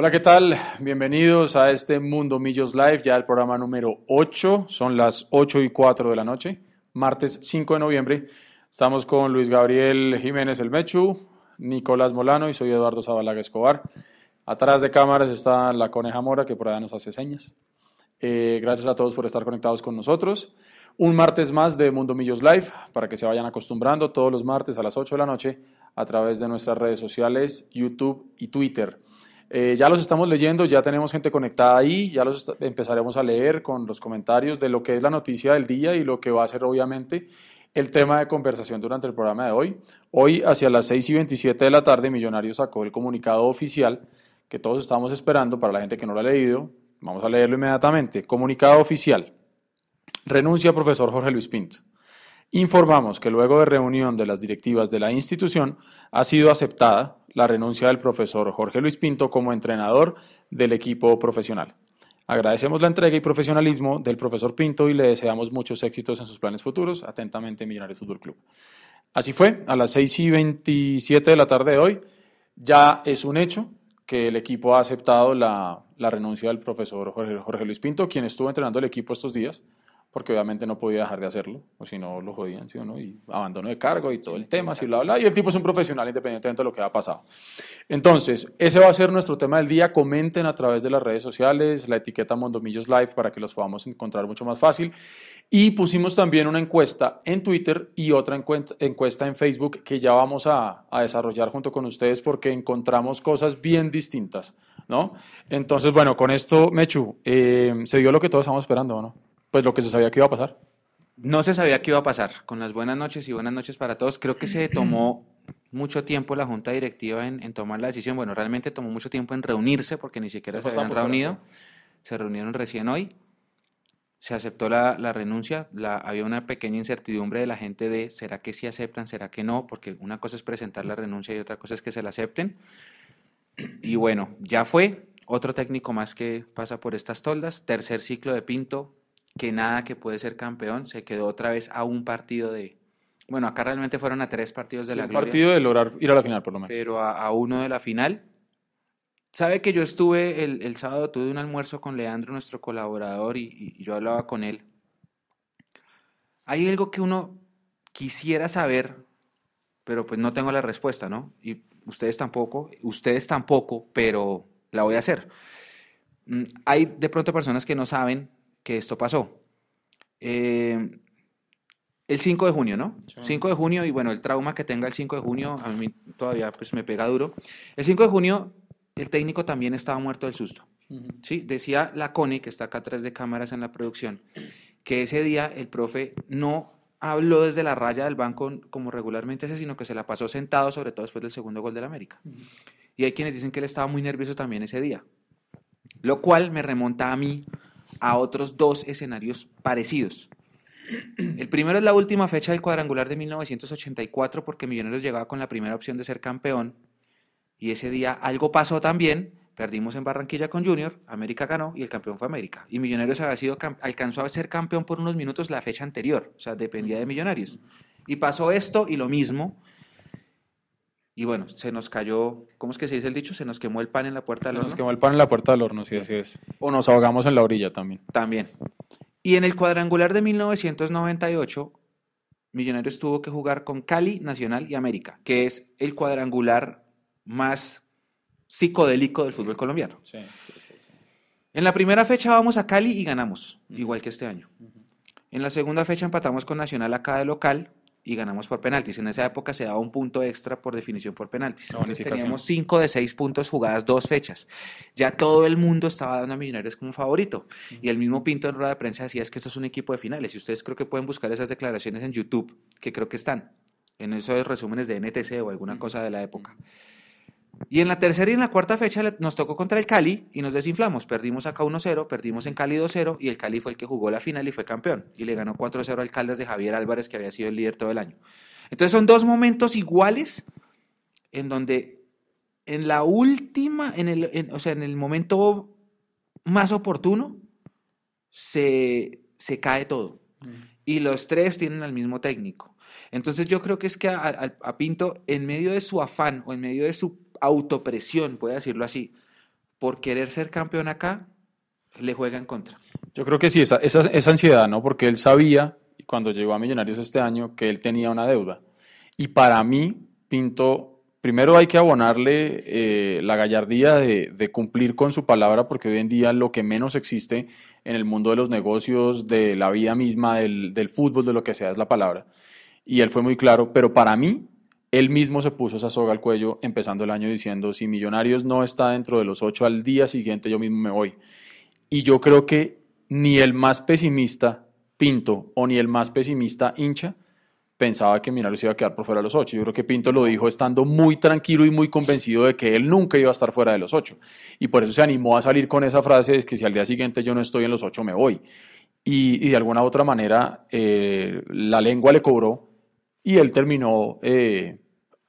Hola, ¿qué tal? Bienvenidos a este Mundo Millos Live, ya el programa número 8. Son las 8 y 4 de la noche, martes 5 de noviembre. Estamos con Luis Gabriel Jiménez El Mechu, Nicolás Molano y soy Eduardo Zabalaga Escobar. Atrás de cámaras está la Coneja Mora, que por allá nos hace señas. Eh, gracias a todos por estar conectados con nosotros. Un martes más de Mundo Millos Live, para que se vayan acostumbrando todos los martes a las 8 de la noche a través de nuestras redes sociales, YouTube y Twitter. Eh, ya los estamos leyendo, ya tenemos gente conectada ahí, ya los empezaremos a leer con los comentarios de lo que es la noticia del día y lo que va a ser obviamente el tema de conversación durante el programa de hoy. Hoy, hacia las 6 y 27 de la tarde, Millonarios sacó el comunicado oficial que todos estamos esperando para la gente que no lo ha leído. Vamos a leerlo inmediatamente. Comunicado oficial. Renuncia profesor Jorge Luis Pinto. Informamos que luego de reunión de las directivas de la institución ha sido aceptada la renuncia del profesor Jorge Luis Pinto como entrenador del equipo profesional. Agradecemos la entrega y profesionalismo del profesor Pinto y le deseamos muchos éxitos en sus planes futuros. Atentamente, Millonarios Fútbol Club. Así fue, a las 6 y 27 de la tarde de hoy ya es un hecho que el equipo ha aceptado la, renuncia del profesor Jorge, Jorge Luis Pinto, quien estuvo entrenando el equipo estos días porque obviamente no podía dejar de hacerlo, o si no lo jodían, ¿sí o no? Y abandono de cargo y todo el tema, así bla, bla, y el tipo es un profesional independientemente de lo que ha pasado. Entonces, ese va a ser nuestro tema del día, comenten a través de las redes sociales, la etiqueta Mondomillos Live para que los podamos encontrar mucho más fácil, y pusimos también una encuesta en Twitter y otra encuesta en Facebook que ya vamos a, a desarrollar junto con ustedes porque encontramos cosas bien distintas, ¿no? Entonces, bueno, con esto, Mechu, eh, se dio lo que todos estamos esperando, ¿no? Pues lo que se sabía que iba a pasar. No se sabía qué iba a pasar. Con las buenas noches y buenas noches para todos. Creo que se tomó mucho tiempo la junta directiva en, tomar la decisión. Bueno, realmente tomó mucho tiempo en reunirse porque ni siquiera se, habían reunido. Se reunieron recién hoy. Se aceptó la, renuncia. La, había una pequeña incertidumbre de la gente de ¿será que sí aceptan? ¿Será que no? Porque una cosa es presentar la renuncia y otra cosa es que se la acepten. Y bueno, ya fue. Otro técnico más que pasa por estas toldas. Tercer ciclo de Pinto que nada que puede ser campeón, se quedó otra vez a un partido de... Bueno, acá realmente fueron a tres partidos de la un partido de lograr ir a la final, por lo menos. Pero a, uno de la final. Sabe que yo estuve el, sábado, tuve un almuerzo con Leandro, nuestro colaborador, y, yo hablaba con él. Hay algo que uno quisiera saber, pero pues no tengo la respuesta, ¿no? Y ustedes tampoco, ustedes tampoco, pero la voy a hacer. Mm, hay de pronto personas que no saben que esto pasó. Eh, el 5 de junio, ¿no? 5 de junio, y bueno, el trauma que tenga el 5 de junio, a mí todavía pues me pega duro. El 5 de junio, el técnico también estaba muerto del susto. ¿sí? Decía la CONE, que está acá atrás de cámaras en la producción, que ese día el profe no habló desde la raya del banco como regularmente hace, sino que se la pasó sentado, sobre todo después del segundo gol del América. Y hay quienes dicen que él estaba muy nervioso también ese día. Lo cual me remonta a mí a otros dos escenarios parecidos. El primero es la última fecha del cuadrangular de 1984 porque Millonarios llegaba con la primera opción de ser campeón y ese día algo pasó también, perdimos en Barranquilla con Junior, América ganó y el campeón fue América. Y Millonarios había sido, alcanzó a ser campeón por unos minutos la fecha anterior, o sea, dependía de Millonarios. Y pasó esto y lo mismo y bueno, se nos cayó, ¿cómo es que se dice el dicho? Se nos quemó el pan en la puerta del horno. Se nos quemó el pan en la puerta del horno, sí, así es. O nos ahogamos en la orilla también. También. Y en el cuadrangular de 1998, Millonarios tuvo que jugar con Cali, Nacional y América, que es el cuadrangular más psicodélico del fútbol colombiano. Sí, sí, sí. En la primera fecha vamos a Cali y ganamos, igual que este año. En la segunda fecha empatamos con Nacional acá de local y ganamos por penaltis. En esa época se daba un punto extra por definición por penaltis. teníamos cinco de seis puntos jugadas dos fechas. Ya todo el mundo estaba dando a Millonarios como favorito. Y el mismo Pinto en rueda de prensa decía es que esto es un equipo de finales. Y ustedes creo que pueden buscar esas declaraciones en YouTube, que creo que están en esos resúmenes de NTC o alguna cosa de la época. Y en la tercera y en la cuarta fecha nos tocó contra el Cali y nos desinflamos. Perdimos acá 1-0, perdimos en Cali 2-0 y el Cali fue el que jugó la final y fue campeón. Y le ganó 4-0 al Caldas de Javier Álvarez, que había sido el líder todo el año. Entonces son dos momentos iguales en donde en la última, en el, o sea, en el momento más oportuno, se, se cae todo. Mm. Y los tres tienen al mismo técnico. Entonces yo creo que es que a, Pinto, en medio de su afán o en medio de su autopresión, puede decirlo así, por querer ser campeón acá, le juega en contra. Yo creo que sí, esa, esa, esa ansiedad, ¿no? Porque él sabía, cuando llegó a Millonarios este año, que él tenía una deuda. Y para mí, Pinto, primero hay que abonarle eh, la gallardía de, cumplir con su palabra, porque hoy en día lo que menos existe en el mundo de los negocios, de la vida misma, del fútbol, de lo que sea, es la palabra. Y él fue muy claro, pero para mí, él mismo se puso esa soga al cuello empezando el año diciendo, si Millonarios no está dentro de los ocho al día siguiente, yo mismo me voy. Y yo creo que ni el más pesimista Pinto o ni el más pesimista hincha pensaba que Millonarios iba a quedar por fuera de los ocho. Yo creo que Pinto lo dijo estando muy tranquilo y muy convencido de que él nunca iba a estar fuera de los ocho. Y por eso se animó a salir con esa frase de que si al día siguiente yo no estoy en los ocho, me voy. Y, de alguna u otra manera eh, la lengua le cobró y él terminó, eh,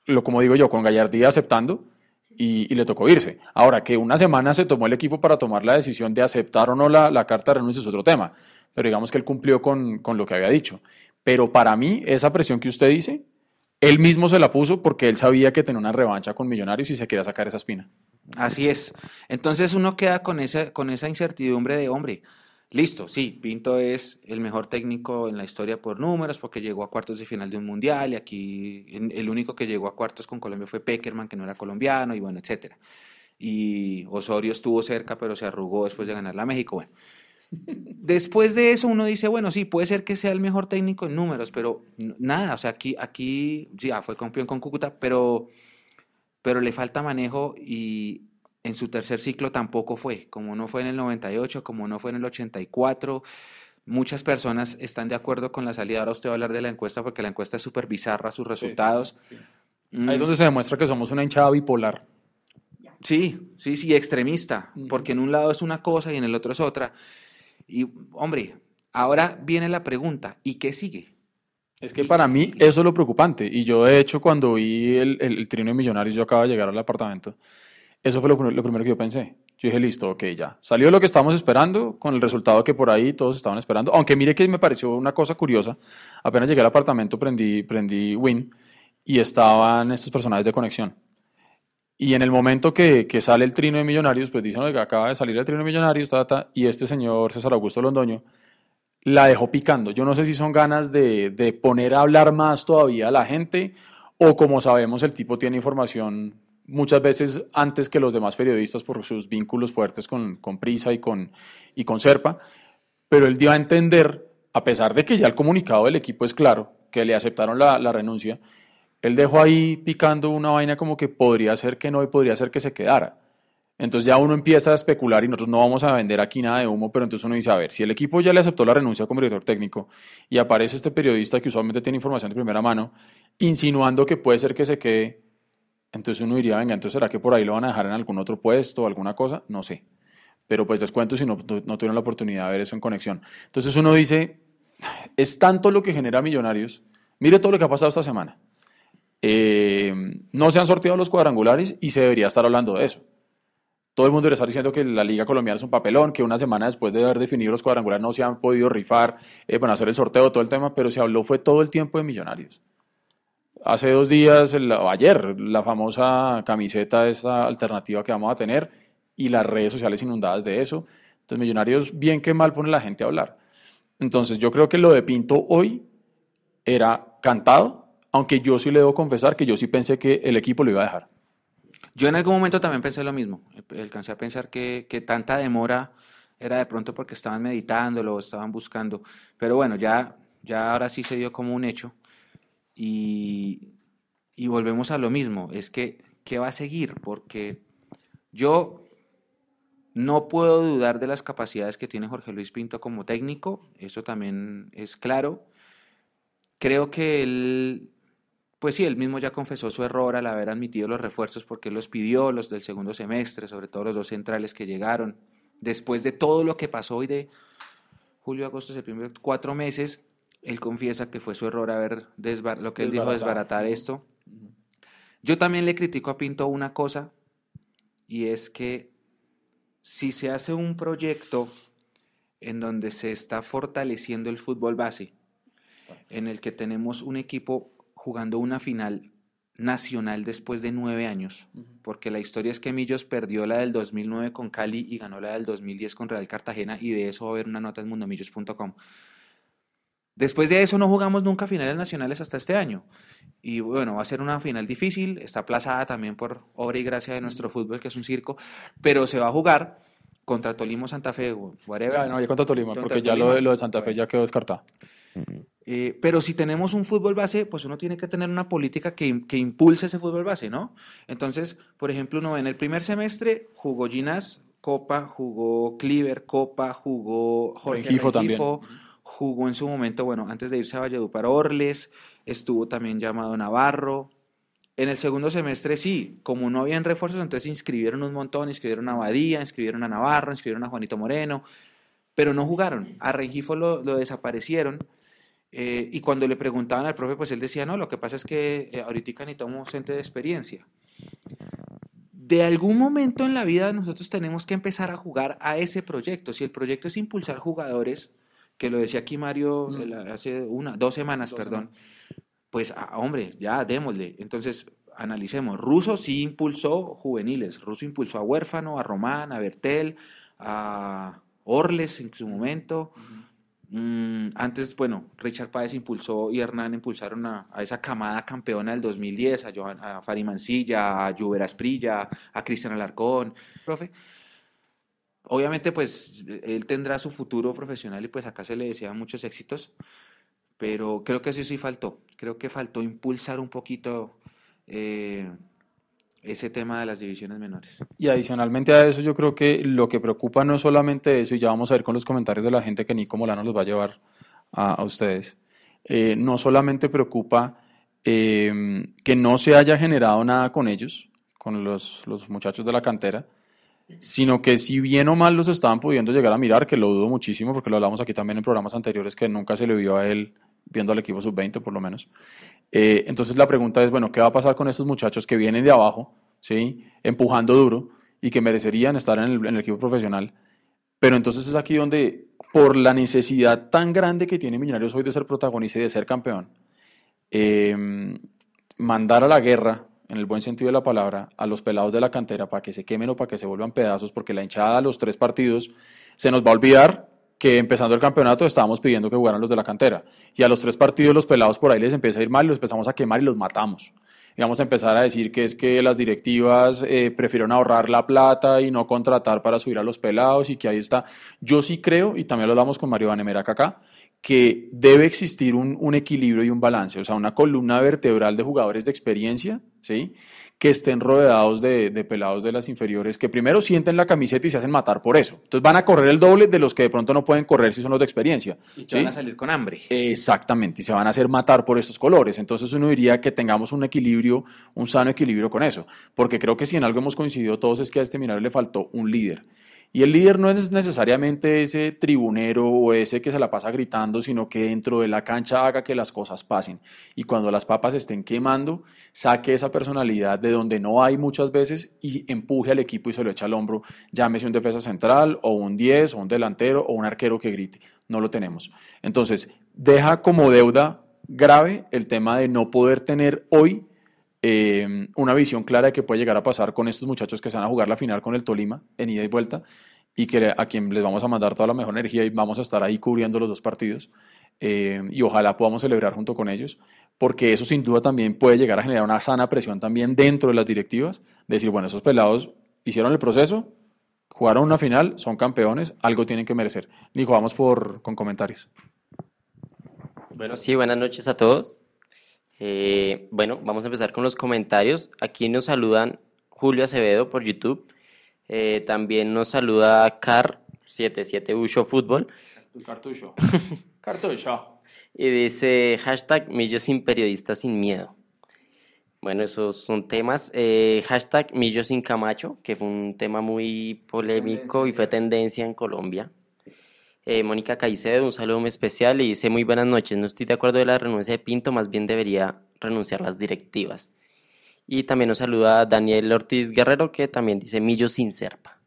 lo como digo yo, con gallardía aceptando y, le tocó irse. Ahora, que una semana se tomó el equipo para tomar la decisión de aceptar o no la, la carta de renuncia es otro tema, pero digamos que él cumplió con, con lo que había dicho. Pero para mí, esa presión que usted dice, él mismo se la puso porque él sabía que tenía una revancha con Millonarios y se quería sacar esa espina. Así es. Entonces uno queda con esa, con esa incertidumbre de, hombre, listo, sí, Pinto es el mejor técnico en la historia por números porque llegó a cuartos de final de un mundial y aquí el único que llegó a cuartos con Colombia fue Peckerman, que no era colombiano y bueno, etcétera. Y Osorio estuvo cerca, pero se arrugó después de ganarla a México. Bueno, Después de eso uno dice, bueno, sí, puede ser que sea el mejor técnico en números, pero nada, o sea, aquí, aquí ya fue campeón con Cúcuta, pero, pero le falta manejo y en su tercer ciclo tampoco fue, como no fue en el 98, como no fue en el 84. Muchas personas están de acuerdo con la salida. Ahora usted va a hablar de la encuesta porque la encuesta es súper bizarra, sus resultados. Sí, sí. Ahí es donde se demuestra que somos una hinchada bipolar. Sí, sí, sí, extremista, porque en un lado es una cosa y en el otro es otra. Y, hombre, ahora viene la pregunta, ¿y qué sigue? Es que para mí sigue? eso es lo preocupante. Y yo, de hecho, cuando vi el, el, el trino de Millonarios, yo acaba de llegar al apartamento, eso fue lo, primero que yo pensé. Yo dije, listo, ok, ya. Salió lo que estábamos esperando, con el resultado que por ahí todos estaban esperando. Aunque mire que me pareció una cosa curiosa. Apenas llegué al apartamento, prendí, prendí Win y estaban estos personajes de conexión. Y en el momento que, que, sale el trino de Millonarios, pues dicen, oiga, acaba de salir el trino de Millonarios, ta, ta, y este señor César Augusto Londoño la dejó picando. Yo no sé si son ganas de, de, poner a hablar más todavía a la gente, o como sabemos, el tipo tiene información muchas veces antes que los demás periodistas por sus vínculos fuertes con, con Prisa y con, y con Serpa, pero él dio a entender, a pesar de que ya el comunicado del equipo es claro, que le aceptaron la, la renuncia, él dejó ahí picando una vaina como que podría ser que no y podría ser que se quedara. Entonces ya uno empieza a especular y nosotros no vamos a vender aquí nada de humo, pero entonces uno dice, a ver, si el equipo ya le aceptó la renuncia como director técnico y aparece este periodista que usualmente tiene información de primera mano, insinuando que puede ser que se quede, entonces uno diría, venga, entonces ¿será que por ahí lo van a dejar en algún otro puesto o alguna cosa? No sé. Pero pues les cuento si no, no tuvieron la oportunidad de ver eso en conexión. Entonces uno dice, es tanto lo que genera Millonarios. Mire todo lo que ha pasado esta semana eh, no se han sorteado los cuadrangulares y se debería estar hablando de eso. Todo el mundo debería estar diciendo que la Liga Colombiana es un papelón, que una semana después de haber definido los cuadrangulares no se han podido rifar, eh, bueno, hacer el sorteo, todo el tema, pero se habló fue todo el tiempo de millonarios. Hace dos días, el, ayer, la famosa camiseta, esa alternativa que vamos a tener y las redes sociales inundadas de eso. Entonces, Millonarios, bien que mal pone la gente a hablar. Entonces, yo creo que lo de Pinto hoy era cantado, aunque yo sí le debo confesar que yo sí pensé que el equipo lo iba a dejar. Yo en algún momento también pensé lo mismo. Alcancé a pensar que, que tanta demora era de pronto porque estaban meditándolo estaban buscando. Pero bueno, ya, ya ahora sí se dio como un hecho. Y, y volvemos a lo mismo. Es que, ¿qué va a seguir? Porque yo no puedo dudar de las capacidades que tiene Jorge Luis Pinto como técnico. Eso también es claro. Creo que él pues sí, él mismo ya confesó su error al haber admitido los refuerzos porque él los pidió, los del segundo semestre, sobre todo los dos centrales que llegaron. Después de todo lo que pasó hoy de julio, agosto, septiembre, cuatro meses, él confiesa que fue su error haber, desbar lo que él dijo, desbaratar esto. Yo también le critico a Pinto una cosa, y es que si se hace un proyecto en donde se está fortaleciendo el fútbol base, en el que tenemos un equipo jugando una final nacional después de nueve años, porque la historia es que Millos perdió la del 2009 con Cali y ganó la del 2010 con Real Cartagena y de eso va a haber una nota en mundomillos.com. Después de eso no jugamos nunca finales nacionales hasta este año. Y bueno, va a ser una final difícil, está aplazada también por obra y gracia de nuestro fútbol, que es un circo, pero se va a jugar contra Tolima Santa Fe, whatever. no, ya contra Tolima, porque ya lo, de Santa Fe ya quedó descartado. Eh, pero si tenemos un fútbol base, pues uno tiene que tener una política que, que, impulse ese fútbol base, ¿no? Entonces, por ejemplo, uno en el primer semestre jugó Ginás, Copa, jugó Cleaver, Copa, jugó Jorge Rengifo, también. Jugó en su momento, bueno, antes de irse a Valledupar, Orles, estuvo también llamado Navarro. En el segundo semestre sí, como no habían refuerzos, entonces inscribieron un montón, inscribieron a Badía, inscribieron a Navarro, inscribieron a Juanito Moreno, pero no jugaron. A Rengifo lo, desaparecieron eh, y cuando le preguntaban al profe, pues él decía, no, lo que pasa es que eh, ahorita necesitamos gente de experiencia. De algún momento en la vida nosotros tenemos que empezar a jugar a ese proyecto. Si el proyecto es impulsar jugadores, que lo decía aquí Mario mm. hace una, dos semanas, perdón, pues ah, hombre, ya démosle. Entonces, analicemos. Russo sí impulsó juveniles. Russo impulsó a Huérfano, a Román, a Bertel, a Orles en su momento. Mm, antes, bueno, Richard Páez impulsó y Hernán impulsaron a, esa camada campeona del 2010, a, Johan, a Fari Mancilla, a Lluvera Esprilla, a Cristian Alarcón, profe. Obviamente, pues él tendrá su futuro profesional y pues acá se le desean muchos éxitos, pero creo que eso sí faltó. Creo que faltó impulsar un poquito eh, ese tema de las divisiones menores. Y adicionalmente a eso, yo creo que lo que preocupa no es solamente eso, y ya vamos a ver con los comentarios de la gente que Nico Molano los va a llevar a, ustedes, eh, no solamente preocupa eh, que no se haya generado nada con ellos, con los, los muchachos de la cantera, sino que si bien o mal los estaban pudiendo llegar a mirar, que lo dudo muchísimo, porque lo hablamos aquí también en programas anteriores, que nunca se le vio a él viendo al equipo sub-20 por lo menos. Eh, entonces la pregunta es, bueno, ¿qué va a pasar con estos muchachos que vienen de abajo, ¿sí? empujando duro y que merecerían estar en el, equipo profesional? Pero entonces es aquí donde, por la necesidad tan grande que tiene Millonarios hoy de ser protagonista y de ser campeón, em, mandar a la guerra, en el buen sentido de la palabra, a los pelados de la cantera para que se quemen o para que se vuelvan pedazos, porque la hinchada a los tres partidos se nos va a olvidar que empezando el campeonato estábamos pidiendo que jugaran los de la cantera. Y a los tres partidos los pelados por ahí les empieza a ir mal los empezamos a quemar y los matamos. Y vamos a empezar a decir que es que las directivas eh, prefirieron ahorrar la plata y no contratar para subir a los pelados y que ahí está. Yo sí creo, y también lo hablamos con Mario Vanemerac acá, que debe existir un, un, equilibrio y un balance, o sea, una columna vertebral de jugadores de experiencia, ¿sí? que estén rodeados de, pelados de las inferiores, que primero sienten la camiseta y se hacen matar por eso. Entonces van a correr el doble de los que de pronto no pueden correr si son los de experiencia. Y van a salir con hambre. Exactamente, y se van a hacer matar por estos colores. Entonces uno diría que tengamos un equilibrio, un sano equilibrio con eso, porque creo que si en algo hemos coincidido todos es que a este minero le faltó un líder. Y el líder no es necesariamente ese tribunero o ese que se la pasa gritando, sino que dentro de la cancha haga que las cosas pasen. Y cuando las papas estén quemando, saque esa personalidad de donde no hay muchas veces y empuje al equipo y se lo echa al hombro. Llámese un defensa central o un 10 o un delantero o un arquero que grite. No lo tenemos. Entonces, deja como deuda grave el tema de no poder tener hoy eh, una visión clara de qué puede llegar a pasar con estos muchachos que se van a jugar la final con el Tolima en ida y vuelta y que a quien les vamos a mandar toda la mejor energía y vamos a estar ahí cubriendo los dos partidos eh, y ojalá podamos celebrar junto con ellos porque eso sin duda también puede llegar a generar una sana presión también dentro de las directivas, de decir, bueno, esos pelados hicieron el proceso, jugaron una final, son campeones, algo tienen que merecer. Nico, vamos por, con comentarios. Bueno, sí, buenas noches a todos. Eh, bueno, vamos a empezar con los comentarios. Aquí nos saludan Julio Acevedo por YouTube. Eh, también nos saluda Car77 Ucho Fútbol. Cartucho. Cartucho. Y dice hashtag Millo sin periodista sin miedo. Bueno, esos son temas. Eh, hashtag Millo sin Camacho, que fue un tema muy polémico y fue tendencia en Colombia. Eh, Mónica Caicedo, un saludo especial y dice muy buenas noches, no estoy de acuerdo de la renuncia de Pinto, más bien debería renunciar las directivas. Y también nos saluda Daniel Ortiz Guerrero que también dice Millo sin serpa.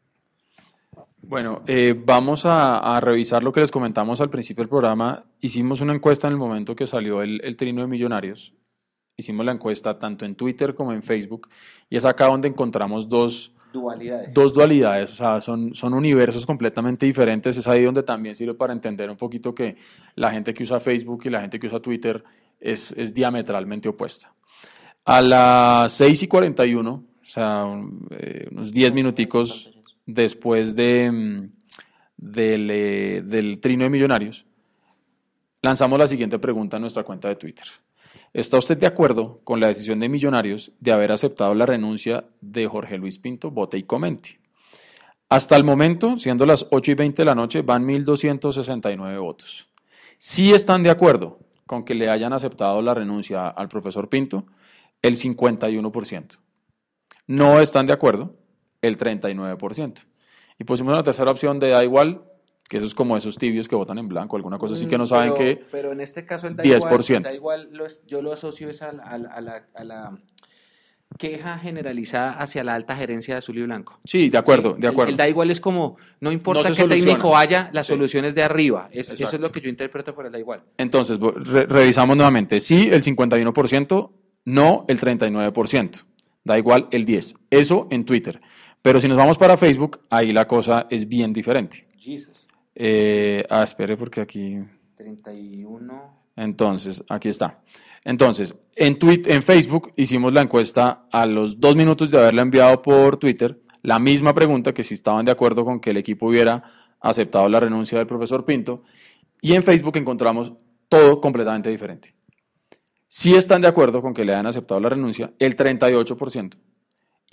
Bueno, eh, vamos a, revisar lo que les comentamos al principio del programa. Hicimos una encuesta en el momento que salió el, el trino de millonarios hicimos la encuesta tanto en Twitter como en Facebook y es acá donde encontramos dos, Dualidades. dos dualidades, o sea, son, son universos completamente diferentes. Es ahí donde también sirve para entender un poquito que la gente que usa Facebook y la gente que usa Twitter es, es diametralmente opuesta. A las 6 y 41, o sea, eh, unos 10 minuticos después de, mm, del, eh, del trino de millonarios, lanzamos la siguiente pregunta en nuestra cuenta de Twitter. ¿Está usted de acuerdo con la decisión de Millonarios de haber aceptado la renuncia de Jorge Luis Pinto? Vote y comente. Hasta el momento, siendo las 8 y 20 de la noche, van 1.269 votos. Si están de acuerdo con que le hayan aceptado la renuncia al profesor Pinto, el 51%. No están de acuerdo, el 39%. Y pusimos una tercera opción de da igual, que eso es como esos tibios que votan en blanco, alguna cosa así que no saben pero, que... Pero en este caso el da 10%. igual, da igual lo yo lo asocio es a, la- a la- a la, a la queja generalizada hacia la alta gerencia de Azul y Blanco. Sí, de acuerdo, Sí, de acuerdo. El, da igual es como, no importa qué soluciona. técnico vaya, la Sí. solución es de arriba. Es- eso es lo que yo interpreto por el da igual. Entonces, re- revisamos nuevamente. Sí, el 51%, no el 39%. Da igual el 10%. Eso en Twitter. Pero si nos vamos para Facebook, ahí la cosa es bien diferente. Jesus. Eh, ah, espere porque aquí... 31. Entonces, aquí está. Entonces, en, tweet, en Facebook hicimos la encuesta a los dos minutos de haberla enviado por Twitter, la misma pregunta que si estaban de acuerdo con que el equipo hubiera aceptado la renuncia del profesor Pinto, y en Facebook encontramos todo completamente diferente. Si están de acuerdo con que le hayan aceptado la renuncia, el 38%,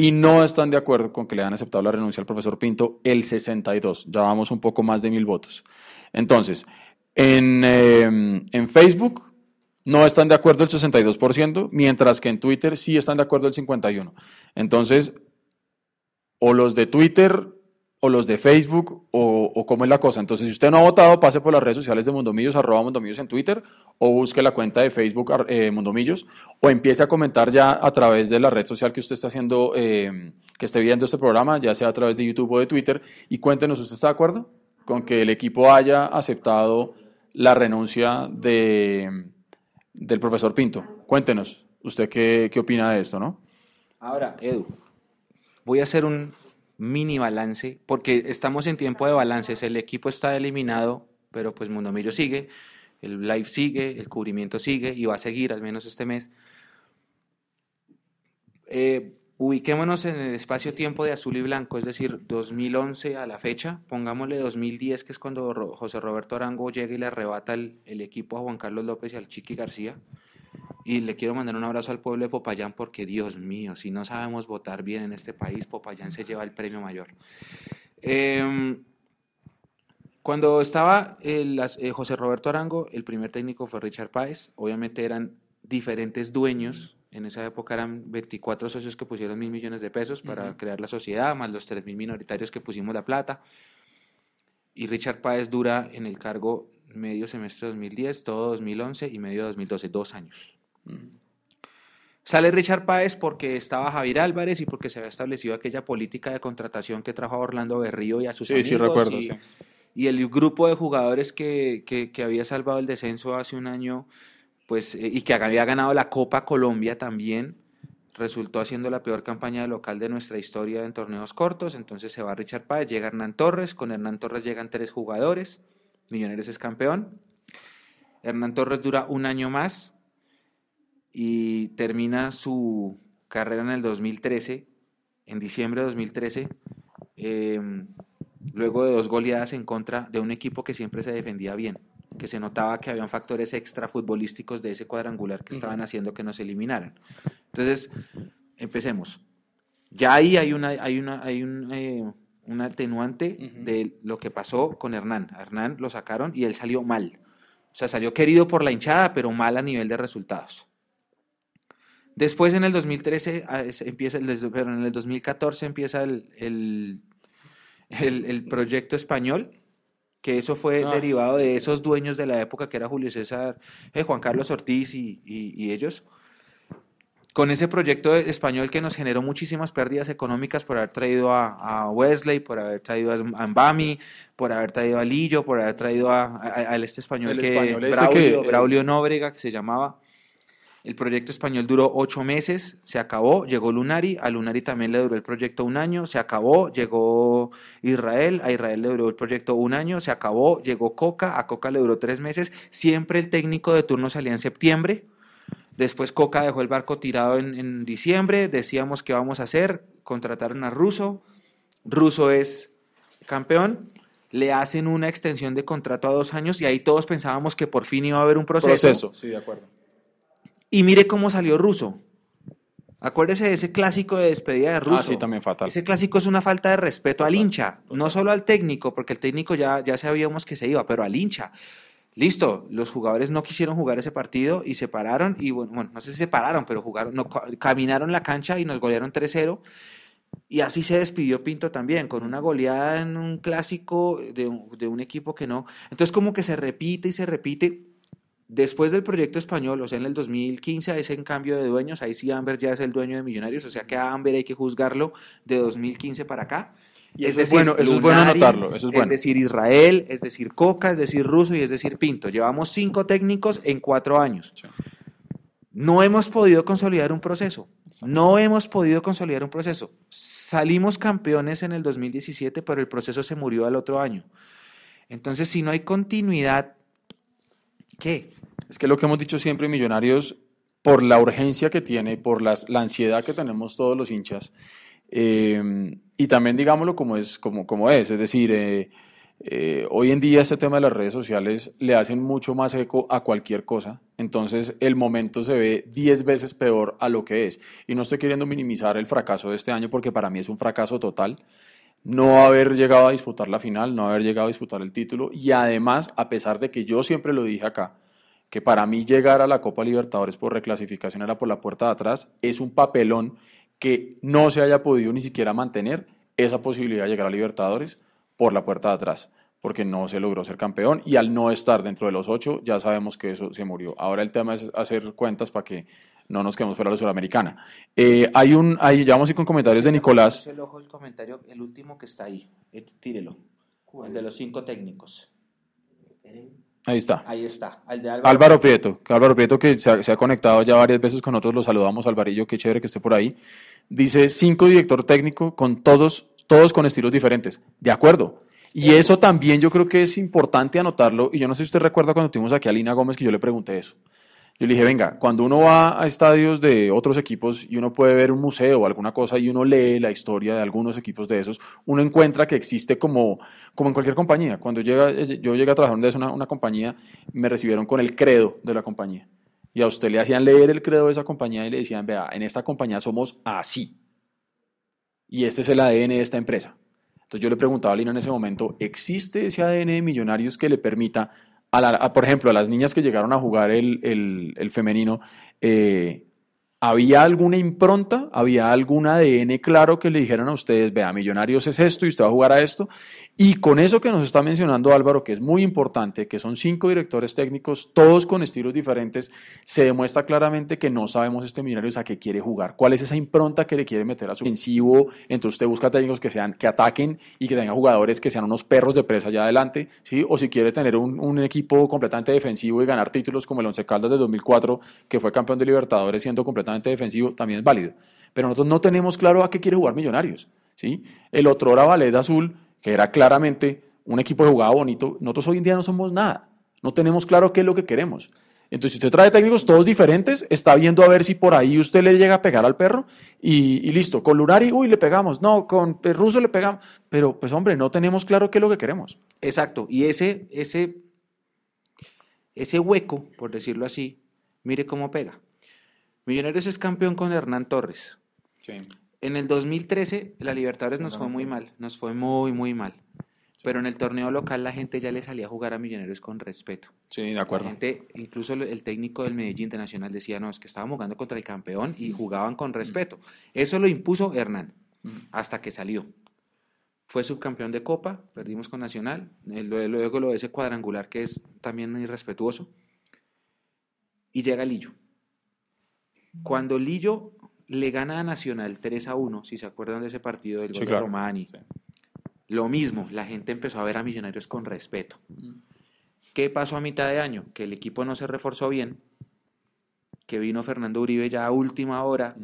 y no están de acuerdo con que le hayan aceptado la renuncia al profesor Pinto, el 62%. Ya vamos un poco más de mil votos. Entonces, en, eh, en Facebook no están de acuerdo el 62%, mientras que en Twitter sí están de acuerdo el 51%. Entonces, o los de Twitter o los de Facebook o, cómo es la cosa. Entonces, si usted no ha votado, pase por las redes sociales de Mundomillos, arroba Mundomillos en Twitter, o busque la cuenta de Facebook eh, o empiece a comentar ya a través de la red social que usted está haciendo, eh, que esté viendo este programa, ya sea a través de YouTube o de Twitter, y cuéntenos, ¿usted está de acuerdo con que el equipo haya aceptado la renuncia de, del profesor Pinto? Cuéntenos, ¿usted qué, qué opina de esto, no? Ahora, Edu, voy a hacer un mini balance, porque estamos en tiempo de balances. El equipo está eliminado, pero pues Mundomillo sigue, el live sigue, el cubrimiento sigue y va a seguir al menos este mes. Eh, ubiquémonos en el espacio-tiempo de azul y blanco, es decir, 2011 a la fecha, pongámosle 2010, que es cuando José Roberto Arango llega y le arrebata el, el equipo a Juan Carlos López y al Chiqui García. Y le quiero mandar un abrazo al pueblo de Popayán porque, Dios mío, si no sabemos votar bien en este país, Popayán se lleva el premio mayor. Em, cuando estaba el- las- eh, José Roberto Arango, el primer técnico fue Richard Páez. Obviamente eran diferentes dueños. En esa época eran 24 socios que pusieron mil millones de pesos para crear la sociedad, más los 3 mil minoritarios que pusimos la plata. Y Richard Páez dura en el cargo medio semestre de 2010, todo 2011 y medio de 2012, dos años. Sale Richard Páez porque estaba Javier Álvarez y porque se había establecido aquella política de contratación que trajo a Orlando Berrío y a sus Sí, amigos. sí, recuerdo, y, sí. y el grupo de jugadores que, que- que había salvado el descenso hace un año, pues, eh, y que había ganado la Copa Colombia también, resultó haciendo la peor campaña local de nuestra historia en torneos cortos. Entonces se va Richard Páez, llega Hernán Torres, con Hernán Torres llegan tres jugadores, Millonarios es campeón. Hernán Torres dura un año más y termina su carrera en el 2013, en diciembre de 2013, eh, luego de dos goleadas en contra de un equipo que siempre se defendía bien, que se notaba que habían factores extra futbolísticos de ese cuadrangular que estaban haciendo que nos eliminaran. Entonces, empecemos. Ya ahí hay una, hay una, hay un, eh, un atenuante de lo que pasó con Hernán. A Hernán lo sacaron y él salió mal. O sea, salió querido por la hinchada, pero mal a nivel de resultados. Después en el 2013 ah, empieza, pero en el 2014 empieza el, el, el- el proyecto español, que eso fue Ah. derivado de esos dueños de la época que era Julio César, eh, Juan Carlos Ortiz y, y- y ellos. Con ese proyecto español que nos generó muchísimas pérdidas económicas por haber traído a, a Wesley, por haber traído a Mbami, por haber traído a Lillo, por haber traído a, a- a este español El que español Braulio, que- Braulio Nóbrega, que se llamaba. El proyecto español duró ocho meses, se acabó, llegó Lunari, a Lunari también le duró el proyecto un año, se acabó, llegó Israel, a Israel le duró el proyecto un año, se acabó, llegó Coca, a Coca le duró tres meses, siempre el técnico de turno salía en septiembre, después Coca dejó el barco tirado en, en diciembre, decíamos que vamos a hacer, contrataron a Russo, Russo es campeón, le hacen una extensión de contrato a dos años y ahí todos pensábamos que por fin iba a haber un proceso. Proceso, sí, de acuerdo. Y mire cómo salió Russo. Acuérdese de ese clásico de despedida de Russo. Ah, sí, también fatal. Ese clásico es una falta de respeto al hincha, no solo al técnico, porque el técnico ya, ya sabíamos que se iba, pero al hincha. Listo, los jugadores no quisieron jugar ese partido y se pararon, y bueno, bueno, no sé si se pararon, pero jugaron, no, ca- caminaron la cancha y nos golearon 3-0. Y así se despidió Pinto también, con una goleada en un clásico de, un- equipo que no. Entonces como que se repite y se repite. Después del proyecto español, o sea, en el 2015, ese en cambio de dueños, ahí sí Amber ya es el dueño de Millonarios, o sea que a Amber hay que juzgarlo de 2015 para acá. Y eso es bueno- eso es bueno anotarlo, eso es bueno. decir, Israel, es decir, Coca, es decir, Russo y es decir, Pinto. Llevamos cinco técnicos en cuatro años. Sí. No hemos podido consolidar un proceso. No hemos podido consolidar un proceso. Salimos campeones en el 2017, pero el proceso se murió al otro año. Entonces, si no hay continuidad, ¿qué? Es que lo que hemos dicho siempre, Millonarios, por la urgencia que tiene, por las, la ansiedad que tenemos todos los hinchas, eh, y también digámoslo como es, como, como es, es decir, eh, eh, hoy en día este tema de las redes sociales le hacen mucho más eco a cualquier cosa, entonces el momento se ve 10 veces peor a lo que es. Y no estoy queriendo minimizar el fracaso de este año porque para mí es un fracaso total. No haber llegado a disputar la final, no haber llegado a disputar el título. Y además, a pesar de que yo siempre lo dije acá, que para mí llegar a la Copa Libertadores por reclasificación era por la puerta de atrás, es un papelón que no se haya podido ni siquiera mantener esa posibilidad de llegar a Libertadores por la puerta de atrás, porque no se logró ser campeón y al no estar dentro de los ocho ya sabemos que eso se murió. Ahora el tema es hacer cuentas para que no nos quedemos fuera de la Sudamericana. Eh, hay un, hay, ya vamos a ir con comentarios de Nicolás. el ojo el comentario, el último que está ahí. Eh, Tírelo. El de los cinco técnicos. Ahí está. Ahí está. De Álvaro. Álvaro Prieto, que Álvaro Prieto que se ha, se ha conectado ya varias veces con nosotros, lo saludamos, Alvarillo, qué chévere que esté por ahí. Dice cinco director técnico con todos, todos con estilos diferentes. De acuerdo. Y eso también yo creo que es importante anotarlo. Y yo no sé si usted recuerda cuando tuvimos aquí a Lina Gómez que yo le pregunté eso. Yo le dije, venga, cuando uno va a estadios de otros equipos y uno puede ver un museo o alguna cosa y uno lee la historia de algunos equipos de esos, uno encuentra que existe como, como en cualquier compañía. Cuando llega, yo llegué a trabajar en una, una compañía, me recibieron con el credo de la compañía. Y a usted le hacían leer el credo de esa compañía y le decían, vea, en esta compañía somos así. Y este es el ADN de esta empresa. Entonces yo le preguntaba a Lina en ese momento, ¿existe ese ADN de millonarios que le permita, a la, a, por ejemplo, a las niñas que llegaron a jugar el, el, el femenino, eh, ¿había alguna impronta? ¿Había algún ADN claro que le dijeran a ustedes, vea, millonarios es esto y usted va a jugar a esto? Y con eso que nos está mencionando Álvaro, que es muy importante, que son cinco directores técnicos, todos con estilos diferentes, se demuestra claramente que no sabemos este Millonarios a qué quiere jugar, cuál es esa impronta que le quiere meter a su ofensivo, entonces usted busca técnicos que sean, que ataquen y que tengan jugadores que sean unos perros de presa allá adelante, ¿sí? o si quiere tener un, un equipo completamente defensivo y ganar títulos como el Once Caldas de 2004, que fue campeón de Libertadores siendo completamente defensivo, también es válido. Pero nosotros no tenemos claro a qué quiere jugar Millonarios. ¿sí? El otro era Ballet Azul, que era claramente un equipo que jugaba bonito, nosotros hoy en día no somos nada, no tenemos claro qué es lo que queremos. Entonces, si usted trae técnicos todos diferentes, está viendo a ver si por ahí usted le llega a pegar al perro y, y listo, con Lunari, uy, le pegamos, no, con Russo le pegamos, pero pues hombre, no tenemos claro qué es lo que queremos. Exacto, y ese, ese, ese hueco, por decirlo así, mire cómo pega. Millonarios es campeón con Hernán Torres. Sí. En el 2013 la Libertadores nos fue muy mal, nos fue muy, muy mal. Pero en el torneo local la gente ya le salía a jugar a Millonarios con respeto. Sí, de acuerdo. La gente, incluso el técnico del Medellín Internacional decía, no, es que estábamos jugando contra el campeón y jugaban con respeto. Eso lo impuso Hernán, hasta que salió. Fue subcampeón de Copa, perdimos con Nacional, luego lo de ese cuadrangular que es también irrespetuoso. Y llega Lillo. Cuando Lillo le gana a Nacional 3 a 1, si se acuerdan de ese partido del Sí, gol claro. de Romani. Sí. Lo mismo, la gente empezó a ver a Millonarios con respeto. ¿Qué pasó a mitad de año? Que el equipo no se reforzó bien, que vino Fernando Uribe ya a última hora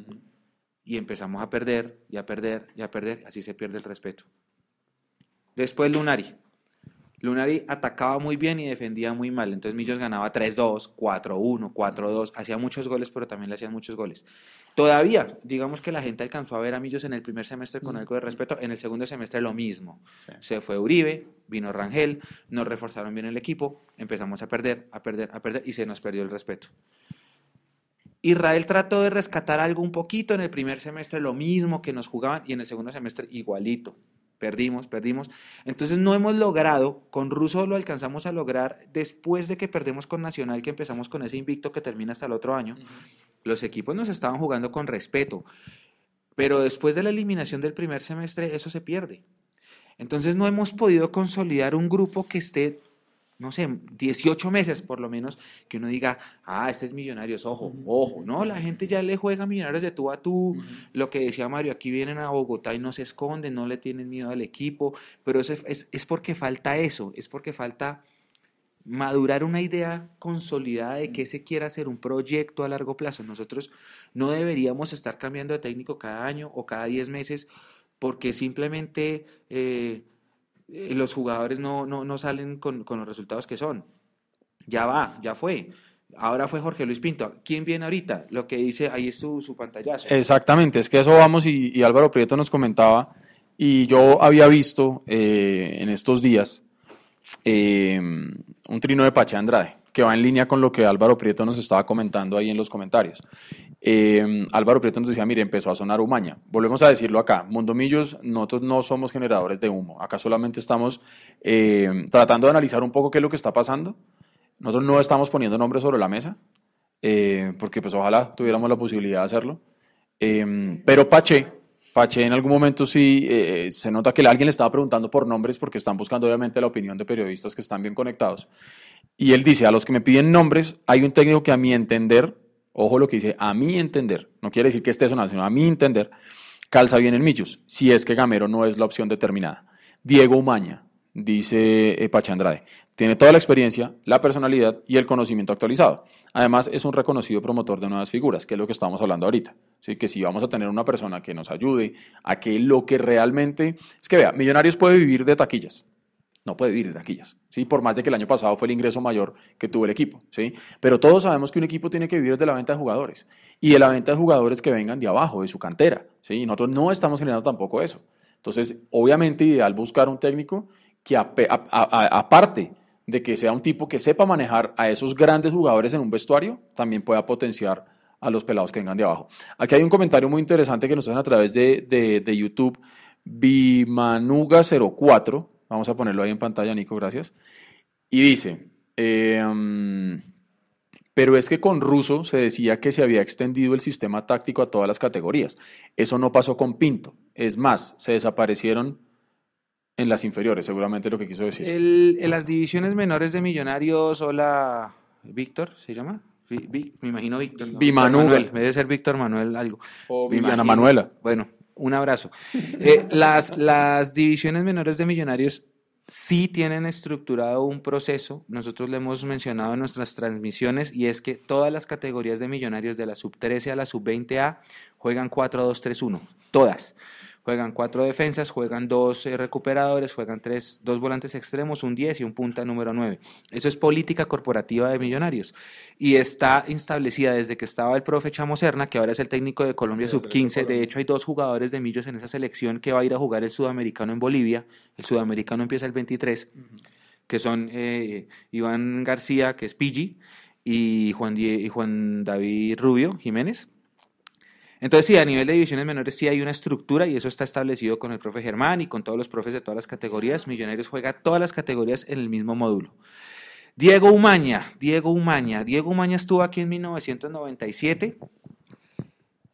y empezamos a perder y a perder y a perder, así se pierde el respeto. Después Lunari. Lunari atacaba muy bien y defendía muy mal, entonces Millos ganaba 3-2, 4-1, 4-2, hacía muchos goles, pero también le hacían muchos goles. Todavía, digamos que la gente alcanzó a ver a Millos en el primer semestre con algo de respeto, en el segundo semestre lo mismo. Se fue Uribe, vino Rangel, nos reforzaron bien el equipo, empezamos a perder, a perder, a perder y se nos perdió el respeto. Israel trató de rescatar algo un poquito en el primer semestre, lo mismo que nos jugaban, y en el segundo semestre igualito. Perdimos, perdimos. Entonces no hemos logrado, con Russo lo alcanzamos a lograr después de que perdemos con Nacional, que empezamos con ese invicto que termina hasta el otro año. Los equipos nos estaban jugando con respeto, pero después de la eliminación del primer semestre eso se pierde. Entonces no hemos podido consolidar un grupo que esté no sé, 18 meses por lo menos, que uno diga, ah, este es Millonarios, ojo, ojo, no, la gente ya le juega a Millonarios de tú a tú, lo que decía Mario, aquí vienen a Bogotá y no se esconden, no le tienen miedo al equipo, pero es, es, es porque falta eso, es porque falta madurar una idea consolidada de que se quiera hacer un proyecto a largo plazo. Nosotros no deberíamos estar cambiando de técnico cada año o cada 10 meses porque simplemente... Eh, los jugadores no, no, no salen con, con, los resultados que son. Ya va, ya fue. Ahora fue Jorge Luis Pinto. ¿Quién viene ahorita? Lo que dice, ahí es su, su pantallazo. Exactamente, es que eso vamos y, Álvaro Prieto nos comentaba y yo había visto eh, en estos días eh, un trino de Pache Andrade que va en línea con lo que Álvaro Prieto nos estaba comentando ahí en los comentarios. Eh, Álvaro Prieto nos decía, mire, empezó a sonar Umaña. Volvemos a decirlo acá, Mondomillos, nosotros no somos generadores de humo. Acá solamente estamos eh, tratando de analizar un poco qué es lo que está pasando. Nosotros no estamos poniendo nombres sobre la mesa, eh, porque pues ojalá tuviéramos la posibilidad de hacerlo. pero Pache, Pache en algún momento sí se nota que alguien le estaba preguntando por nombres porque están buscando obviamente la opinión de periodistas que están bien conectados. Y él dice, a los que me piden nombres, hay un técnico que a mi entender, ojo lo que dice, a mi entender, no quiere decir que esté sonando, sino a mi entender, calza bien en Millos, si es que Gamero no es la opción determinada. Diego Umaña, dice eh, Pachandrade, tiene toda la experiencia, la personalidad y el conocimiento actualizado. Además, es un reconocido promotor de nuevas figuras, que es lo que estamos hablando ahorita. Así que si vamos a tener una persona que nos ayude a que lo que realmente... Es que vea, Millonarios puede vivir de taquillas, no puede vivir de taquillas, ¿sí? por más de que el año pasado fue el ingreso mayor que tuvo el equipo. ¿sí? Pero todos sabemos que un equipo tiene que vivir de la venta de jugadores y de la venta de jugadores que vengan de abajo, de su cantera. ¿sí? Y nosotros no estamos generando tampoco eso. Entonces, obviamente, ideal buscar un técnico que, aparte de que sea un tipo que sepa manejar a esos grandes jugadores en un vestuario, también pueda potenciar a los pelados que vengan de abajo. Aquí hay un comentario muy interesante que nos hacen a través de, de, de YouTube, Bimanuga04 Vamos a ponerlo ahí en pantalla, Nico, gracias. Y dice, em, pero es que con Russo se decía que se había extendido el sistema táctico a todas las categorías. Eso no pasó con Pinto. Es más, se desaparecieron en las inferiores, seguramente lo que quiso decir. en las divisiones menores de Millonarios, hola, Víctor, ¿se llama? me imagino Víctor. ¿no? Bimanuel. Debe ser Víctor Manuel algo. O Viviana Manuela. Bueno, un abrazo. Eh, las, las divisiones menores de Millonarios sí tienen estructurado un proceso, nosotros le hemos mencionado en nuestras transmisiones, y es que todas las categorías de millonarios de la sub 13 a la sub 20A juegan 4-2-3-1, todas. Juegan cuatro defensas, juegan dos eh, recuperadores, juegan tres, dos volantes extremos, un 10 y un punta número 9. Eso es política corporativa de Millonarios. Y está establecida desde que estaba el profe Chamo Serna, que ahora es el técnico de Colombia Sub-15. De hecho, hay dos jugadores de Millos en esa selección que va a ir a jugar el sudamericano en Bolivia. El sudamericano empieza el 23, que son eh, Iván García, que es Pigi, y Juan, y Juan David Rubio Jiménez entonces, sí, a nivel de divisiones menores sí hay una estructura y eso está establecido con el profe Germán y con todos los profes de todas las categorías. Millonarios juega todas las categorías en el mismo módulo. Diego Umaña, Diego Umaña. Diego Umaña estuvo aquí en 1997.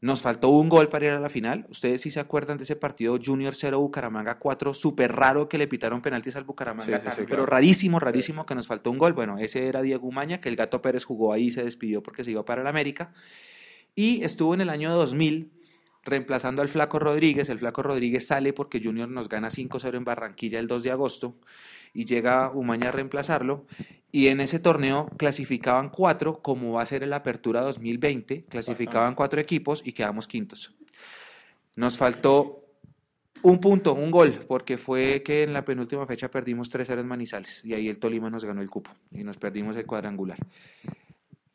Nos faltó un gol para ir a la final. Ustedes sí se acuerdan de ese partido Junior 0 Bucaramanga 4, súper raro que le pitaron penaltis al Bucaramanga, pero rarísimo, rarísimo que nos faltó un gol. Bueno, ese era Diego Umaña, que el Gato Pérez jugó ahí y se despidió porque se iba para el América y estuvo en el año 2000 reemplazando al Flaco Rodríguez. El Flaco Rodríguez sale porque Junior nos gana 5-0 en Barranquilla el 2 de agosto y llega Umaña a reemplazarlo. y en ese torneo clasificaban cuatro, como va a ser el Apertura 2020, clasificaban cuatro equipos y quedamos quintos. Nos faltó un punto, un gol, porque fue que en la penúltima fecha perdimos 3-0 en Manizales y ahí el Tolima nos ganó el cupo y nos perdimos el cuadrangular.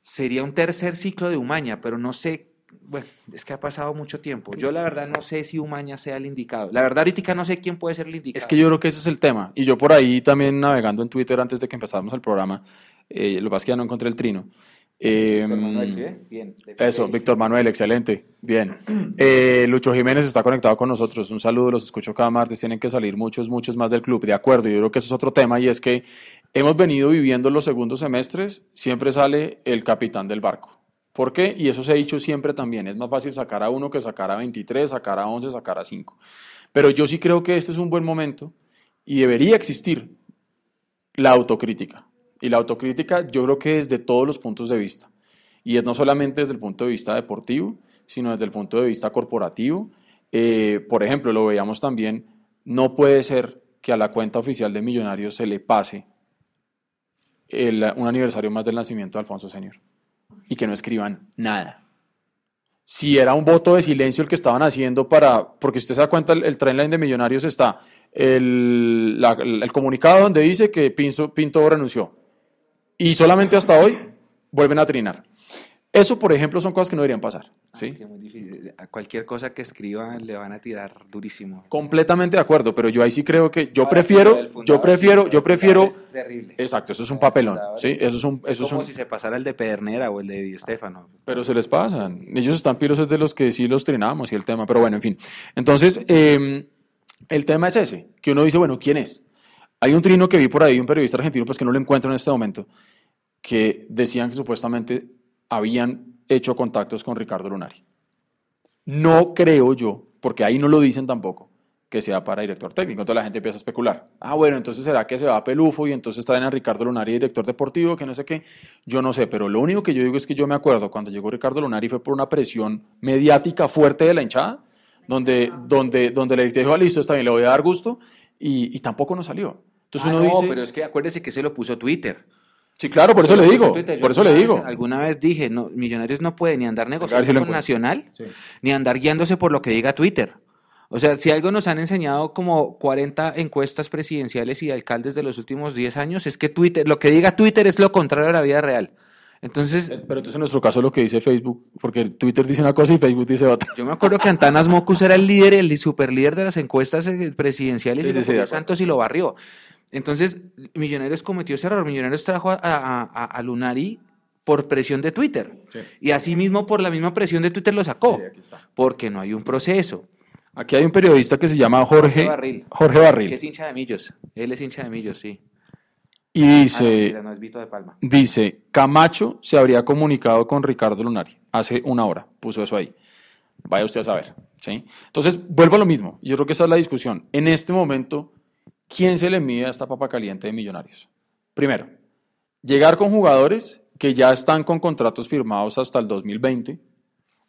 Sería un tercer ciclo de Umaña, pero no sé, bueno, es que ha pasado mucho tiempo. Yo la verdad no sé si Umaña sea el indicado. La verdad ahorita no sé quién puede ser el indicado. Es que yo creo que ese es el tema. Y yo por ahí también navegando en Twitter antes de que empezáramos el programa, eh, lo que pasa es que ya no encontré el trino. Eh, Víctor Manuel, ¿sí ve? Bien. Eso, Víctor Manuel, excelente. Bien. Eh, Lucho Jiménez está conectado con nosotros. Un saludo, los escucho cada martes. Tienen que salir muchos, muchos más del club. De acuerdo, yo creo que eso es otro tema y es que hemos venido viviendo los segundos semestres. Siempre sale el capitán del barco. ¿Por qué? Y eso se ha dicho siempre también. Es más fácil sacar a uno que sacar a 23, sacar a 11, sacar a 5. Pero yo sí creo que este es un buen momento y debería existir la autocrítica. Y la autocrítica yo creo que es de todos los puntos de vista. Y es no solamente desde el punto de vista deportivo, sino desde el punto de vista corporativo. Eh, por ejemplo, lo veíamos también, no puede ser que a la cuenta oficial de Millonarios se le pase un aniversario más del nacimiento de Alfonso Senior y que no escriban nada. Si era un voto de silencio el que estaban haciendo para, porque usted se da cuenta, el, el trendline de Millonarios está el, el comunicado donde dice que Pinto, Pinto renunció y solamente hasta hoy vuelven a trinar. Eso, por ejemplo, son cosas que no deberían pasar. ¿sí? es que muy difícil. A cualquier cosa que escriba le van a tirar durísimo. Completamente de acuerdo, pero yo ahí sí creo que yo Ahora, prefiero, sí, yo prefiero, sí, yo prefiero, Es terrible. exacto, eso es un El papelón, ¿sí? Eso es un, es eso es como un, si se pasara el de Pedernera o el de Di Stefano. pero se les pasan. Ellos están piros es de los que sí los trinamos y el tema, pero bueno, en fin. Entonces, eh, el tema es ese, que uno dice, bueno, ¿quién es? Hay un trino que vi por ahí, un periodista argentino, pues que no lo encuentro en este momento, que decían que supuestamente habían hecho contactos con Ricardo Lunari. No creo yo, porque ahí no lo dicen tampoco, que sea para director técnico. Entonces la gente empieza a especular. Ah, bueno, entonces será que se va a Pelufo y entonces traen a Ricardo Lunari, director deportivo, que no sé qué. Yo no sé, pero lo único que yo digo es que yo me acuerdo cuando llegó Ricardo Lunari fue por una presión mediática fuerte de la hinchada, donde, donde, donde le dijo, ah, listo, está bien, le voy a dar gusto, y, y tampoco nos salió. Entonces Ah, uno no, dice, pero es que acuérdese que se lo puso Twitter. sí, claro, por eso Se le digo, Twitter. Por eso le digo. vez- alguna vez dije, no, Millonarios no puede ni andar si negociando lo con. Nacional, Sí. ni andar guiándose por lo que diga Twitter. O sea, si algo nos han enseñado como 40 encuestas presidenciales y de alcaldes de los últimos 10 años, es que Twitter, lo que diga Twitter es lo contrario a la vida real. Entonces, Eh, Pero entonces en nuestro caso lo que dice Facebook, porque Twitter dice una cosa y Facebook dice otra. yo me acuerdo que Antanas Mocus era el líder, el superlíder de las encuestas eh, presidenciales Sí, y sí, lo sí. Santos y lo barrió. Entonces, Millonarios cometió ese error. Millonarios trajo a, a- a- a Lunari por presión de Twitter. Y asimismo, por la misma presión de Twitter lo sacó. Porque no hay un proceso. Aquí hay un periodista que se llama Jorge, Jorge Barril. Jorge Barril. Que es hincha de Millos. Él es hincha de Millos, sí. Y Ah, no, dice, mentira, no es Vito de Palma. dice, Camacho se habría comunicado con Ricardo Lunari hace una hora, puso eso ahí. Vaya usted a saber, ¿sí? Entonces, vuelvo a lo mismo. Yo creo que esa es la discusión. En este momento, ¿quién se le mide a esta papa caliente de millonarios? Primero, llegar con jugadores que ya están con contratos firmados hasta el 2020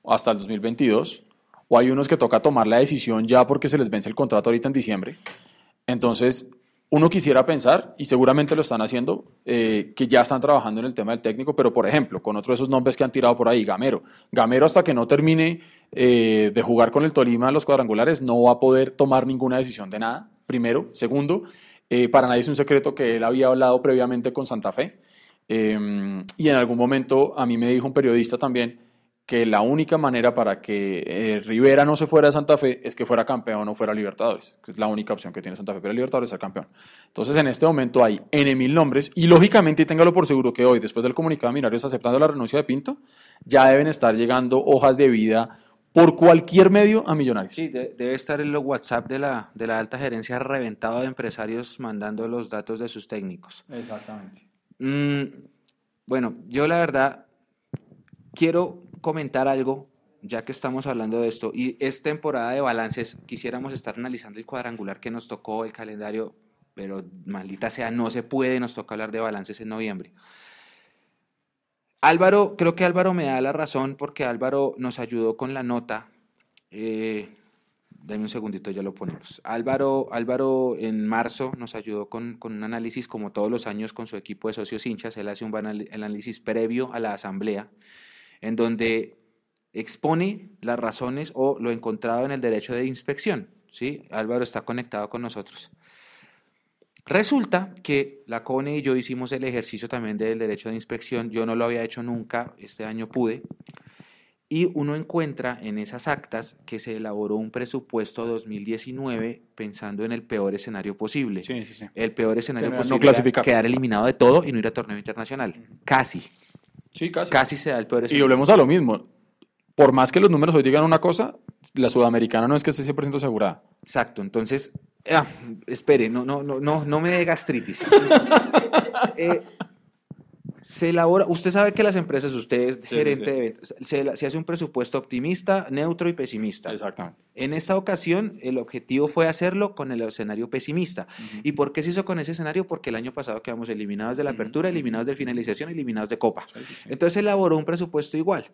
o hasta el 2022, o hay unos que toca tomar la decisión ya porque se les vence el contrato ahorita en diciembre. Entonces, uno quisiera pensar, y seguramente lo están haciendo, eh, que ya están trabajando en el tema del técnico, pero por ejemplo, con otro de esos nombres que han tirado por ahí, Gamero. Gamero hasta que no termine eh, de jugar con el Tolima en los cuadrangulares no va a poder tomar ninguna decisión de nada, primero. Segundo, eh, para nadie es un secreto que él había hablado previamente con Santa Fe, eh, y en algún momento a mí me dijo un periodista también que la única manera para que eh, Rivera no se fuera de Santa Fe es que fuera campeón o fuera Libertadores, que es la única opción que tiene Santa Fe para Libertadores ser campeón. Entonces, en este momento hay N mil nombres y lógicamente, y téngalo por seguro que hoy, después del comunicado de Millonarios aceptando la renuncia de Pinto, ya deben estar llegando hojas de vida por cualquier medio a Millonarios. Sí, de- debe estar el WhatsApp de la, de la alta gerencia reventado de empresarios mandando los datos de sus técnicos. Exactamente. Mm, bueno, yo la verdad quiero comentar algo, ya que estamos hablando de esto, y es temporada de balances, quisiéramos estar analizando el cuadrangular que nos tocó, el calendario, pero maldita sea, no se puede, nos toca hablar de balances en noviembre. Álvaro, creo que Álvaro me da la razón porque Álvaro nos ayudó con la nota. eh, Dame un segundito, ya lo ponemos. Álvaro, Álvaro en marzo nos ayudó con, con, un análisis, como todos los años, con su equipo de socios hinchas. Él hace un análisis previo a la asamblea, en donde expone las razones o lo encontrado en el derecho de inspección. ¿sí? Álvaro está conectado con nosotros. Resulta que la CONE y yo hicimos el ejercicio también del derecho de inspección. Yo no lo había hecho nunca, este año pude. Y uno encuentra en esas actas que se elaboró un presupuesto 2019 pensando en el peor escenario posible. Sí, sí, sí. El peor escenario no posible clasificar. era quedar eliminado de todo y no ir a torneo internacional. Casi. Sí, casi. Casi se da el peor Y volvemos a lo mismo. Por más que los números hoy digan una cosa, la sudamericana no es que esté 100% asegurada. Exacto. Entonces, ah, espere, no, no, no, no, no me dé gastritis. Eh, se elabora, usted sabe que las empresas, usted es Sí, gerente sí, de ventas, se, se hace un presupuesto optimista, neutro y pesimista. Exactamente. En esta ocasión, el objetivo fue hacerlo con el escenario pesimista. ¿Y por qué se hizo con ese escenario? Porque el año pasado quedamos eliminados de la apertura, eliminados de finalización, eliminados de copa. Entonces se elaboró un presupuesto igual.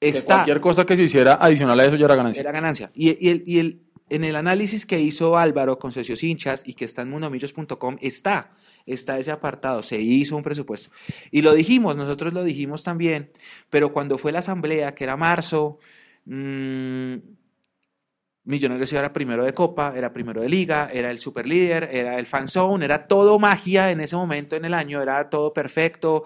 Está, Cualquier cosa que se hiciera adicional a eso ya era ganancia. era ganancia. Y, y el, y el- en el análisis que hizo Álvaro con Socios Hinchas y que está en mundomillos.com está, está ese apartado, se hizo un presupuesto. Y lo dijimos, nosotros lo dijimos también, pero cuando fue la asamblea, que era marzo, mm, Millonarios era primero de Copa, era primero de Liga, era el superlíder, era el fanzone, era todo magia en ese momento en el año, era todo perfecto,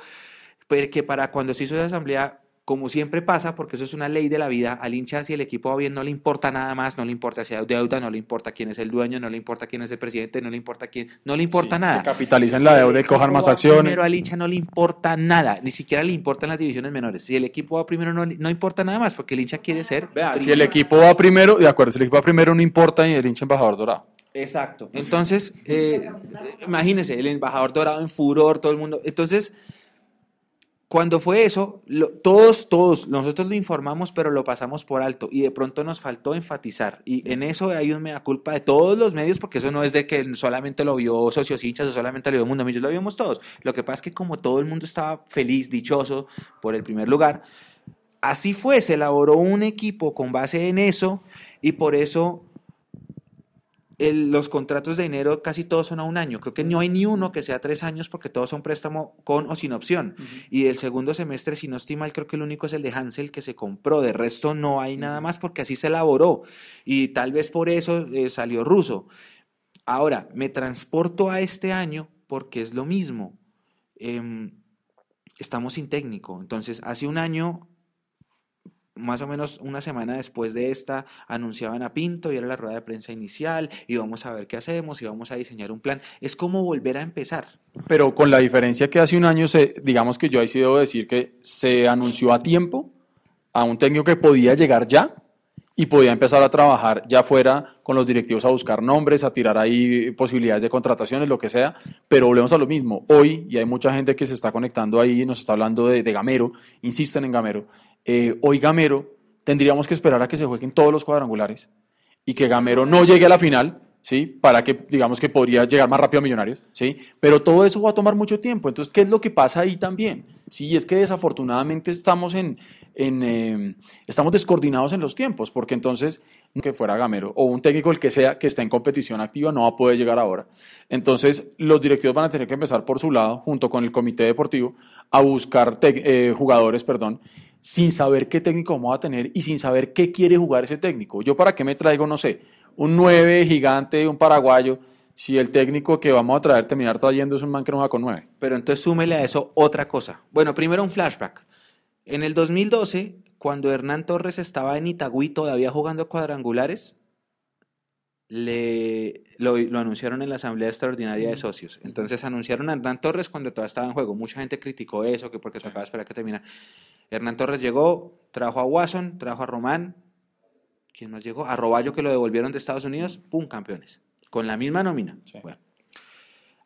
pero que para cuando se hizo esa asamblea, como siempre pasa, porque eso es una ley de la vida, al hincha si el equipo va bien no le importa nada más, no le importa si hay deuda, no le importa quién es el dueño, no le importa quién es el presidente, no le importa quién, no le importa Sí, nada. capitalicen la deuda y cojan más acciones. Primero al hincha no le importa nada, ni siquiera le importan las divisiones menores. Si el equipo va primero no, no importa nada más, porque el hincha quiere ser Vea, si el equipo va primero, de acuerdo, si el equipo va primero no importa y el hincha embajador dorado. Exacto. Entonces, eh, imagínense, el embajador dorado en furor, todo el mundo. Entonces, cuando fue eso, todos, todos, nosotros lo informamos, pero lo pasamos por alto y de pronto nos faltó enfatizar. Y en eso hay un mea culpa de todos los medios, porque eso no es de que solamente lo vio Socios Hinchas o solamente lo vio Mundo Millos, lo vimos todos. Lo que pasa es que como todo el mundo estaba feliz, dichoso por el primer lugar, así fue, se elaboró un equipo con base en eso y por eso el- los contratos de enero casi todos son a un año. Creo que no hay ni uno que sea tres años porque todos son préstamo con o sin opción. Y el segundo semestre, si no estoy mal, creo que el único es el de Hansel que se compró. De resto no hay nada más porque así se elaboró. Y tal vez por eso eh, salió ruso. Ahora, me transporto a este año porque es lo mismo. Em, estamos sin técnico. Entonces, hace un año más o menos una semana después de esta, anunciaban a Pinto y era la rueda de prensa inicial, y vamos a ver qué hacemos, y vamos a diseñar un plan. Es como volver a empezar. Pero con la diferencia que hace un año, se, digamos que yo ahí sí debo decir que se anunció a tiempo a un técnico que podía llegar ya y podía empezar a trabajar ya fuera con los directivos a buscar nombres, a tirar ahí posibilidades de contrataciones, lo que sea, pero volvemos a lo mismo. Hoy, y hay mucha gente que se está conectando ahí y nos está hablando de, de Gamero, insisten en Gamero, eh, hoy Gamero tendríamos que esperar a que se jueguen todos los cuadrangulares y que Gamero no llegue a la final, ¿sí? Para que, digamos que podría llegar más rápido a Millonarios, ¿sí? Pero todo eso va a tomar mucho tiempo. Entonces, ¿qué es lo que pasa ahí también? Sí, es que desafortunadamente estamos en, eh, estamos descoordinados en los tiempos, porque entonces que fuera Gamero o un técnico el que sea que está en competición activa no va a poder llegar ahora. Entonces, los directivos van a tener que empezar por su lado, junto con el comité deportivo, a buscar eh, jugadores, perdón, sin saber qué técnico vamos a tener y sin saber qué quiere jugar ese técnico. Yo para qué me traigo, no sé, un 9 gigante, un paraguayo, si el técnico que vamos a traer, terminar trayendo es un man que no con 9. Pero entonces súmele a eso otra cosa. Bueno, primero un flashback. En el 2012, cuando Hernán Torres estaba en Itagüí todavía jugando cuadrangulares, le, lo, lo anunciaron en la Asamblea Extraordinaria de Socios. Entonces anunciaron a Hernán Torres cuando todavía estaba en juego. Mucha gente criticó eso, que porque tocaba esperar que terminara. Hernán Torres llegó, trajo a Watson, trajo a Román. ¿Quién más llegó? A Roballo, que lo devolvieron de Estados Unidos. ¡Pum! Campeones. Con la misma nómina. Sí. Bueno.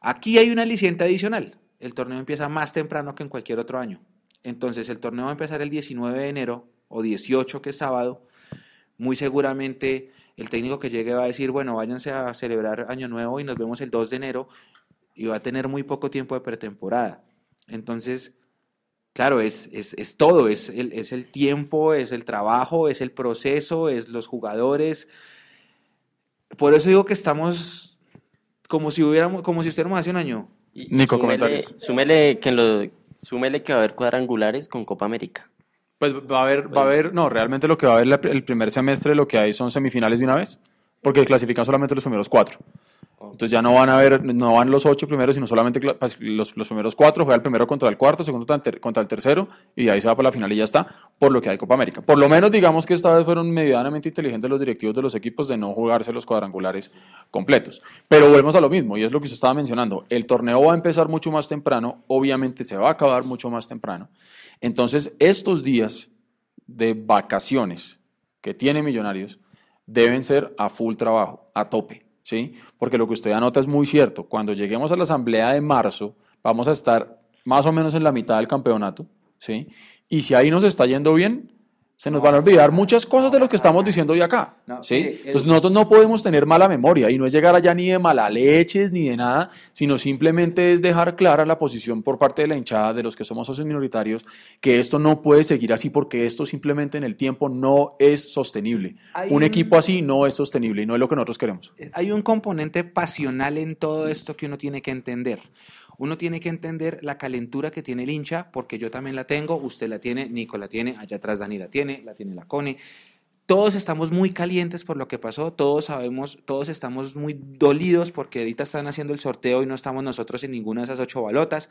Aquí hay una aliciente adicional. El torneo empieza más temprano que en cualquier otro año. Entonces, el torneo va a empezar el 19 de enero o 18, que es sábado. Muy seguramente el técnico que llegue va a decir, bueno, váyanse a celebrar Año Nuevo y nos vemos el 2 de enero y va a tener muy poco tiempo de pretemporada. Entonces, claro, es, es, es todo, es el, es el tiempo, es el trabajo, es el proceso, es los jugadores. Por eso digo que estamos como si hubiéramos, como si estuviéramos hace un año. Y Nico, súmele- comentarios. Súmele que, en lo- súmele que va a haber cuadrangulares con Copa América. Pues va a haber, va a haber, no, realmente lo que va a haber el primer semestre lo que hay son semifinales de una vez, porque clasifican solamente los primeros cuatro. Entonces ya no van a haber, no van los ocho primeros, sino solamente pues, los, los primeros cuatro, juega el primero contra el cuarto, segundo contra el tercero, y de ahí se va para la final y ya está, por lo que hay Copa América. Por lo menos digamos que esta vez fueron medianamente inteligentes los directivos de los equipos de no jugarse los cuadrangulares completos. Pero volvemos a lo mismo, y es lo que usted estaba mencionando, el torneo va a empezar mucho más temprano, obviamente se va a acabar mucho más temprano. Entonces, estos días de vacaciones que tiene Millonarios deben ser a full trabajo, a tope, ¿sí? Porque lo que usted anota es muy cierto. Cuando lleguemos a la asamblea de marzo, vamos a estar más o menos en la mitad del campeonato, ¿sí? Y si ahí nos está yendo bien, se nos van a olvidar muchas cosas de lo que estamos diciendo hoy acá, No, ¿sí? Entonces nosotros no podemos tener mala memoria y no es llegar allá ni de mala leches ni de nada, sino simplemente es dejar clara la posición por parte de la hinchada de los que somos socios minoritarios que esto no puede seguir así porque esto simplemente en el tiempo no es sostenible. Hay un- equipo así no es sostenible y no es lo que nosotros queremos. Hay un componente pasional en todo esto que uno tiene que entender. Uno tiene que entender la calentura que tiene el hincha, porque yo también la tengo, usted la tiene, Nico la tiene, allá atrás Dani la tiene, la tiene la Cone. Todos estamos muy calientes por lo que pasó, todos sabemos, todos estamos muy dolidos porque ahorita están haciendo el sorteo y no estamos nosotros en ninguna de esas ocho balotas.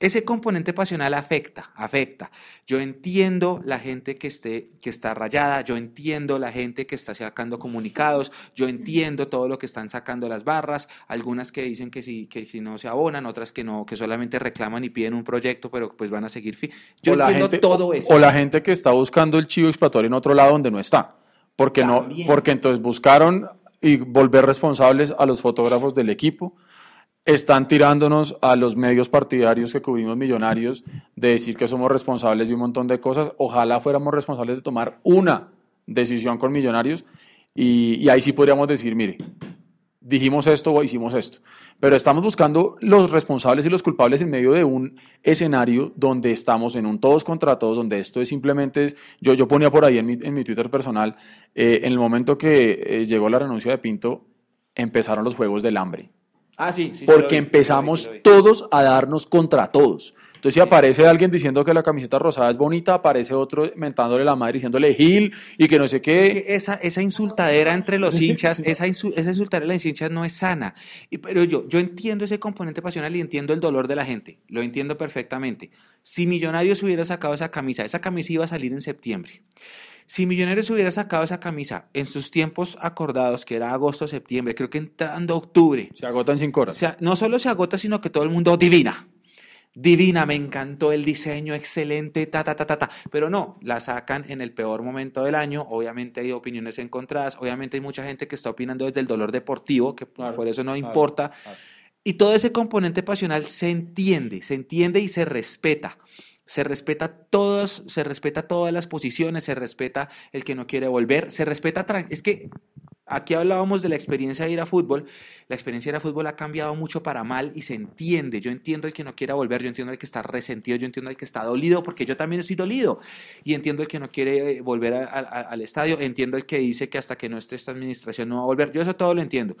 Ese componente pasional afecta, afecta. Yo entiendo la gente que, esté, que está rayada, yo entiendo la gente que está sacando comunicados, yo entiendo todo lo que están sacando las barras, algunas que dicen que si, que si no se abonan, otras que no, que solamente reclaman y piden un proyecto, pero pues van a seguir. Yo o la entiendo gente, todo eso. O la gente que está buscando el chivo expiatorio en otro lado donde no está. Porque, no, porque entonces buscaron y volver responsables a los fotógrafos del equipo. Están tirándonos a los medios partidarios que cubrimos millonarios de decir que somos responsables de un montón de cosas. Ojalá fuéramos responsables de tomar una decisión con millonarios y, ahí sí podríamos decir, mire, dijimos esto o hicimos esto. Pero estamos buscando los responsables y los culpables en medio de un escenario donde estamos en un todos contra todos, donde esto es simplemente, yo, yo ponía por ahí en mi, en mi Twitter personal, eh, en el momento que eh, llegó la renuncia de Pinto, empezaron los juegos del hambre. Ah, sí, sí, Porque sí lo vi, empezamos sí todos a darnos contra todos. Entonces, si aparece alguien diciendo que la camiseta rosada es bonita, aparece otro mentándole la madre diciéndole Gil y que no sé qué. Es que esa, esa insultadera entre los hinchas, esa, insu- esa insultadera de los hinchas no es sana. Y, pero yo, yo entiendo ese componente pasional y entiendo el dolor de la gente. Lo entiendo perfectamente. Si Millonarios hubiera sacado esa camisa, esa camisa iba a salir en septiembre. Si Millonarios hubiera sacado esa camisa en sus tiempos acordados, que era agosto, septiembre, creo que entrando octubre, Se agotan cinco horas. sea, no solo se agota, sino que todo el mundo divina. Divina, me encantó el diseño, excelente, ta, ta, ta, ta, ta. Pero no, la sacan en el peor momento del año. Obviamente hay opiniones encontradas. Obviamente hay mucha gente que está opinando desde el dolor deportivo, que Claro, por eso no claro, importa. claro. Y todo ese componente pasional se entiende, se entiende y se respeta. Se respeta todos, se respeta todas las posiciones, se respeta el que no quiere volver, se respeta. Es que aquí hablábamos de la experiencia de ir a fútbol. La experiencia de ir a fútbol ha cambiado mucho para mal y se entiende. Yo entiendo el que no quiera volver, yo entiendo el que está resentido, yo entiendo el que está dolido, porque yo también estoy dolido. Y entiendo el que no quiere eh, volver al estadio, entiendo el que dice que hasta que no esté esta administración no va a volver. Yo eso todo lo entiendo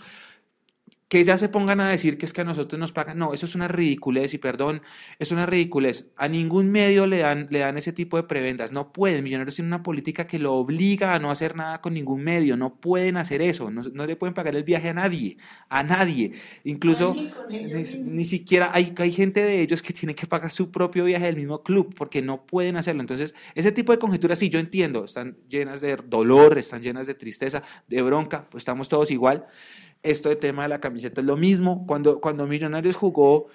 que ya se pongan a decir que es que a nosotros nos pagan. No, eso es una ridiculez y perdón, es una ridiculez. A ningún medio le dan, le dan ese tipo de prebendas. No pueden. Millonarios tienen una política que lo obliga a no hacer nada con ningún medio. No pueden hacer eso. No, no le pueden pagar el viaje a nadie. A nadie. Incluso ni, ni siquiera hay, hay gente de ellos que tiene que pagar su propio viaje del mismo club porque no pueden hacerlo. Entonces, ese tipo de conjeturas, sí, yo entiendo, están llenas de dolor, están llenas de tristeza, de bronca, pues estamos todos igual esto de tema de la camiseta es lo mismo. Cuando, cuando Millonarios jugó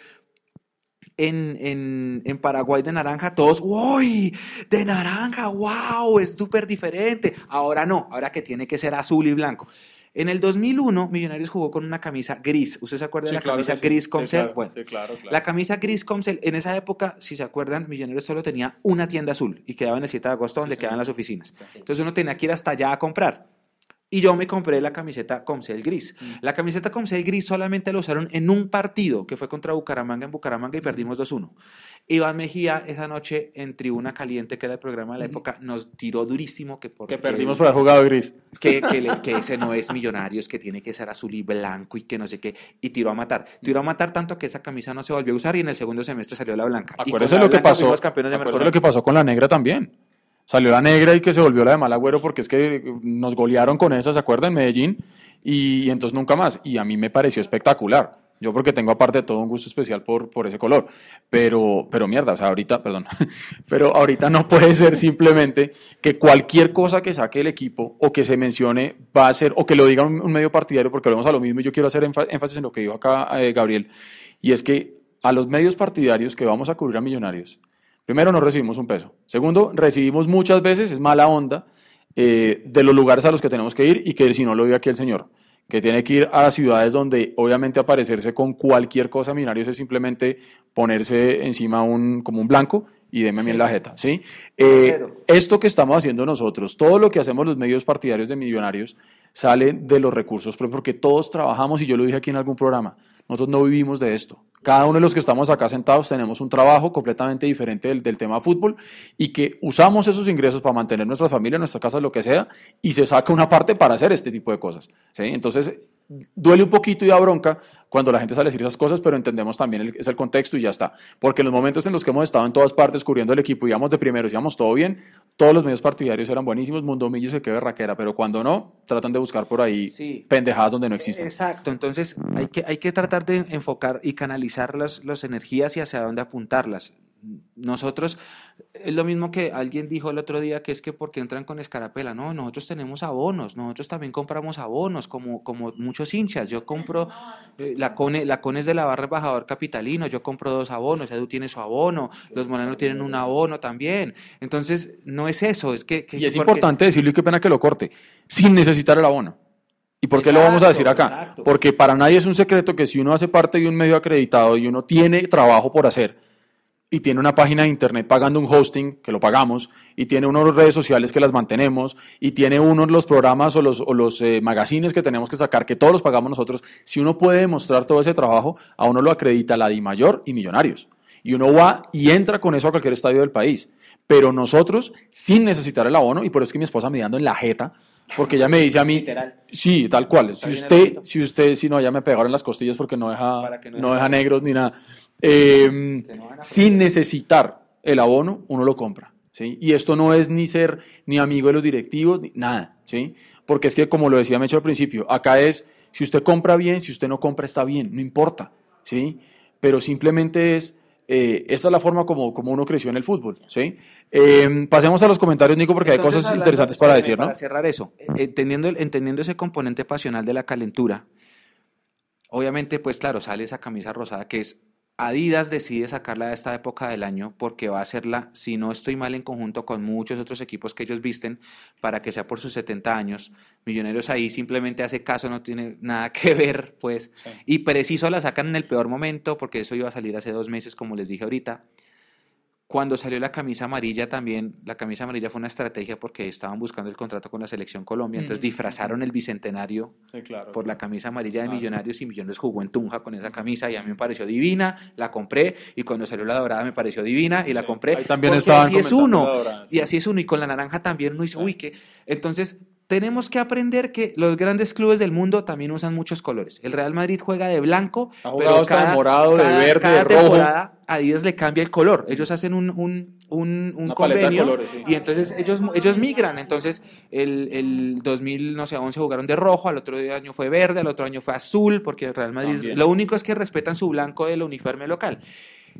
en, en, en Paraguay de naranja, todos, ¡Uy! De naranja, wow, es súper diferente. Ahora no, ahora que tiene que ser azul y blanco. En el 2001, Millonarios jugó con una camisa gris. ¿Usted se acuerda de la camisa gris Comcel? bueno, la camisa gris Comcel, en esa época, si se acuerdan, Millonarios solo tenía una tienda azul y quedaba en el 7 de agosto donde Sí, quedaban las oficinas. Entonces uno tenía que ir hasta allá a comprar. Y yo me compré la camiseta Comcel gris. La camiseta Comcel gris solamente la usaron en un partido que fue contra Bucaramanga en Bucaramanga y perdimos 2-1. Iván Mejía esa noche en Tribuna Caliente, que era el programa de la época, nos tiró durísimo que porque Que perdimos por haber jugado gris. que, que, le- que ese no es Millonarios, que tiene que ser azul y blanco y que no sé qué, y tiró a matar. Tiró a matar tanto que esa camisa no se volvió a usar y en el segundo semestre salió la blanca. Y con Acuérdese la lo que pasó. fuimos campeones de acuérdese Mercosur. lo que pasó con la negra también. Salió la negra y que se volvió la de mal agüero porque es que nos golearon con esa, ¿se acuerdan? En Medellín. Y, y entonces nunca más. Y a mí me pareció espectacular. Yo porque tengo aparte todo un gusto especial por, por ese color. Pero, pero mierda, o sea, ahorita, perdón, pero ahorita no puede ser simplemente que cualquier cosa que saque el equipo o que se mencione va a ser, o que lo diga un, medio partidario, porque volvemos a lo mismo y yo quiero hacer énfa- énfasis en lo que dijo acá eh, Gabriel, y es que a los medios partidarios que vamos a cubrir a millonarios, primero no recibimos un peso, segundo, recibimos muchas veces, es mala onda, eh, de los lugares a los que tenemos que ir y que si no lo diga aquí el señor, que tiene que ir a ciudades donde obviamente aparecerse con cualquier cosa millonarios es simplemente ponerse encima un, como un blanco y deme bien la jeta, ¿sí? Eh, esto que estamos haciendo nosotros, todo lo que hacemos los medios partidarios de millonarios, sale de los recursos porque todos trabajamos, y yo lo dije aquí en algún programa, nosotros no vivimos de esto. Cada uno de los que estamos acá sentados tenemos un trabajo completamente diferente del, del tema fútbol y que usamos esos ingresos para mantener nuestra familia, nuestras casas, lo que sea, y se saca una parte para hacer este tipo de cosas. ¿sí? Entonces, duele un poquito y da bronca cuando la gente sale a decir esas cosas, pero entendemos también el, es el contexto y ya está. Porque en los momentos en los que hemos estado en todas partes cubriendo el equipo, íbamos de primeros, íbamos todo bien, todos los medios partidarios eran buenísimos, Mundo Millo se quedó raquera, pero cuando no, tratan de buscar por ahí Sí. pendejadas donde no existen. Exacto, entonces hay que, hay que tratar de enfocar y canalizar las, las energías y hacia dónde apuntarlas. Nosotros, es lo mismo que alguien dijo el otro día, que es que porque entran con escarapela, no, nosotros tenemos abonos, nosotros también compramos abonos, como, como muchos hinchas, yo compro, eh, la, Cone, la Cone es de la barra embajador capitalino, yo compro dos abonos, Edu tiene su abono, los morenos tienen un abono también, entonces no es eso, es que... que- Y es porque- importante decirlo y qué pena que lo corte, sin necesitar el abono. ¿Y por qué lo vamos a decir acá? exacto. Porque para nadie es un secreto que si uno hace parte de un medio acreditado y uno tiene trabajo por hacer y tiene una página de internet pagando un hosting, que lo pagamos, y tiene unas redes sociales que las mantenemos, y tiene uno los programas o los, o los eh, magazines que tenemos que sacar, que todos los pagamos nosotros, si uno puede demostrar todo ese trabajo, a uno lo acredita la DIMAYOR y Millonarios. Y uno va y entra con eso a cualquier estadio del país. Pero nosotros, sin necesitar el abono, y por eso es que mi esposa me dando en la jeta, porque ella me dice a mí, Literal. sí, tal cual, si usted, si usted, si no, ya me pegaron las costillas porque no deja, no deja negros ni nada. Eh, sin necesitar el abono, uno lo compra. ¿sí? Y esto no es ni ser ni amigo de los directivos, ni nada. ¿sí? Porque es que, como lo decía Mecho al principio, acá es, si usted compra bien, si usted no compra está bien, no importa. ¿sí? Pero simplemente es, eh, esta es la forma como, como uno creció en el fútbol. ¿sí? Eh, pasemos a los comentarios, Nico, porque hay cosas interesantes para decir, ¿no? Para cerrar eso, eh, entendiendo, entendiendo ese componente pasional de la calentura, obviamente, pues claro, sale esa camisa rosada que es Adidas decide sacarla de esta época del año porque va a hacerla, si no estoy mal, en conjunto con muchos otros equipos que ellos visten para que sea por sus 70 años. Millonarios ahí simplemente hace caso, no tiene nada que ver, pues. Y preciso la sacan en el peor momento porque eso iba a salir hace dos meses, como les dije ahorita. Cuando salió la camisa amarilla también, la camisa amarilla fue una estrategia porque estaban buscando el contrato con la selección Colombia, entonces Ujú. disfrazaron el bicentenario Sí, claro. por la camisa amarilla de Claro. Millonarios y Millonarios jugó en Tunja con esa camisa y a mí me pareció divina, la compré y cuando salió la dorada me pareció divina y la Sí. compré. Ahí también porque estaban así es uno. la dorada, sí. Y así es uno y con la naranja también uno dice, uy, que entonces tenemos que aprender que los grandes clubes del mundo también usan muchos colores. El Real Madrid juega de blanco, jugado hasta de cada, morado, de cada- verde, cada de rojo. temporada Adidas le cambia el color. Ellos hacen un, un, un, un convenio colores, sí. y entonces ellos, ellos migran. Entonces el, el 2000, no sé, 11 jugaron de rojo, al otro año fue verde, al otro año fue azul, porque el Real Madrid, También. lo único es que respetan su blanco del uniforme local.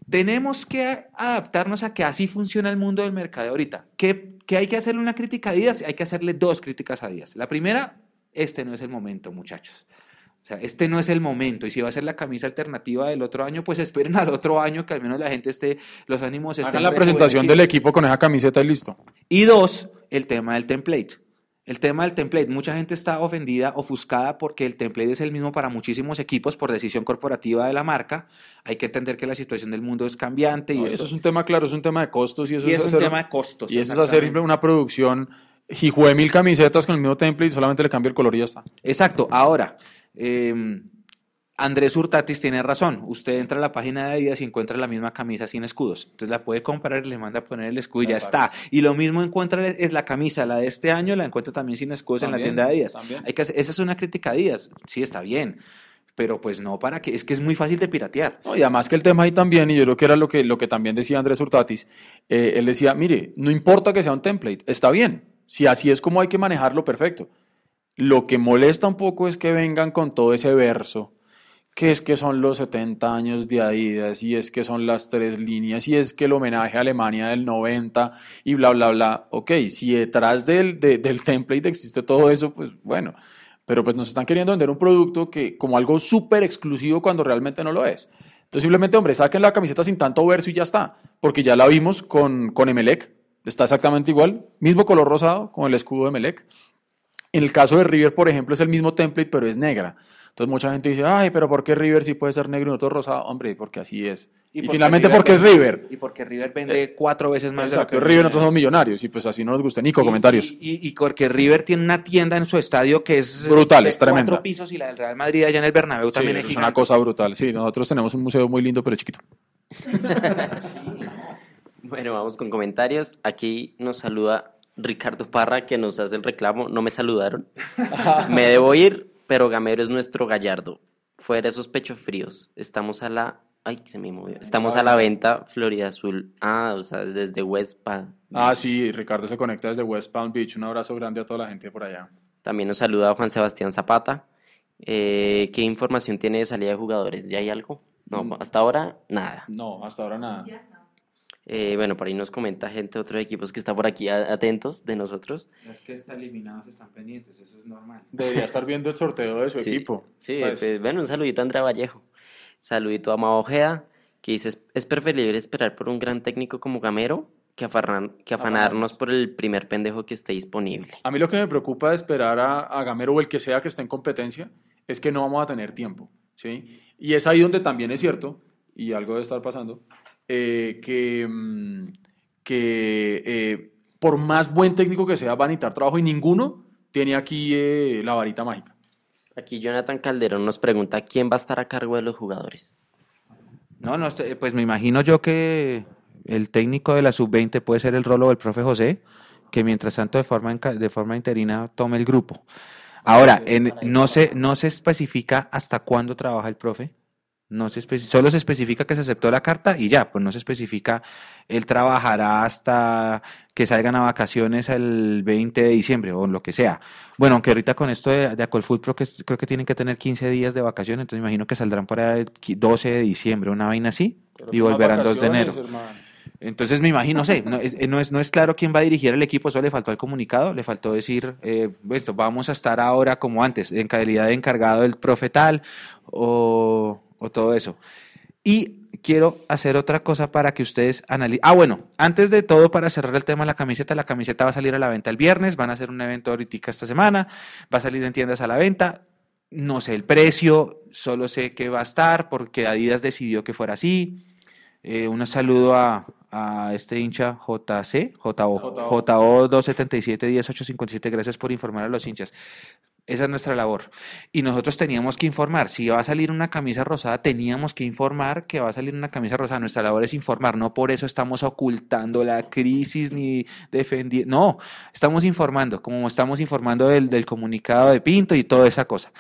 Tenemos que adaptarnos a que así funciona el mundo del mercado ahorita. ¿Que, que hay que hacerle una crítica a Díaz? Hay que hacerle dos críticas a Díaz. La primera, este no es el momento, muchachos. O sea, este no es el momento. Y si va a ser la camisa alternativa del otro año, pues esperen al otro año que al menos la gente esté, los ánimos estén Hagan la presentación del equipo con esa camiseta y listo. Y dos, el tema del template. El tema del template. Mucha gente está ofendida, ofuscada, porque el template es el mismo para muchísimos equipos por decisión corporativa de la marca. Hay que entender que la situación del mundo es cambiante y No, esto- eso es un tema claro, es un tema de costos y eso y es un hacer- tema de costos. Y eso es hacer una producción y jugué mil camisetas con el mismo template y solamente le cambio el color y ya está. Exacto. Ahora, eh, Andrés Hurtatis tiene razón. Usted entra a la página de Adidas y encuentra la misma camisa sin escudos. Entonces la puede comprar y le manda a poner el escudo y ya está. Y lo mismo encuentra es la camisa, la de este año, la encuentra también sin escudos en la tienda de Adidas. también. Hay que hacer- esa es una crítica a Adidas. Sí, está bien. Pero pues no para que, es que es muy fácil de piratear. No, y además que el tema ahí también, y yo creo que era lo que, lo que también decía Andrés Hurtatis, eh, él decía, mire, no importa que sea un template, está bien, si así es como hay que manejarlo, perfecto. Lo que molesta un poco es que vengan con todo ese verso, que es que son los 70 años de Adidas, y es que son las tres líneas, y es que el homenaje a Alemania del 90, y bla, bla, bla. Ok, si detrás del, de- del template existe todo eso, pues bueno, pero pues nos están queriendo vender un producto que como algo súper exclusivo cuando realmente no lo es. Entonces simplemente, hombre, saquen la camiseta sin tanto verso y ya está, porque ya la vimos con, con Emelec, está exactamente igual, mismo color rosado con el escudo de Emelec. En el caso de River, por ejemplo, es el mismo template, pero es negra. Entonces mucha gente dice, ay, pero ¿por qué River sí puede ser negro y no todo rosado? Hombre, porque así es. Y, porque finalmente River porque es River. Y porque River vende cuatro veces más de Exacto, que River nosotros somos millonarios y pues así no nos gusta. Nico, Y- comentarios. Y, y- y porque River tiene una tienda en su estadio que es Brutal, de es tremenda. cuatro pisos y la del Real Madrid allá en el Bernabéu Sí, también es es una cosa brutal. Sí, nosotros tenemos un museo muy lindo, pero chiquito. Bueno, vamos con comentarios. Aquí nos saluda Ricardo Parra, que nos hace el reclamo. No me saludaron. me debo ir, pero Gamero es nuestro gallardo. Fuera esos pechos fríos. Estamos a la... Ay, se me movió. Estamos a la venta, Florida Azul. Ah, o sea, desde West Palm. Ah, sí, Ricardo se conecta desde West Palm Beach. Un abrazo grande a toda la gente por allá. También nos saluda Juan Sebastián Zapata. Eh, ¿Qué información tiene de salida de jugadores? ¿Ya hay algo? No, Mm. hasta ahora nada. No, hasta ahora nada. Eh, bueno, por ahí nos comenta gente de otros equipos que está por aquí a- atentos de nosotros. Los que están eliminados están pendientes, eso es normal. Debería estar viendo el sorteo de su Sí, equipo. Sí, Pues, pues, bueno, un saludito a Andrea Vallejo. Saludito a Mao Ojeda, que dice, "Es- preferible esperar por un gran técnico como Gamero que afanarnos por el primer pendejo que esté disponible. A mí lo que me preocupa de esperar a, a Gamero o el que sea que esté en competencia es que no vamos a tener tiempo, ¿sí? Y es ahí donde también es cierto, y algo debe estar pasando, eh, que, mm, que eh, por más buen técnico que sea, va a necesitar trabajo y ninguno tiene aquí eh, la varita mágica. Aquí Jonathan Calderón nos pregunta quién va a estar a cargo de los jugadores. No, no, este, pues me imagino yo que el técnico de la sub-20 puede ser el rolo del profe José, que mientras tanto de forma, de forma interina tome el grupo. Ahora, en- no, se, no se especifica hasta cuándo trabaja el profe. No se solo se especifica que se aceptó la carta y ya, pues no se especifica, él trabajará hasta que salgan a vacaciones el 20 de diciembre o lo que sea. Bueno, aunque ahorita con esto de, de Acolfoot creo que, creo que tienen que tener 15 días de vacaciones, entonces me imagino que saldrán para el qui- 12 de diciembre, una vaina así, y volverán 2 de enero. Entonces me imagino, no sé, no es, eh, no, es, no es claro quién va a dirigir el equipo, solo le faltó el comunicado, le faltó decir, eh, esto, vamos a estar ahora como antes, en calidad de encargado del profe tal, o, o todo eso. Y quiero hacer otra cosa para que ustedes analicen. Ah, bueno, antes de todo, para cerrar el tema de la camiseta, la camiseta va a salir a la venta el viernes, van a hacer un evento ahorita esta semana, va a salir en tiendas a la venta. No sé el precio, solo sé que va a estar porque Adidas decidió que fuera así. Eh, un saludo a, a este hincha JC, JO, JO 277 10857. Gracias por informar a los hinchas. Esa es nuestra labor. Y nosotros teníamos que informar. Si va a salir una camisa rosada, teníamos que informar que va a salir una camisa rosada. Nuestra labor es informar. No por eso estamos ocultando la crisis ni defendiendo. No, estamos informando, como estamos informando del, del comunicado de Pinto y toda esa cosa.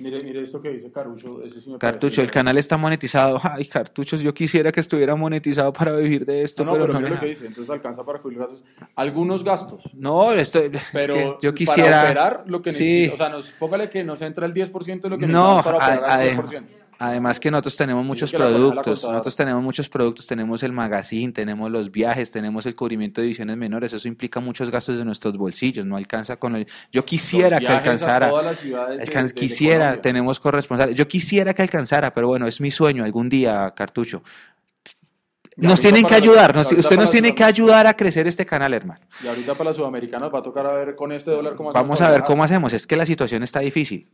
Mire, mire esto que dice Carucho. Eso sí me Cartucho, el canal está monetizado. Ay, cartuchos, yo quisiera que estuviera monetizado para vivir de esto, No, no, pero, pero no me lo que dice. Entonces alcanza para cubrir gastos. Algunos gastos. No, esto, es Pero que yo para quisiera. operar lo que Sí. necesita, o sea, nos, póngale que nos entra el 10% de lo que No, necesitamos para operar al ade- 100%. Además que nosotros tenemos muchos la la productos, nosotros tenemos muchos productos, tenemos el magazine, tenemos los viajes, tenemos el cubrimiento de ediciones menores, eso implica muchos gastos de nuestros bolsillos, no alcanza con el... Yo quisiera que alcanzara, alcan- de- de quisiera, tenemos corresponsales, yo quisiera que alcanzara, pero bueno, es mi sueño algún día, Cartucho. Y Nos tienen que ayudar, nos- usted nos tiene que ayudar a crecer este canal, hermano. Y ahorita para los sudamericanos va a tocar a ver con este dólar cómo hacemos Vamos a ver cómo hacemos. Es que la situación está difícil.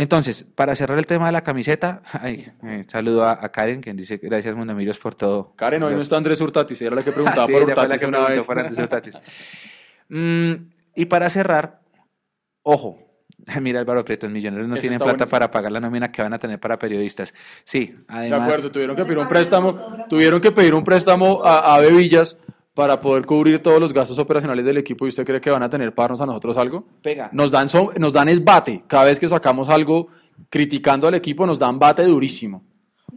Entonces, para cerrar el tema de la camiseta, ay, eh, saludo a, a Karen, quien dice gracias Mundomillos por todo. Karen, hoy no está Andrés Hurtatis, era la que preguntaba sí, por Hurtatis que una preguntó vez. por Andrés Hurtatis. Mm, y para cerrar, ojo, mira Álvaro Prieto, los millonarios no Eso tienen plata buenísimo. para pagar la nómina que van a tener para periodistas. Sí, De además... acuerdo, tuvieron que pedir un préstamo, tuvieron que pedir un préstamo a, a Bebillas para poder cubrir todos los gastos operacionales del equipo y usted cree que van a tener para darnos a nosotros algo? Pega. Nos dan, so- nos dan esbate. Cada vez que sacamos algo criticando al equipo, nos dan bate durísimo.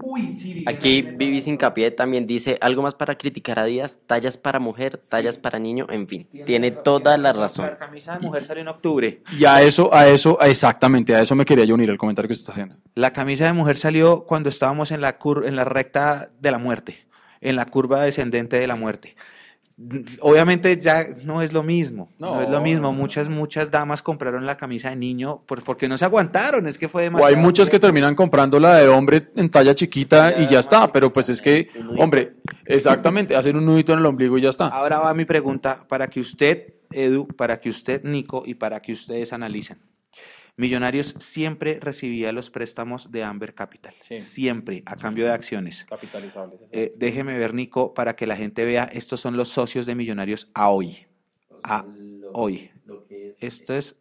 Uy, sí, Aquí Vivis Hincapié también dice algo más para criticar a Díaz, tallas para mujer, tallas para niño, en fin. Tiene toda la razón. La camisa de mujer salió en octubre. Y a eso, a eso, exactamente, a eso me quería yo unir el comentario que usted está haciendo. La camisa de mujer salió cuando estábamos en la, cur- en la recta de la muerte, en la curva descendente de la muerte. Obviamente ya no es lo mismo, no, No. es lo mismo. Muchas, muchas damas compraron la camisa de niño por- porque no se aguantaron, es que fue O demasiado. hay muchas que terminan comprando la de hombre en talla chiquita y ya está, pero pues es que, hombre, exactamente, hacen un nudito en el ombligo y ya está. Ahora va mi pregunta para que usted, Edu, para que usted, Nico, y para que ustedes analicen. Millonarios siempre recibía los préstamos de Amber Capital, Sí. siempre, a cambio de acciones. Capitalizables. Eh, déjeme ver, Nico, para que la gente vea, estos son los socios de Millonarios a hoy. A hoy. Esto es,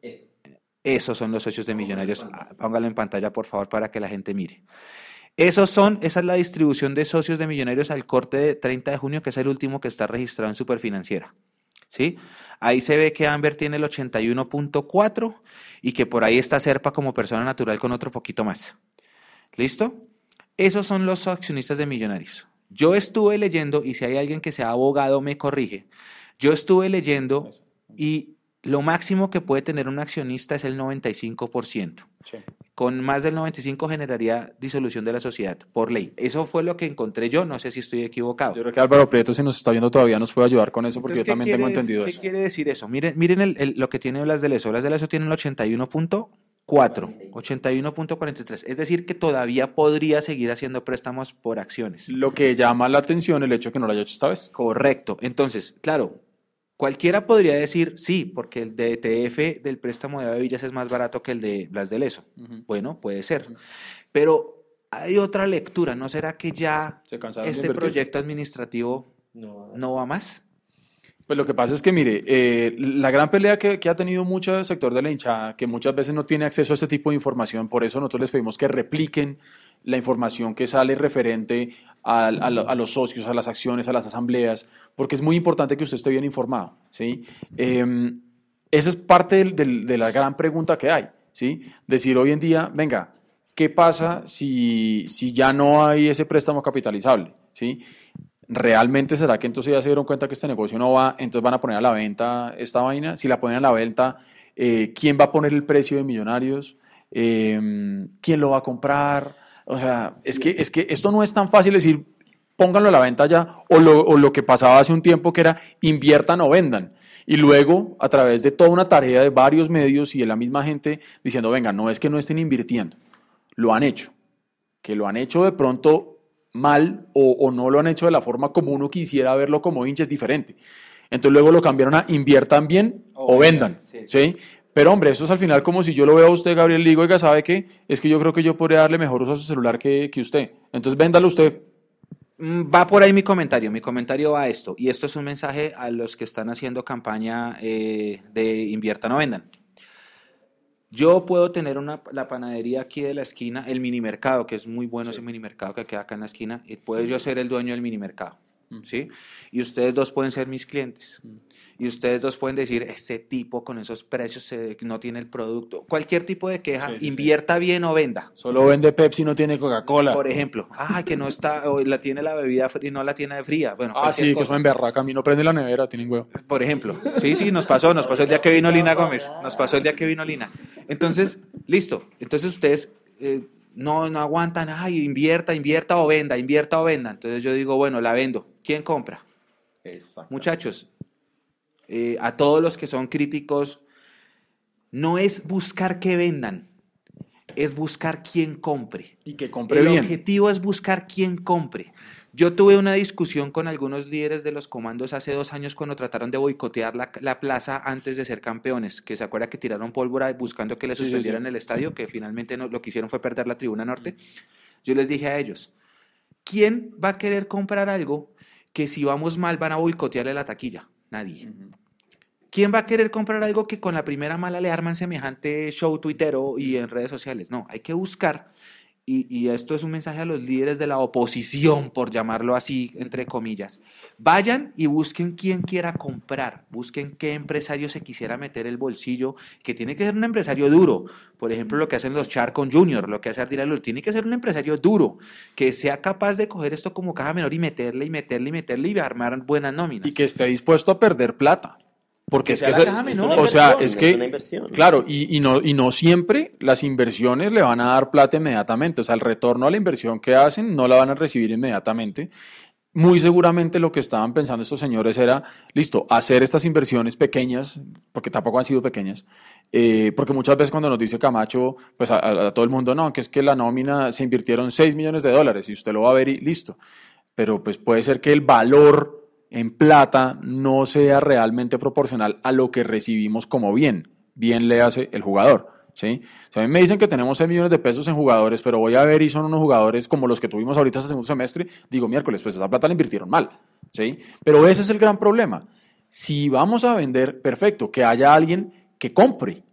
esos son los socios de Millonarios. Póngalo en pantalla, por favor, para que la gente mire. Esos son, esa es la distribución de socios de Millonarios al corte de 30 de junio, que es el último que está registrado en Superfinanciera. ¿Sí? Ahí se ve que Amber tiene el 81.4 y que por ahí está Serpa como persona natural con otro poquito más. ¿Listo? Esos son los accionistas de Millonarios. Yo estuve leyendo, y si hay alguien que sea abogado me corrige, yo estuve leyendo y lo máximo que puede tener un accionista es el 95%. Con más del 95 generaría disolución de la sociedad por ley. Eso fue lo que encontré yo, no sé si estoy equivocado. Yo creo que Álvaro Prieto, si nos está viendo todavía, nos puede ayudar con eso, porque Entonces, yo ¿qué también tengo entendido ¿Qué eso. quiere decir eso? Miren, miren el- el- lo que tiene Blas de Leso. Blas de Leso tiene el 81.4, 81.43. Es decir, que todavía podría seguir haciendo préstamos por acciones. Lo que llama la atención el hecho que no lo haya hecho esta vez. Correcto. Entonces, claro, cualquiera podría decir sí, porque el DTF del préstamo de Villas es más barato que el de Blas de Leso. Bueno, puede ser. Pero hay otra lectura. ¿No será que ya Se de este proyecto administrativo no va más? Pues lo que pasa es que, mire, eh, la gran pelea que, que ha tenido mucho sector de la hinchada, que muchas veces no tiene acceso a este tipo de información, por eso nosotros les pedimos que repliquen la información que sale referente a, lo- a los socios, a las acciones, a las asambleas, porque es muy importante que usted esté bien informado, ¿sí? Eh, esa es parte del- del- de la gran pregunta que hay, ¿sí? Decir hoy en día, venga, ¿qué pasa si, si ya no hay ese préstamo capitalizable, ¿sí? ¿Realmente será que entonces ya se dieron cuenta que este negocio no va, entonces van a poner a la venta esta vaina? Si la ponen a la venta, eh, ¿quién va a poner el precio de millonarios? Eh, ¿Quién lo va a comprar? O sea, es que, es que esto no es tan fácil decir, pónganlo a la venta ya, o lo, o lo que pasaba hace un tiempo que era inviertan o vendan. Y luego, a través de toda una tarea de varios medios y de la misma gente diciendo, venga, no es que no estén invirtiendo, lo han hecho. Que lo han hecho de pronto mal o, o no lo han hecho de la forma como uno quisiera verlo como hincha es diferente. Entonces luego lo cambiaron a inviertan bien o, O vendan. vendan, sí. Pero hombre, eso es al final como si yo lo veo a usted, Gabriel, y le digo, oiga, ¿sabe qué? Es que yo creo que yo podría darle mejor uso a su celular que, que usted. Entonces véndalo usted. Mm, Va por ahí mi comentario. Mi comentario va a esto. Y esto es un mensaje a los que están haciendo campaña eh, de inviertan o vendan. Yo puedo tener una, la panadería aquí de la esquina, el mini mercado, que es muy bueno ese mini mercado que queda acá en la esquina, y puedo yo ser el dueño del mini mercado. ¿sí? Y ustedes dos pueden ser mis clientes. Y ustedes dos pueden decir, ese tipo con esos precios se- no tiene el producto. Cualquier tipo de queja, Sí, sí, sí. invierta bien o venda. Solo vende Pepsi, no tiene Coca-Cola. Por ejemplo, ah, que no está, o la tiene la bebida fría y no la tiene de fría. Bueno, Ah, sí, que eso en berraca. A mí no prende la nevera, tienen huevo. Por ejemplo, sí, sí, nos pasó, nos pasó el día que vino Lina Gómez, nos pasó el día que vino Lina. Entonces, listo, entonces ustedes eh, no, no aguantan, ay, invierta, invierta o venda, invierta o venda. Entonces yo digo, bueno, la vendo. ¿Quién compra? Muchachos, eh, a todos los que son críticos, no es buscar que vendan, es buscar quién compre. Y que compre El bien. objetivo es buscar quién compre. Yo tuve una discusión con algunos líderes de los comandos hace dos años cuando trataron de boicotear la, la plaza antes de ser campeones, que se acuerda que tiraron pólvora buscando que le Sí, sí, suspendieran sí. el estadio, que finalmente no, lo que hicieron fue perder la tribuna norte. Yo les dije a ellos, ¿quién va a querer comprar algo que si vamos mal van a boicotearle la taquilla? Nadie. ¿Quién va a querer comprar algo que con la primera mala le arman semejante show tuitero y en redes sociales? No, hay que buscar y, esto es un mensaje a los líderes de la oposición, por llamarlo así, entre comillas. Vayan y busquen quién quiera comprar, busquen qué empresario se quisiera meter el bolsillo, que tiene que ser un empresario duro. Por ejemplo, lo que hacen los Charcon Junior, lo que hace Ardila tiene que ser un empresario duro, que sea capaz de coger esto como caja menor y meterle y meterle y meterle y armar buenas nóminas. Y que esté dispuesto a perder plata. Porque es que, o sea, es que, claro, y, y, no, y no siempre las inversiones le van a dar plata inmediatamente, o sea, el retorno a la inversión que hacen no la van a recibir inmediatamente. Muy seguramente lo que estaban pensando estos señores era, listo, hacer estas inversiones pequeñas, porque tampoco han sido pequeñas, eh, porque muchas veces cuando nos dice Camacho, pues a, todo el mundo, no, que es que la nómina se invirtieron 6 millones de dólares y usted lo va a ver y listo. Pero pues puede ser que el valor en plata no sea realmente proporcional a lo que recibimos como bien. Bien le hace el jugador. ¿sí? a mí me dicen que tenemos 6 millones de pesos en jugadores, pero voy a ver y son unos jugadores como los que tuvimos ahorita este segundo semestre, digo miércoles, pues esa plata la invirtieron mal. ¿sí? Pero ese es el gran problema. Si vamos a vender, perfecto, que haya alguien que compre,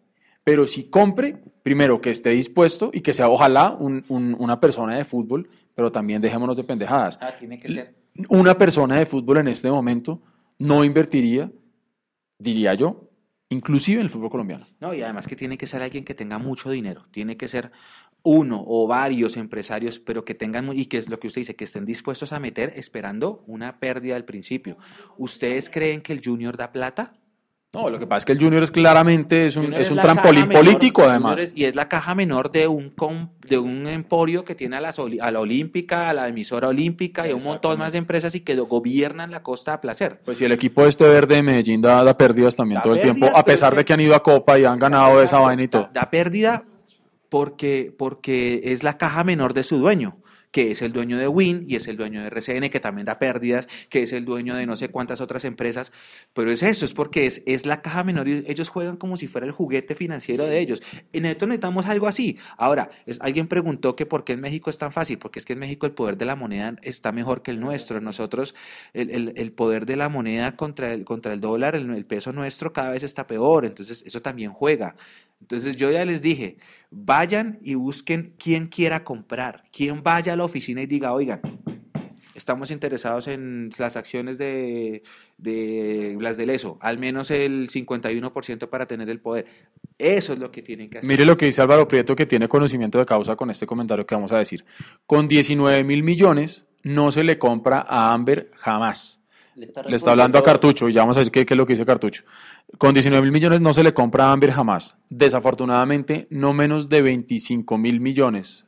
pero si compre, primero que esté dispuesto y que sea ojalá una persona de fútbol, pero también dejémonos de pendejadas. Ah, tiene que ser una persona de fútbol en este momento no invertiría, diría yo, inclusive en el fútbol colombiano. No, y además que tiene que ser alguien que tenga mucho dinero, tiene que ser uno o varios empresarios, pero que tengan, y que es lo que usted dice, que estén dispuestos a meter esperando una pérdida al principio. ¿Ustedes creen que el Junior da plata? No, lo que pasa es que el Junior es claramente es un, es un trampolín político, además. y es la caja menor de un, de un emporio que tiene a la, a la Olímpica, a la emisora Olímpica y un montón más de empresas y que gobiernan la costa a placer. Pues si el equipo este verde de Medellín da, pérdidas también todo el tiempo, a pesar de que han ido a Copa y han ganado esa vaina y todo. Da, pérdida porque, porque es la caja menor de su dueño que es el dueño de Win y es el dueño de RCN, que también da pérdidas, que es el dueño de no sé cuántas otras empresas, pero es eso, es porque es, es la caja menor y ellos juegan como si fuera el juguete financiero de ellos. En esto necesitamos algo así. Ahora, es, alguien preguntó que por qué en México es tan fácil, porque es que en México el poder de la moneda está mejor que el nuestro. Nosotros, el, el, poder de la moneda contra el, contra el dólar, el peso nuestro cada vez está peor, entonces eso también juega. Entonces yo ya les dije, vayan y busquen quién quiera comprar, quién vaya a la oficina y diga, oigan, estamos interesados en las acciones de, las del ESO, al menos el 51% para tener el poder. Eso es lo que tienen que hacer. Mire lo que dice Álvaro Prieto, que tiene conocimiento de causa con este comentario que vamos a decir. Con 19 mil millones no se le compra a Amber jamás. Le está, hablando a Cartucho y ya vamos a ver qué, qué es lo que dice Cartucho. Con 19 mil millones no se le compra a Amber jamás. Desafortunadamente, no menos de 25 mil millones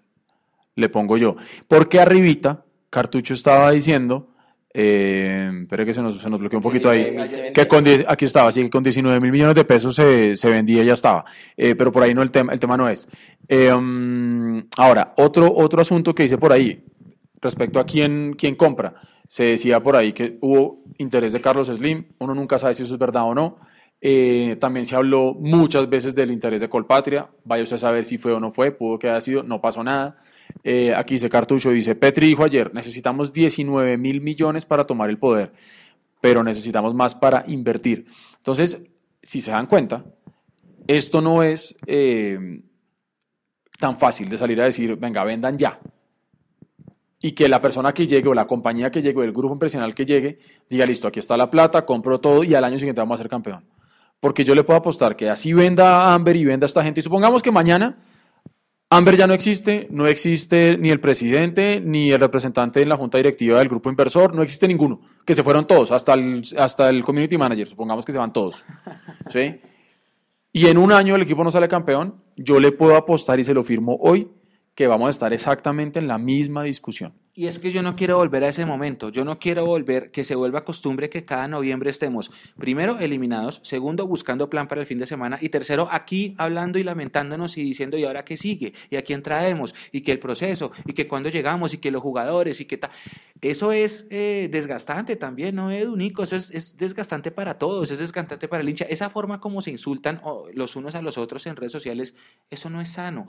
le pongo yo. Porque arribita, Cartucho estaba diciendo, eh, espere que se nos, se nos bloqueó un poquito ahí, que con, aquí estaba, así que con 19 mil millones de pesos se, se vendía y ya estaba. Eh, pero por ahí no el tema, el tema no es. Eh, um, ahora, otro, otro asunto que dice por ahí, respecto a quién, quién compra. Se decía por ahí que hubo interés de Carlos Slim, uno nunca sabe si eso es verdad o no. Eh, también se habló muchas veces del interés de Colpatria. Vaya usted a saber si fue o no fue, pudo que haya sido, no pasó nada. Eh, aquí dice Cartucho, dice, Petri dijo ayer, necesitamos 19 mil millones para tomar el poder, pero necesitamos más para invertir. Entonces, si se dan cuenta, esto no es eh, tan fácil de salir a decir, venga, vendan ya. Y que la persona que llegue o la compañía que llegue o el grupo empresarial que llegue diga, listo, aquí está la plata, compro todo y al año siguiente vamos a ser campeón porque yo le puedo apostar que así venda Amber y venda esta gente, y supongamos que mañana Amber ya no existe, no existe ni el presidente ni el representante en la junta directiva del grupo inversor, no existe ninguno, que se fueron todos, hasta el, hasta el community manager, supongamos que se van todos. ¿sí? Y en un año el equipo no sale campeón, yo le puedo apostar y se lo firmo hoy vamos a estar exactamente en la misma discusión. Y es que yo no quiero volver a ese momento, yo no quiero volver, que se vuelva costumbre que cada noviembre estemos, primero, eliminados, segundo, buscando plan para el fin de semana, y tercero, aquí hablando y lamentándonos y diciendo, ¿y ahora qué sigue? ¿Y a quién traemos? ¿Y que el proceso? ¿Y que cuando llegamos? ¿Y que los jugadores? ¿Y que tal? Eso es eh, desgastante también, ¿no, Edu, Nico? Eso es, es, desgastante para todos, es desgastante para el hincha. Esa forma como se insultan los unos a los otros en redes sociales, eso no es sano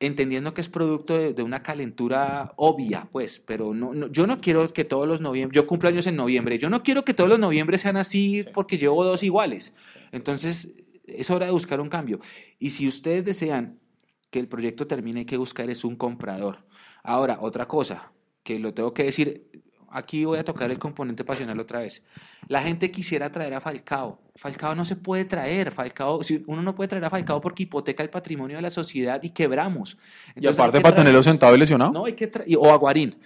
entendiendo que es producto de, de una calentura obvia, pues, pero no, no- yo no quiero que todos los noviembre, yo cumplo años en noviembre, yo no quiero que todos los noviembre sean así porque llevo dos iguales. Entonces, es hora de buscar un cambio. Y si ustedes desean que el proyecto termine, hay que buscar es un comprador. Ahora, otra cosa, que lo tengo que decir, aquí voy a tocar el componente pasional otra vez. La gente quisiera traer a Falcao. Falcao no se puede traer. Falcao, si uno no puede traer a Falcao porque hipoteca el patrimonio de la sociedad y quebramos. Y Entonces, aparte para tenerlo sentado y lesionado. no, hay que o a Guarín.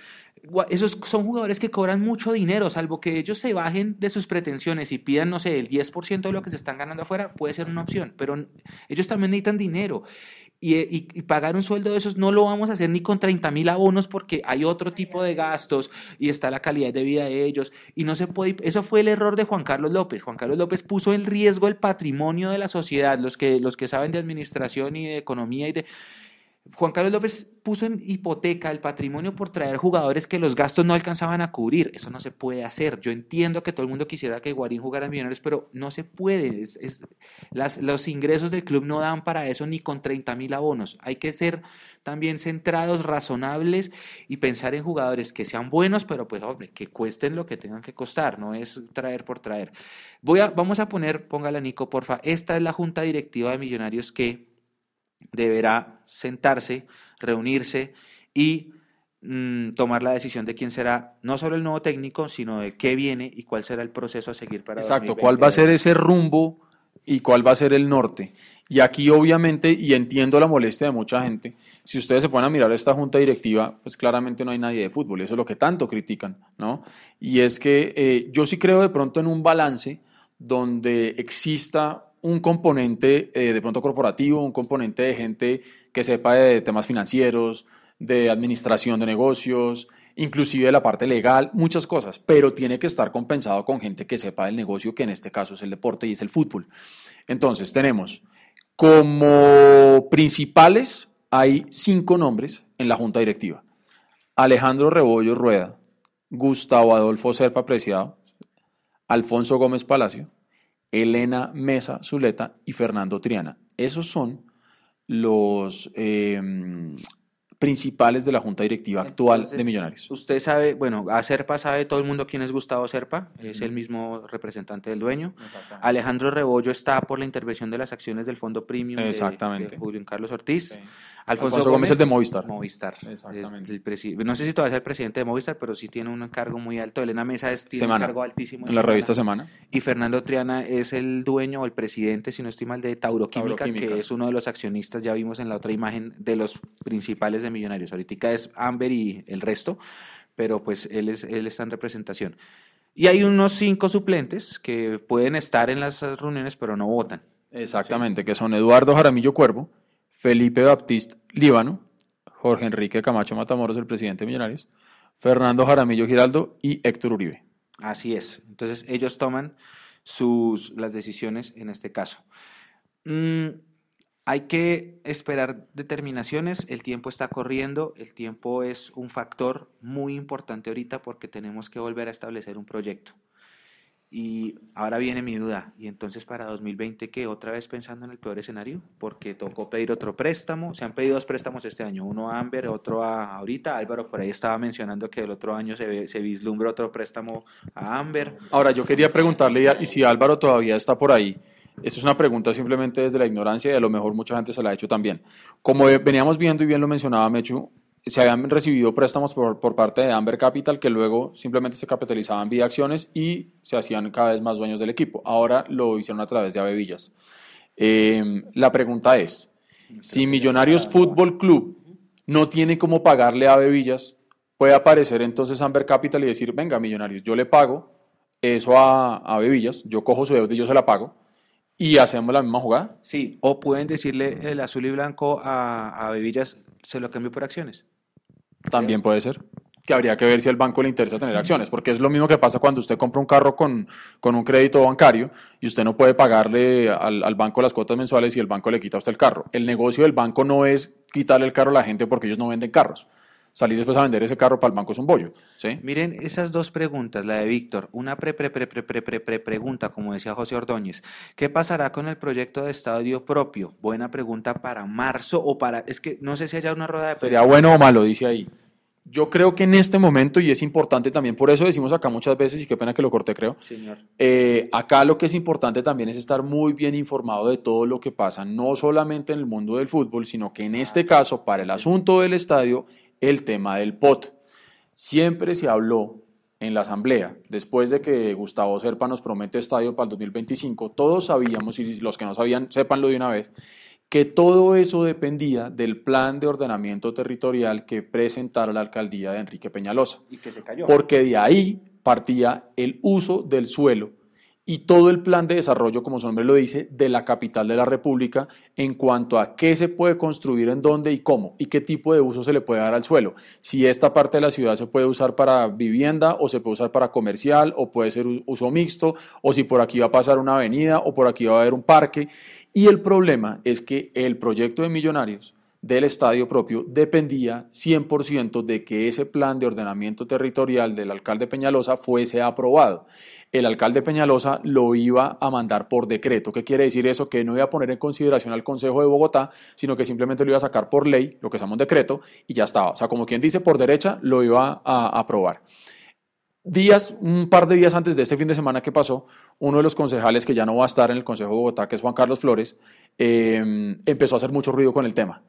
Gua- Esos son jugadores que cobran mucho dinero, salvo que ellos se bajen de sus pretensiones y pidan, no sé, el 10% de lo que se están ganando afuera, puede ser una opción, pero ellos también necesitan dinero. Y, eh, y- y pagar un sueldo de esos no lo vamos a hacer ni con 30 mil abonos porque hay otro tipo de gastos y está la calidad de vida de ellos. Y no se puede. Eso fue el error de Juan Carlos López. Juan Carlos López puso en riesgo el patrimonio de la sociedad, los que, los que saben de administración y de economía y de. Juan Carlos López puso en hipoteca el patrimonio por traer jugadores que los gastos no alcanzaban a cubrir. Eso no se puede hacer. Yo entiendo que todo el mundo quisiera que Guarín jugara en Millonarios, pero no se puede. Los ingresos del club no dan para eso ni con 30 mil abonos. Hay que ser también centrados, razonables y pensar en jugadores que sean buenos, pero pues hombre, que cuesten lo que tengan que costar, no es traer por traer. Voy a, vamos a poner, póngala Nico, porfa, esta es la junta directiva de Millonarios que deberá sentarse, reunirse y mm, tomar la decisión de quién será no solo el nuevo técnico, sino de qué viene y cuál será el proceso a seguir para Exacto, 2020. cuál va a ser ese rumbo y cuál va a ser el norte. Y aquí obviamente, y entiendo la molestia de mucha gente, si ustedes se ponen a mirar esta junta directiva, pues claramente no hay nadie de fútbol, eso es lo que tanto critican, ¿no? Y es que eh, yo sí creo de pronto en un balance donde exista un componente eh, de pronto corporativo, un componente de gente que sepa de temas financieros, de administración de negocios, inclusive de la parte legal, muchas cosas, pero tiene que estar compensado con gente que sepa del negocio, que en este caso es el deporte y es el fútbol. Entonces, tenemos como principales, hay cinco nombres en la junta directiva. Alejandro Rebollo Rueda, Gustavo Adolfo Serpa Preciado, Alfonso Gómez Palacio, Elena Mesa Zuleta y Fernando Triana. Esos son los eh, principales de la junta directiva actual de Millonarios. Usted sabe, bueno, a Serpa sabe todo el mundo quién es Gustavo Serpa, es el mismo representante del dueño. Alejandro Rebollo está por la intervención de las acciones del Fondo Premium de- Exactamente. de, Julio Carlos Ortiz. Alfonso, Alfonso Gómez es de Movistar. Movistar. es Exactamente. el no sé si todavía es el presidente de Movistar, pero sí tiene un cargo muy alto. Elena Mesa es, tiene Semana. un cargo altísimo. En la revista Semana. Y Fernando Triana es el dueño o el presidente, si no estoy mal, de Tauroquímica, que Tauroquímicas. es uno de los accionistas, ya vimos en la otra imagen, de los principales de Millonarios. Ahorita es Amber y el resto, pero pues él, es, él está en representación. Y hay unos cinco suplentes que pueden estar en las reuniones, pero no votan. Exactamente, que son Eduardo Jaramillo Cuervo, Felipe Baptiste Líbano, Jorge Enrique Camacho Matamoros, el presidente de Millonarios, Fernando Jaramillo Giraldo y Héctor Uribe. Así es. Entonces ellos toman sus, las decisiones en este caso. Mm, hay que esperar determinaciones, el tiempo está corriendo, el tiempo es un factor muy importante ahorita porque tenemos que volver a establecer un proyecto. Y ahora viene mi duda, y entonces para 2020, ¿qué? ¿Otra vez pensando en el peor escenario? Porque tocó pedir otro préstamo, se han pedido dos préstamos este año, uno a Amber, otro a ahorita, Álvaro por ahí estaba mencionando que el otro año se, se vislumbra otro préstamo a Amber. Ahora, yo quería preguntarle, y si Álvaro todavía está por ahí, esto es una pregunta simplemente desde la ignorancia y a lo mejor mucha gente se la ha hecho también. Como veníamos viendo y bien lo mencionaba Mechu, se habían recibido préstamos por, por parte de Amber Capital que luego simplemente se capitalizaban vía acciones y se hacían cada vez más dueños del equipo. Ahora lo hicieron a través de Avevillas. Eh, la pregunta es, si Millonarios Fútbol Club no tiene cómo pagarle a Avevillas, puede aparecer entonces Amber Capital y decir, venga Millonarios, yo le pago eso a, a Bevillas, yo cojo su deuda y yo se la pago y hacemos la misma jugada. Sí, o pueden decirle el azul y blanco a, a Bevillas, se lo cambio por acciones. También puede ser. Que habría que ver si al banco le interesa tener acciones, porque es lo mismo que pasa cuando usted compra un carro con, con un crédito bancario y usted no puede pagarle al, al banco las cuotas mensuales y el banco le quita a usted el carro. El negocio del banco no es quitarle el carro a la gente porque ellos no venden carros. Salir después a vender ese carro para el banco es un bollo. ¿sí? Miren esas dos preguntas, la de Víctor, una pre, pre, pre, pre, pre, pre, pre pregunta, como decía José Ordóñez. ¿Qué pasará con el proyecto de estadio propio? Buena pregunta para marzo o para, es que no sé si haya una rueda de Sería bueno o malo, dice ahí. Yo creo que en este momento, y es importante también, por eso decimos acá muchas veces, y qué pena que lo corté, creo, Señor. eh, acá lo que es importante también es estar muy bien informado de todo lo que pasa, no solamente en el mundo del fútbol, sino que en este caso, para el asunto del estadio, el tema del POT. Siempre se habló en la asamblea, después de que Gustavo Serpa nos promete estadio para el 2025, todos sabíamos, y los que no sabían, sépanlo de una vez, que todo eso dependía del plan de ordenamiento territorial que presentara la alcaldía de Enrique Peñalosa Y que se cayó. porque de ahí partía el uso del suelo y todo el plan de desarrollo, como su nombre lo dice, de la capital de la República en cuanto a qué se puede construir en dónde y cómo y qué tipo de uso se le puede dar al suelo. Si esta parte de la ciudad se puede usar para vivienda o se puede usar para comercial o puede ser uso mixto o si por aquí va a pasar una avenida o por aquí va a haber un parque. Y el problema es que el proyecto de Millonarios del estadio propio dependía 100% de que ese plan de ordenamiento territorial del alcalde Peñalosa fuese aprobado. El alcalde Peñalosa lo iba a mandar por decreto. ¿Qué quiere decir eso? Que no iba a poner en consideración al Consejo de Bogotá, sino que simplemente lo iba a sacar por ley, lo que se llama un decreto, y ya estaba. O sea, como quien dice, por derecha lo iba a aprobar. Días, un par de días antes de este fin de semana que pasó, uno de los concejales que ya no va a estar en el Consejo de Bogotá, que es Juan Carlos Flores, eh, empezó a hacer mucho ruido con el tema.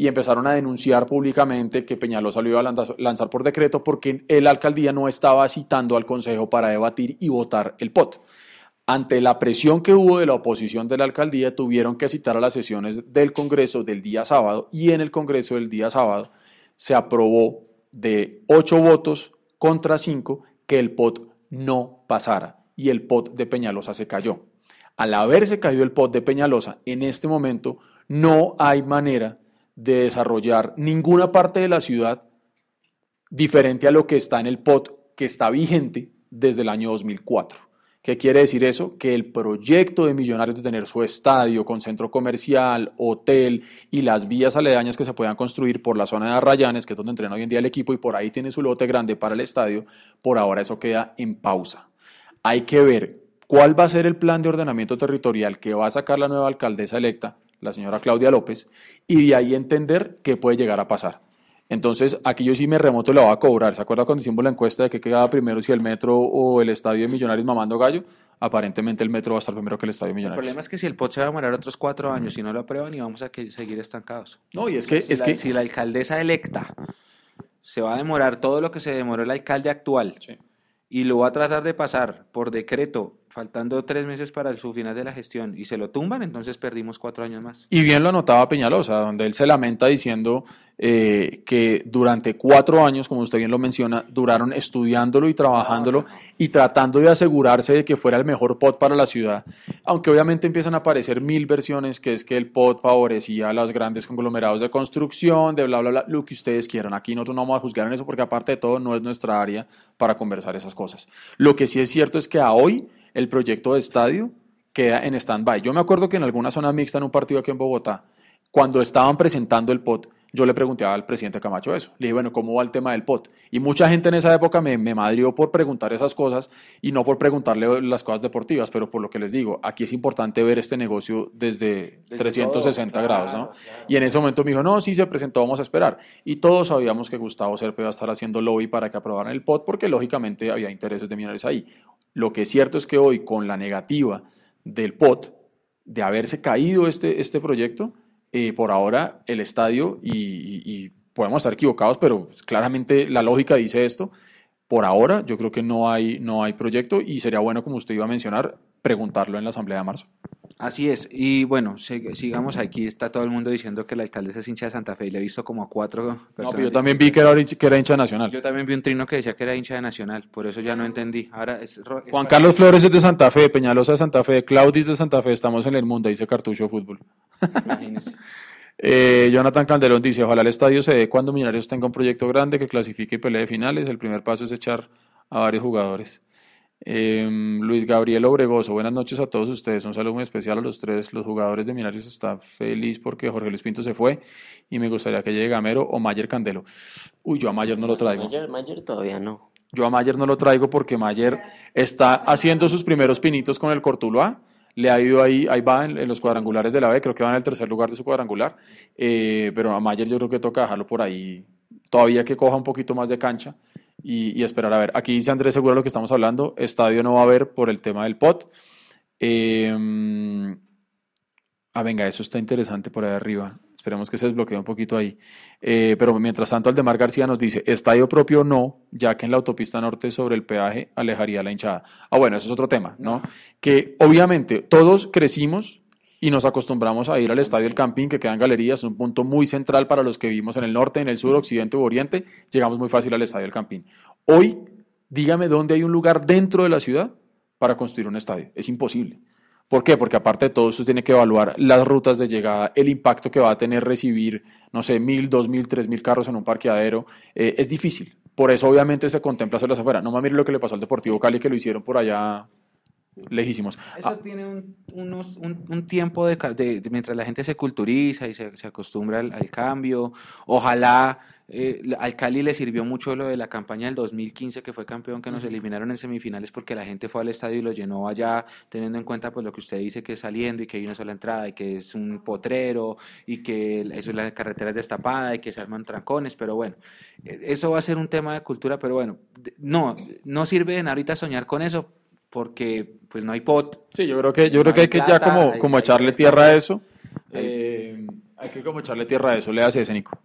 Y empezaron a denunciar públicamente que Peñalosa lo iba a lanzar, por decreto porque la alcaldía no estaba citando al Consejo para debatir y votar el POT. Ante la presión que hubo de la oposición de la alcaldía, tuvieron que citar a las sesiones del Congreso del día sábado y en el Congreso del día sábado se aprobó de ocho votos contra cinco que el POT no pasara y el POT de Peñalosa se cayó. Al haberse caído el POT de Peñalosa, en este momento no hay manera de desarrollar ninguna parte de la ciudad diferente a lo que está en el POT que está vigente desde el año 2004. ¿Qué quiere decir eso? Que el proyecto de Millonarios de tener su estadio con centro comercial, hotel y las vías aledañas que se puedan construir por la zona de Arrayanes, que es donde entrena hoy en día el equipo, y por ahí tiene su lote grande para el estadio, por ahora eso queda en pausa. Hay que ver cuál va a ser el plan de ordenamiento territorial que va a sacar la nueva alcaldesa electa, la señora Claudia López, y de ahí entender qué puede llegar a pasar. Entonces, aquí yo sí me remoto y la voy a cobrar. ¿Se acuerda cuando hicimos la encuesta de que quedaba primero si el metro o el estadio de Millonarios mamando gallo? Aparentemente el metro va a estar primero que el estadio de El Millonarios. problema es que si el POT se va a demorar otros cuatro años y no lo aprueban y vamos a que- seguir estancados. No, y es que, si, es la, que si la alcaldesa electa se va a demorar todo lo que se demoró el alcalde actual Sí. y lo va a tratar de pasar por decreto, faltando tres meses para su final de la gestión, y se lo tumban, entonces perdimos cuatro años más. Y bien lo anotaba Peñalosa, donde él se lamenta diciendo eh, que durante cuatro años, como usted bien lo menciona, duraron estudiándolo y trabajándolo y tratando de asegurarse de que fuera el mejor POT para la ciudad. Aunque obviamente empiezan a aparecer mil versiones, que es que el POT favorecía a los grandes conglomerados de construcción, de bla, bla, bla, lo que ustedes quieran. Aquí nosotros no vamos a juzgar en eso porque aparte de todo no es nuestra área para conversar esas cosas. Lo que sí es cierto es que a hoy el proyecto de estadio queda en stand-by. Yo me acuerdo que en alguna zona mixta en un partido aquí en Bogotá, cuando estaban presentando el POT, yo le pregunté al presidente Camacho eso. Le dije, bueno, ¿cómo va el tema del POT? Y mucha gente en esa época me, me madrió por preguntar esas cosas y no por preguntarle las cosas deportivas, pero por lo que les digo, aquí es importante ver este negocio desde, 360 todo, grados, claro, ¿no? claro. Y en ese momento me dijo, no, sí se presentó, vamos a esperar. Y todos sabíamos que Gustavo Serpe iba a estar haciendo lobby para que aprobaran el POT, porque lógicamente había intereses de millonarios ahí. Lo que es cierto es que hoy, con la negativa del POT, de haberse caído este, este proyecto, eh, por ahora el estadio, y, y- podemos estar equivocados, pero pues, claramente la lógica dice esto, por ahora yo creo que no hay, no hay proyecto y sería bueno, como usted iba a mencionar, preguntarlo en la Asamblea de marzo. Así es, y bueno, sig- sigamos aquí, está todo el mundo diciendo que la alcaldesa es hincha de Santa Fe y le he visto como a cuatro No, personas. pero yo también vi que era, hincha- que era hincha nacional. Yo también vi un trino que decía que era hincha de Nacional, por eso ya no entendí. Ahora es, Juan Carlos Flores es de Santa Fe, Peñalosa de Santa Fe, Claudis de Santa Fe, estamos en el mundo, dice Cartucho Fútbol. Imagínese. Eh, Jonathan Calderón dice, ojalá el estadio se dé cuando Millonarios tenga un proyecto grande que clasifique y pelee finales. El primer paso es echar a varios jugadores. Em, Luis Gabriel Obregoso, buenas noches a todos ustedes. Un saludo muy especial a los tres. Los jugadores de Minarios están feliz porque Jorge Luis Pinto se fue y me gustaría que llegue Gamero o Mayer Candelo. Uy, yo a Mayer no lo traigo. Mayer, Mayer todavía no. Yo a Mayer no lo traigo porque Mayer está haciendo sus primeros pinitos con el Cortuluá. Le ha ido ahí, ahí va en, en los cuadrangulares de la B, creo que va en el tercer lugar de su cuadrangular. Eh, pero a Mayer yo creo que toca dejarlo por ahí, todavía que coja un poquito más de cancha y, esperar a ver. Aquí dice Andrés Seguro lo que estamos hablando. Estadio no va a haber por el tema del pot. Eh, ah, venga, eso está interesante por ahí arriba. Esperemos que se desbloquee un poquito ahí. Eh, pero mientras tanto, Aldemar García nos dice, estadio propio no, ya que en la autopista norte sobre el peaje alejaría la hinchada. Ah, bueno, eso es otro tema, ¿no? Que obviamente todos crecimos y nos acostumbramos a ir al estadio del Campín, que queda en galerías, un punto muy central para los que vivimos en el norte, en el sur, occidente u oriente, llegamos muy fácil al estadio del Campín. Hoy, dígame dónde hay un lugar dentro de la ciudad para construir un estadio. Es imposible. ¿Por qué? Porque aparte de todo, usted tiene que evaluar las rutas de llegada, el impacto que va a tener recibir, no sé, mil, dos mil, tres mil carros en un parqueadero. Eh, es difícil. Por eso, obviamente, se contempla hacerlas afuera. No más mire lo que le pasó al Deportivo Cali, que lo hicieron por allá lejísimos. Eso Ah, tiene un, unos- un- un tiempo de, ca- de- de- mientras la gente se culturiza y se, se acostumbra al, al cambio. Ojalá eh, al Cali le sirvió mucho lo de la campaña del 2015 que fue campeón, que nos eliminaron en semifinales porque la gente fue al estadio y lo llenó allá, teniendo en cuenta pues lo que usted dice que es saliendo y que hay una sola entrada y que es un potrero y que eso la carretera es destapada y que se arman trancones, pero bueno, eh, eso va a ser un tema de cultura, pero bueno, no, no sirve de nada ahorita soñar con eso porque pues no hay pot, Sí, yo creo que, yo creo que hay hay que ya como, hay- como hay echarle tierra a eso. Eh, hay que como echarle tierra a eso. Le hace ese, Nico.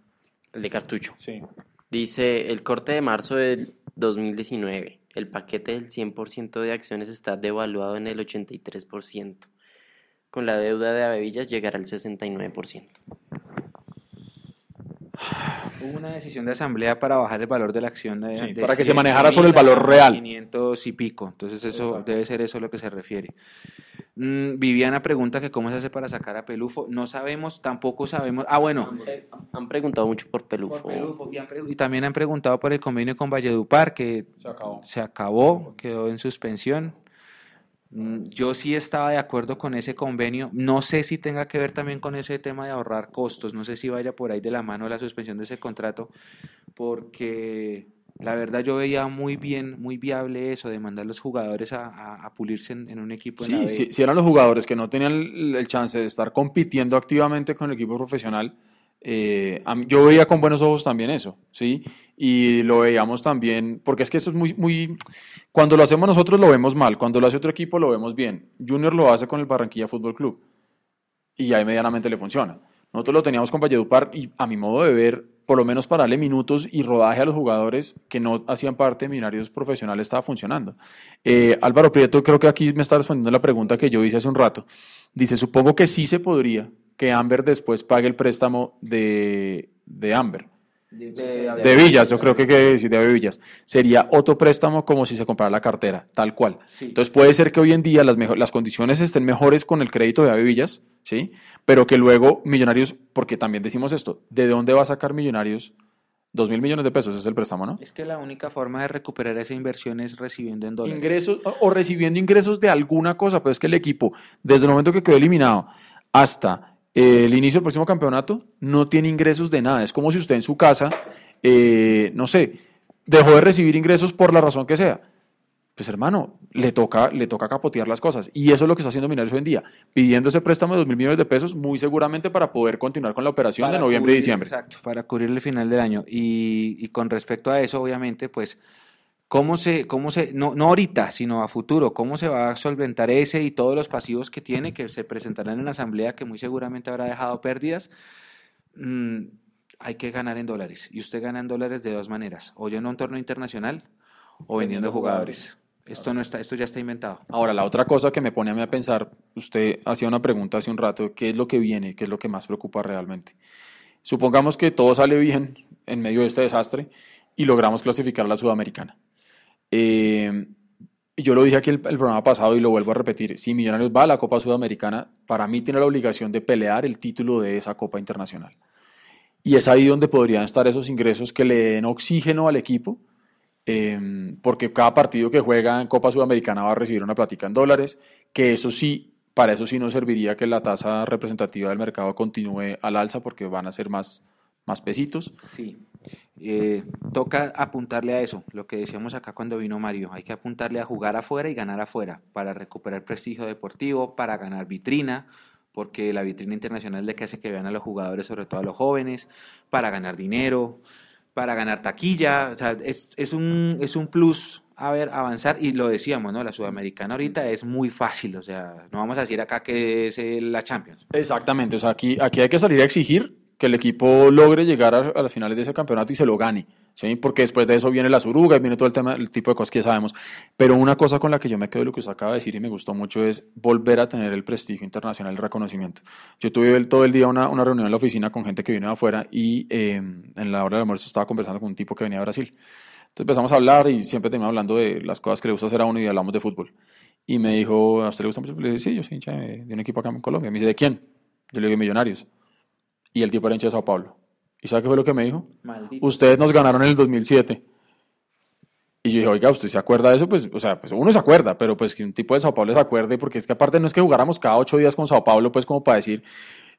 El de cartucho. Sí. Dice, el corte de marzo del 2019, el paquete del 100% de acciones está devaluado en el 83%. Con la deuda de Avevillas llegará al 69%. Hubo una decisión de asamblea para bajar el valor de la acción de, Sí, de para que se 100 manejara solo el valor real. 500 y pico. Entonces eso Exacto. debe ser eso a lo que se refiere. Mm, Viviana pregunta que cómo se hace para sacar a Pelufo. No sabemos, tampoco sabemos. Ah, bueno. Han preguntado mucho por Pelufo. por Pelufo. Y, han y también han preguntado por el convenio con Valledupar, que Se acabó. se acabó, quedó en suspensión. Mm, Yo sí estaba de acuerdo con ese convenio. No sé si tenga que ver también con ese tema de ahorrar costos. No sé si vaya por ahí de la mano la suspensión de ese contrato, porque la verdad yo veía muy bien, muy viable eso de mandar a los jugadores a, a- a pulirse en, en un equipo en la Sí, B. si, si eran los jugadores que no tenían el, el chance de estar compitiendo activamente con el equipo profesional, eh, yo veía con buenos ojos también eso, ¿sí? Y lo veíamos también, porque es que eso es muy, muy, cuando lo hacemos nosotros lo vemos mal, cuando lo hace otro equipo lo vemos bien. Junior lo hace con el Barranquilla Fútbol Club y ya inmediatamente le funciona. Nosotros lo teníamos con Valledupar y a mi modo de ver, por lo menos para darle minutos y rodaje a los jugadores que no hacían parte de Millonarios profesionales estaba funcionando. Eh, Álvaro Prieto creo que aquí me está respondiendo la pregunta que yo hice hace un rato. Dice, supongo que sí se podría que Amber después pague el préstamo de, de Amber. De Villas, yo creo que quiere decir de Villas. Sería otro préstamo como si se comprara la cartera, tal cual. Sí. Entonces puede ser que hoy en día las, mejo- las condiciones estén mejores con el crédito de Villas, ¿sí? Pero que luego Millonarios, porque también decimos esto, ¿de dónde va a sacar Millonarios? Dos mil millones de pesos es el préstamo, ¿no? Es que la única forma de recuperar esa inversión es recibiendo en dólares. Ingresos o- recibiendo ingresos de alguna cosa, pero es que el equipo, desde el momento que quedó eliminado hasta el inicio del próximo campeonato, no tiene ingresos de nada. Es como si usted en su casa, eh, no sé, dejó de recibir ingresos por la razón que sea. Pues hermano, le toca, le toca capotear las cosas. Y eso es lo que está haciendo Millonarios hoy en día, pidiendo ese préstamo de dos mil millones de pesos, muy seguramente para poder continuar con la operación de noviembre y diciembre. Exacto, para cubrir el final del año. Y, y con respecto a eso, obviamente, pues, ¿cómo se, cómo se, no, no ahorita, sino a futuro, cómo se va a solventar ese y todos los pasivos que tiene, que se presentarán en la asamblea, que muy seguramente habrá dejado pérdidas? Mm, hay que ganar en dólares. Y usted gana en dólares de dos maneras, o a un torneo internacional o vendiendo jugadores. Esto, no está, esto ya está inventado. Ahora, la otra cosa que me pone a mí a pensar, usted hacía una pregunta hace un rato, ¿qué es lo que viene? ¿Qué es lo que más preocupa realmente? Supongamos que todo sale bien en medio de este desastre y logramos clasificar a la Sudamericana. Eh, yo lo dije aquí el, el programa pasado y lo vuelvo a repetir, si Millonarios va a la Copa Sudamericana, para mí tiene la obligación de pelear el título de esa Copa Internacional. Y es ahí donde podrían estar esos ingresos que le den oxígeno al equipo em, porque cada partido que juega en Copa Sudamericana va a recibir una platica en dólares, que eso sí, para eso sí no serviría que la tasa representativa del mercado continúe al alza porque van a ser más, más pesitos. Sí, eh, toca apuntarle a eso, lo que decíamos acá cuando vino Mario, hay que apuntarle a jugar afuera y ganar afuera para recuperar prestigio deportivo, para ganar vitrina, porque la vitrina internacional es la que hace que vean a los jugadores, sobre todo a los jóvenes, para ganar dinero, para ganar taquilla, o sea, es, es, un, es un plus a ver, avanzar, y lo decíamos, ¿no? La sudamericana ahorita es muy fácil, o sea, no vamos a decir acá que es la Champions. Exactamente, o sea, aquí, aquí hay que salir a exigir que el equipo logre llegar a, las finales de ese campeonato y se lo gane, ¿sí? Porque después de eso viene la suruga y viene todo el tema, el tipo de cosas que sabemos. Pero una cosa con la que yo me quedo de lo que usted acaba de decir y me gustó mucho es volver a tener el prestigio internacional, el reconocimiento. Yo tuve todo el día una, una reunión en la oficina con gente que vino de afuera y eh, en la hora del almuerzo estaba conversando con un tipo que venía de Brasil. Entonces empezamos a hablar y siempre terminamos hablando de las cosas que le gusta hacer a uno y hablamos de fútbol. Y me dijo, ¿a usted le gusta mucho? Le dije, sí, yo soy hincha de, de un equipo acá en Colombia. Me dice, ¿de quién? Yo le digo, Millonarios y el tipo era hincha de Sao Paulo. ¿Y sabe qué fue lo que me dijo? Maldito. Ustedes nos ganaron en el 2007. Y yo dije, oiga, ¿usted se acuerda de eso? Pues, o sea, pues uno se acuerda, pero pues que un tipo de Sao Paulo se acuerde, porque es que aparte no es que jugáramos cada ocho días con Sao Paulo, pues como para decir,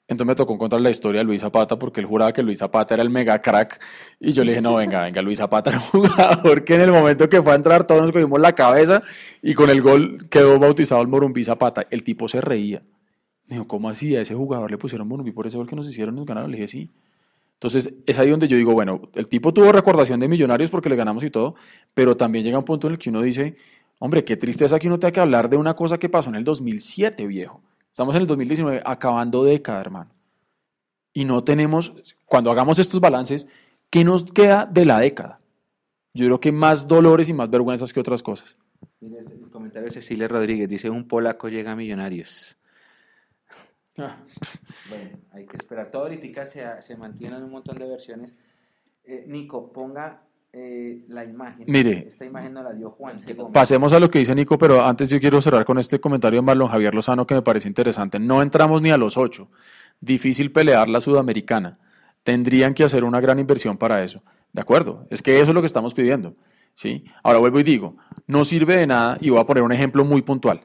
entonces me tocó encontrar la historia de Luis Zapata porque él juraba que Luis Zapata era el mega crack. Y yo le dije, no, venga, venga, Luis Zapata era un jugador que en el momento que fue a entrar todos nos cogimos la cabeza y con el gol quedó bautizado el Morumbí Zapata. El tipo se reía. Me dijo, ¿cómo así? A ese jugador le pusieron y por ese gol que nos hicieron nos ganaron. Le dije, sí. Entonces, es ahí donde yo digo, bueno, el tipo tuvo recordación de millonarios porque le ganamos y todo, pero también llega un punto en el que uno dice, hombre, qué tristeza que uno tenga que hablar de una cosa que pasó en el 2007, viejo. Estamos en el 2019, acabando década, hermano. Y no tenemos, cuando hagamos estos balances, ¿qué nos queda de la década? Yo creo que más dolores y más vergüenzas que otras cosas. Mira, este, el comentario de Cecilia Rodríguez dice, un polaco llega a millonarios. Bueno, hay que esperar. Todo ahorita se, se mantienen un montón de versiones. Eh, Nico, ponga eh, la imagen. Mire. Esta imagen no la dio Juan. Pasemos a lo que dice Nico, pero antes yo quiero cerrar con este comentario de Marlon Javier Lozano que me parece interesante. No entramos ni a los ocho. Difícil pelear la sudamericana. Tendrían que hacer una gran inversión para eso. De acuerdo, es que eso es lo que estamos pidiendo. ¿sí? Ahora vuelvo y digo, no sirve de nada, y voy a poner un ejemplo muy puntual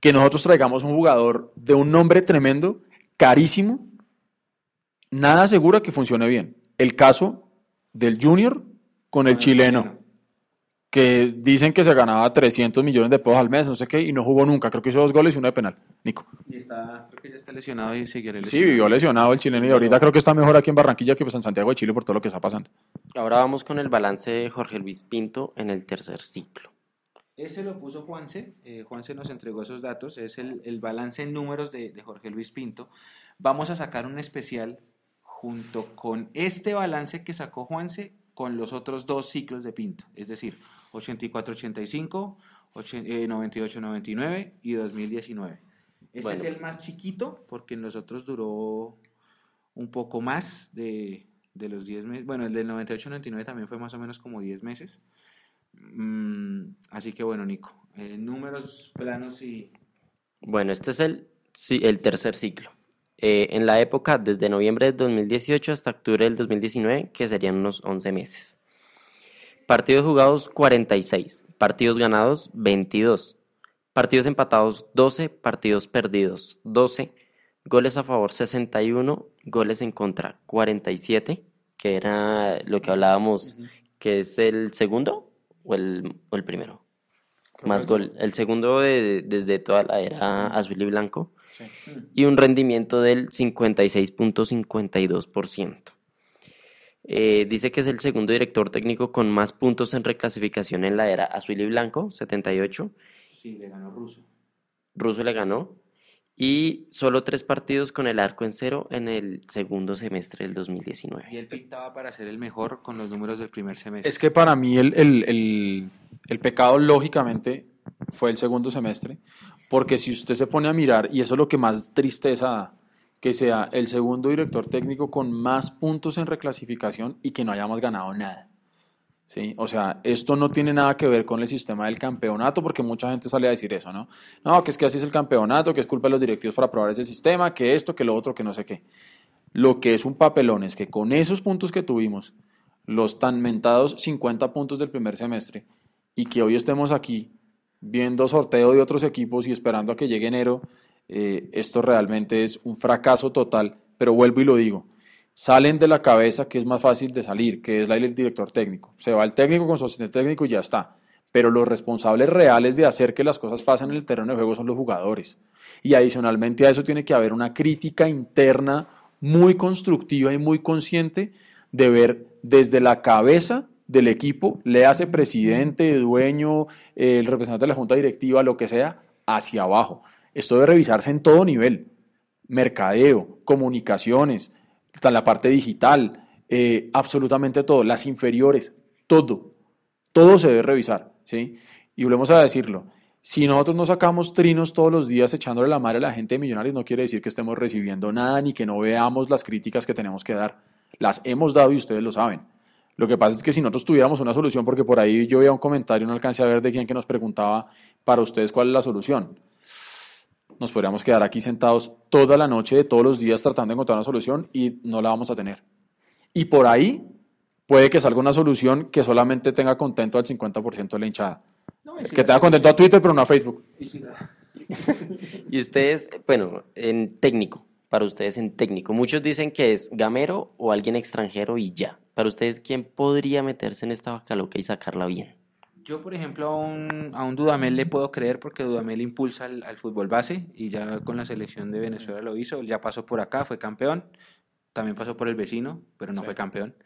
que nosotros traigamos un jugador de un nombre tremendo, carísimo, nada asegura que funcione bien. El caso del Junior con el chileno, que dicen que se ganaba 300 millones de pesos al mes, no sé qué, y no jugó nunca. Creo que hizo dos goles y uno de penal. Nico. Y está, creo que ya está lesionado y sigue lesionado. Sí, vivió lesionado el chileno y ahorita creo que está mejor aquí en Barranquilla que pues en Santiago de Chile por todo lo que está pasando. Ahora vamos con el balance de Jorge Luis Pinto en el tercer ciclo. Ese lo puso Juanse, eh, Juanse nos entregó esos datos, es el, el balance en números de, de, Jorge Luis Pinto. Vamos a sacar un especial junto con este balance que sacó Juanse con los otros dos ciclos de Pinto, es decir, 84-85, 98-99 eh, y 2019. Este bueno. es el más chiquito porque en los otros duró un poco más de, de los 10 meses. Bueno, el del 98-99 también fue más o menos como 10 meses. Mm, así que bueno, Nico, eh, números planos y... Bueno, este es el, sí, el tercer ciclo. Eh, en la época desde noviembre de 2018 hasta octubre del 2019, que serían unos 11 meses. Partidos jugados 46, partidos ganados 22, partidos empatados 12, partidos perdidos 12, goles a favor 61, goles en contra 47, que era lo que hablábamos, uh -huh. que es el segundo o el, o el primero? Más gol. El segundo de, desde toda la era azul y blanco. Sí. Y un rendimiento del 56.52%. Eh, dice que es el segundo director técnico con más puntos en reclasificación en la era azul y blanco, 78. Sí, le ganó Russo. Russo le ganó y solo tres partidos con el arco en cero en el segundo semestre del 2019. Y él pintaba para ser el mejor con los números del primer semestre. Es que para mí el, el, el, el, pecado, lógicamente, fue el segundo semestre, porque si usted se pone a mirar, y eso es lo que más tristeza da, que sea el segundo director técnico con más puntos en reclasificación y que no hayamos ganado nada. ¿Sí? O sea, esto no tiene nada que ver con el sistema del campeonato, porque mucha gente sale a decir eso, ¿no? No, que es que así es el campeonato, que es culpa de los directivos para aprobar ese sistema, que esto, que lo otro, que no sé qué. Lo que es un papelón es que con esos puntos que tuvimos, los tan mentados 50 puntos del primer semestre y que hoy estemos aquí viendo sorteo de otros equipos y esperando a que llegue enero, eh, esto realmente es un fracaso total, pero vuelvo y lo digo, salen de la cabeza que es más fácil de salir, que es la del director técnico. Se va el técnico con su asistente técnico y ya está. Pero los responsables reales de hacer que las cosas pasen en el terreno de juego son los jugadores. Y adicionalmente a eso tiene que haber una crítica interna muy constructiva y muy consciente de ver desde la cabeza del equipo, le hace presidente, dueño, el representante de la junta directiva, lo que sea, hacia abajo. Esto debe revisarse en todo nivel. Mercadeo, comunicaciones, la parte digital, eh, absolutamente todo, las inferiores, todo. Todo se debe revisar, ¿sí? Y volvemos a decirlo. Si nosotros no sacamos trinos todos los días echándole la madre a la gente de Millonarios, no quiere decir que estemos recibiendo nada ni que no veamos las críticas que tenemos que dar. Las hemos dado y ustedes lo saben. Lo que pasa es que si nosotros tuviéramos una solución, porque por ahí yo veía un comentario, no alcancé a ver de quién que nos preguntaba para ustedes cuál es la solución. Nos podríamos quedar aquí sentados toda la noche de todos los días tratando de encontrar una solución y no la vamos a tener. Y por ahí puede que salga una solución que solamente tenga contento al 50% de la hinchada. que tenga contento a Twitter, pero no a Facebook. y ustedes, bueno, en técnico, para ustedes en técnico, muchos dicen que es gamero o alguien extranjero y ya. Para ustedes, ¿quién podría meterse en esta vaca loca y sacarla bien? Yo, por ejemplo, a un, a un Dudamel le puedo creer porque Dudamel impulsa al, al, fútbol base y ya con la selección de Venezuela lo hizo, ya pasó por acá, fue campeón, también pasó por el vecino, pero no fue campeón.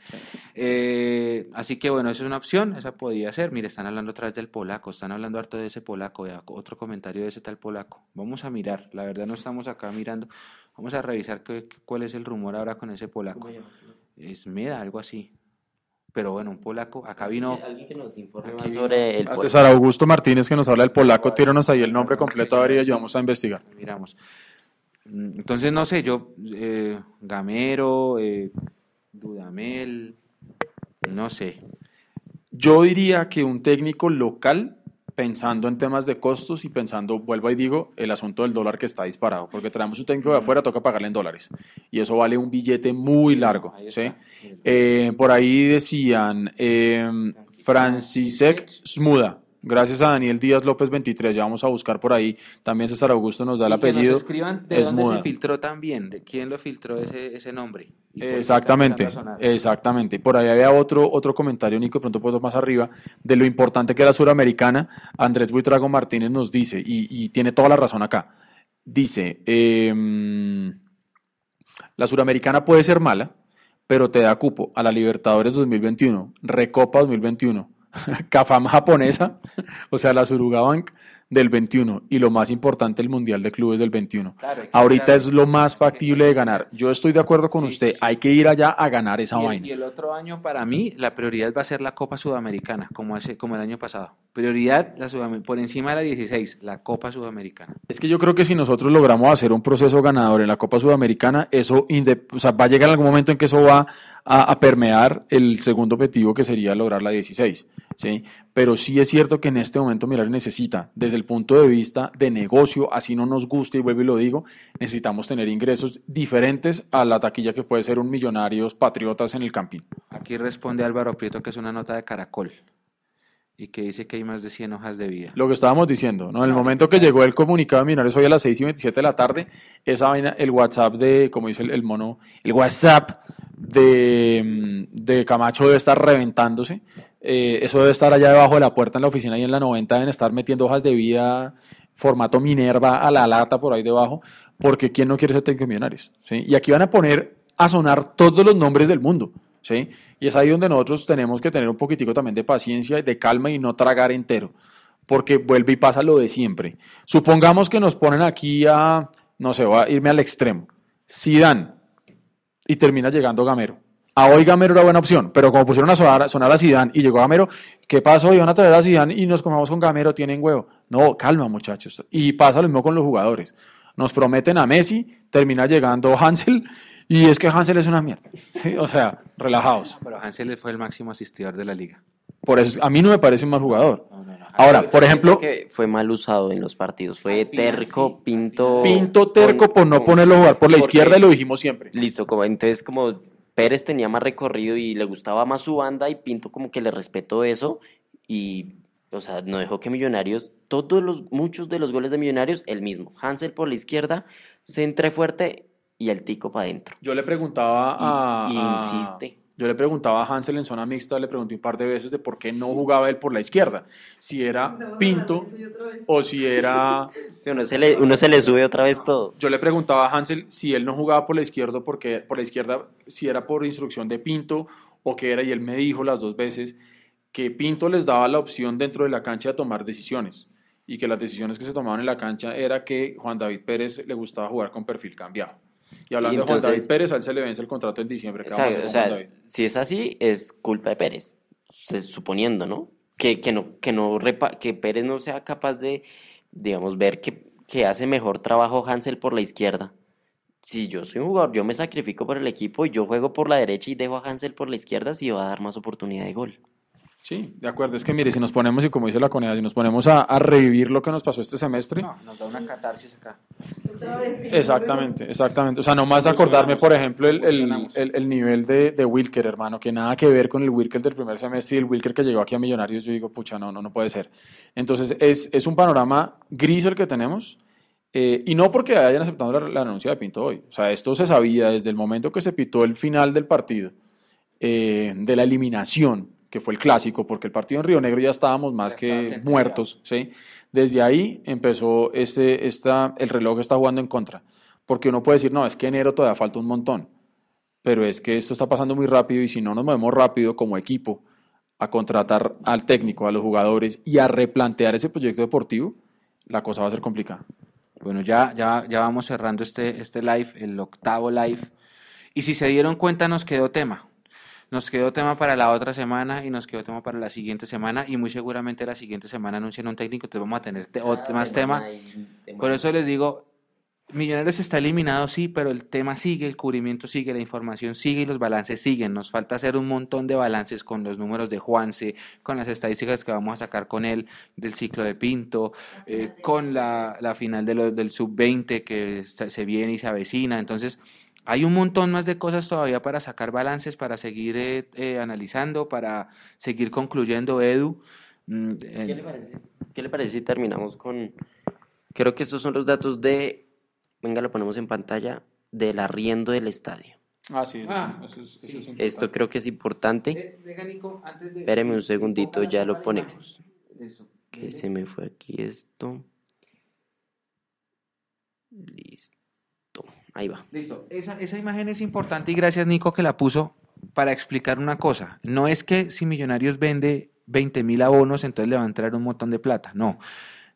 Eh, así que bueno, esa es una opción, esa podría ser. Mire, están hablando otra vez del polaco, están hablando harto de ese polaco, otro comentario de ese tal polaco. Vamos a mirar, la verdad no estamos acá mirando, vamos a revisar qué, cuál es el rumor ahora con ese polaco. Es Meda, algo así. Pero bueno, un polaco. Acá vino. Alguien que nos informe más sobre el polaco. César Augusto Martínez, que nos habla del polaco. Tíranos ahí el nombre completo a ver y ayudamos a investigar. Miramos. Entonces, no sé, yo. Eh, Gamero, eh, Dudamel. No sé. Yo diría que un técnico local pensando en temas de costos y pensando, vuelvo y digo, el asunto del dólar que está disparado, porque traemos un técnico de afuera, toca pagarle en dólares, y eso vale un billete muy largo. ¿sí? Eh, por ahí decían, eh, Francisek Smuda, Gracias a Daniel Díaz López 23, ya vamos a buscar por ahí. También César Augusto nos da el apellido. Que nos escriban de dónde se filtró también, de quién lo filtró ese, ese nombre. Exactamente, exactamente. Por ahí había otro, otro comentario, Nico, pronto puedo más arriba, de lo importante que era suramericana. Andrés Buitrago Martínez nos dice, y, y tiene toda la razón acá, dice, eh, la suramericana puede ser mala, pero te da cupo a la Libertadores 2021, Recopa 2021 Cafam japonesa, o sea, la Surugabank del 21 y lo más importante, el Mundial de Clubes del 21. Ahorita es lo más factible de ganar. Yo estoy de acuerdo con usted, hay que ir allá a ganar esa vaina. Y el otro año para mí la prioridad va a ser la Copa Sudamericana, como, hace, como el año pasado. Prioridad la por encima de la 16, la Copa Sudamericana. Es que yo creo que si nosotros logramos hacer un proceso ganador en la Copa Sudamericana, eso o sea, va a llegar algún momento en que eso va a, a permear el segundo objetivo que sería lograr la 16. ¿Sí? Pero sí es cierto que en este momento Mirar necesita, desde el punto de vista de negocio, así no nos guste, y vuelvo y lo digo, necesitamos tener ingresos diferentes a la taquilla que puede ser un Millonarios Patriotas en el Campín. Aquí responde Álvaro Prieto que es una nota de Caracol y que dice que hay más de 100 hojas de vida. Lo que estábamos diciendo, ¿no? En el momento que llegó el comunicado de Millonarios hoy a las 6 y 27 de la tarde, esa vaina, el WhatsApp de, como dice el, el mono, el WhatsApp de, de Camacho debe estar reventándose eh, eso debe estar allá debajo de la puerta en la oficina y en la 90 deben estar metiendo hojas de vida formato Minerva a la lata por ahí debajo, porque ¿quién no quiere ser técnico millonarios? ¿sí? Y aquí van a poner a sonar todos los nombres del mundo. ¿sí? Y es ahí donde nosotros tenemos que tener un poquitico también de paciencia, y de calma y no tragar entero, porque vuelve y pasa lo de siempre. Supongamos que nos ponen aquí a, no sé, voy a irme al extremo, dan y termina llegando Gamero a hoy Gamero era buena opción, pero como pusieron a sonar, sonar a Zidane y llegó Gamero, ¿qué pasó? Iban a traer a Zidane y nos comamos con Gamero, tienen huevo. No, calma muchachos. Y pasa lo mismo con los jugadores. Nos prometen a Messi, termina llegando Hansel y es que Hansel es una mierda. O sea, relajados. Pero Hansel fue el máximo asistidor de la liga. Por eso, a mí no me parece un mal jugador. Ahora, por ejemplo... Que fue mal usado en los partidos. Fue terco, pinto... Pinto terco por no ponerlo a jugar por la izquierda y lo dijimos siempre. Listo, como, entonces como Pérez tenía más recorrido y le gustaba más su banda y Pinto como que le respetó eso y, o sea, no dejó que Millonarios, todos los, muchos de los goles de Millonarios, el mismo. Hansel por la izquierda, centre fuerte y el tico para adentro. Yo le preguntaba a, Y- insiste. Yo le preguntaba a Hansel en zona mixta, le pregunté un par de veces de por qué no jugaba él por la izquierda. Si era Pinto o si era... Sí, uno, se le, uno se le sube otra vez todo. Yo le preguntaba a Hansel si él no jugaba por la izquierda, porque por la izquierda, si era por instrucción de Pinto o qué era, y él me dijo las dos veces que Pinto les daba la opción dentro de la cancha de tomar decisiones y que las decisiones que se tomaban en la cancha era que Juan David Pérez le gustaba jugar con perfil cambiado. Y hablando Y de Juan entonces- David Pérez, a él se le vence el contrato en diciembre. Si es así, es culpa de Pérez, se- suponiendo, ¿no? Que, que no, que no repa- que Pérez no sea capaz de, digamos, ver que, que hace mejor trabajo Hansel por la izquierda. Si yo soy un jugador, yo me sacrifico por el equipo y yo juego por la derecha y dejo a Hansel por la izquierda, si va a dar más oportunidad de gol. Sí, de acuerdo. Es que mire, si nos ponemos, y como dice la coneda, si nos ponemos a, a revivir lo que nos pasó este semestre, No, nos da una catarsis acá. Exactamente, exactamente. O sea, no más de acordarme, por ejemplo, el, el, el- el nivel de, de Wilker, hermano, que nada que ver con el Wilker del primer semestre y el Wilker que llegó aquí a Millonarios. Yo digo, pucha, no, no, no puede ser. Entonces, es, es un panorama gris el que tenemos. eh, y no porque hayan aceptado la, la renuncia de Pinto hoy. O sea, esto se sabía desde el momento que se pitó el final del partido, eh, de la eliminación, que fue el clásico, porque el partido en Río Negro ya estábamos más Ya que muertos, ¿sí? Desde ahí empezó este, esta, el reloj está jugando en contra. Porque uno puede decir, no, es que enero todavía falta un montón. Pero es que esto está pasando muy rápido y si no nos movemos rápido como equipo a contratar al técnico, a los jugadores y a replantear ese proyecto deportivo, la cosa va a ser complicada. Bueno, ya, ya, ya vamos cerrando este, este live, el octavo live. Y si se dieron cuenta, nos quedó tema. Nos quedó tema para la otra semana y nos quedó tema para la siguiente semana. Y muy seguramente la siguiente semana anuncian un técnico, entonces vamos a tener te- ot- más tema. Por eso les digo, Millonarios está eliminado, sí, pero el tema sigue, el cubrimiento sigue, la información sigue y los balances siguen. Nos falta hacer un montón de balances con los números de Juanse, con las estadísticas que vamos a sacar con él del ciclo de Pinto, eh, con la, la final de lo- del sub-20 que se viene y se avecina. Entonces, hay un montón más de cosas todavía para sacar balances, para seguir eh, eh, analizando, para seguir concluyendo, Edu. Mm, eh, ¿Qué le parece? ¿Qué le parece si terminamos con... Creo que estos son los datos de... Venga, lo ponemos en pantalla, del arriendo del estadio. Ah, sí, Ah, eso es, eso sí. es Esto creo que es importante. Eh, deja, Nico, antes de- Espéreme un segundito, ya lo ponemos. Eso. Que se me fue aquí esto. Listo. Ahí va. Listo. Esa, esa imagen es importante y gracias, Nico, que la puso para explicar una cosa. No es que si Millonarios vende 20 mil abonos, entonces le va a entrar un montón de plata. No.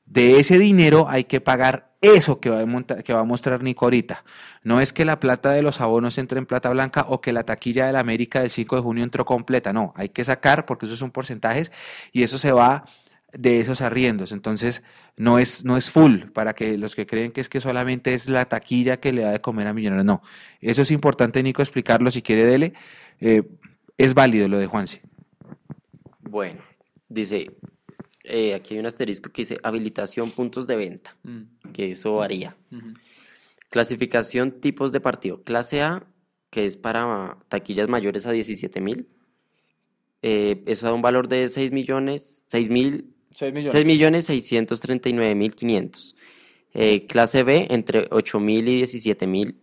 De ese dinero hay que pagar eso que va, a mostrar Nico ahorita. No es que la plata de los abonos entre en plata blanca o que la taquilla de la América del 5 de junio entró completa. No, hay que sacar porque esos son porcentajes y eso se va de esos arriendos. Entonces, no es, no es full para que los que creen que es que solamente es la taquilla que le da de comer a Millonarios. No, eso es importante, Nico, explicarlo si quiere, dele. Eh, es válido lo de Juanse. Bueno, dice, eh, aquí hay un asterisco que dice habilitación puntos de venta, Mm, que eso varía. Clasificación tipos de partido. Clase A, que es para taquillas mayores a 17 mil. Eh, eso da un valor de 6 millones, 6 mil, 6 millones. 6 millones 639 mil 500. Eh, clase B, entre 8 mil y 17 mil,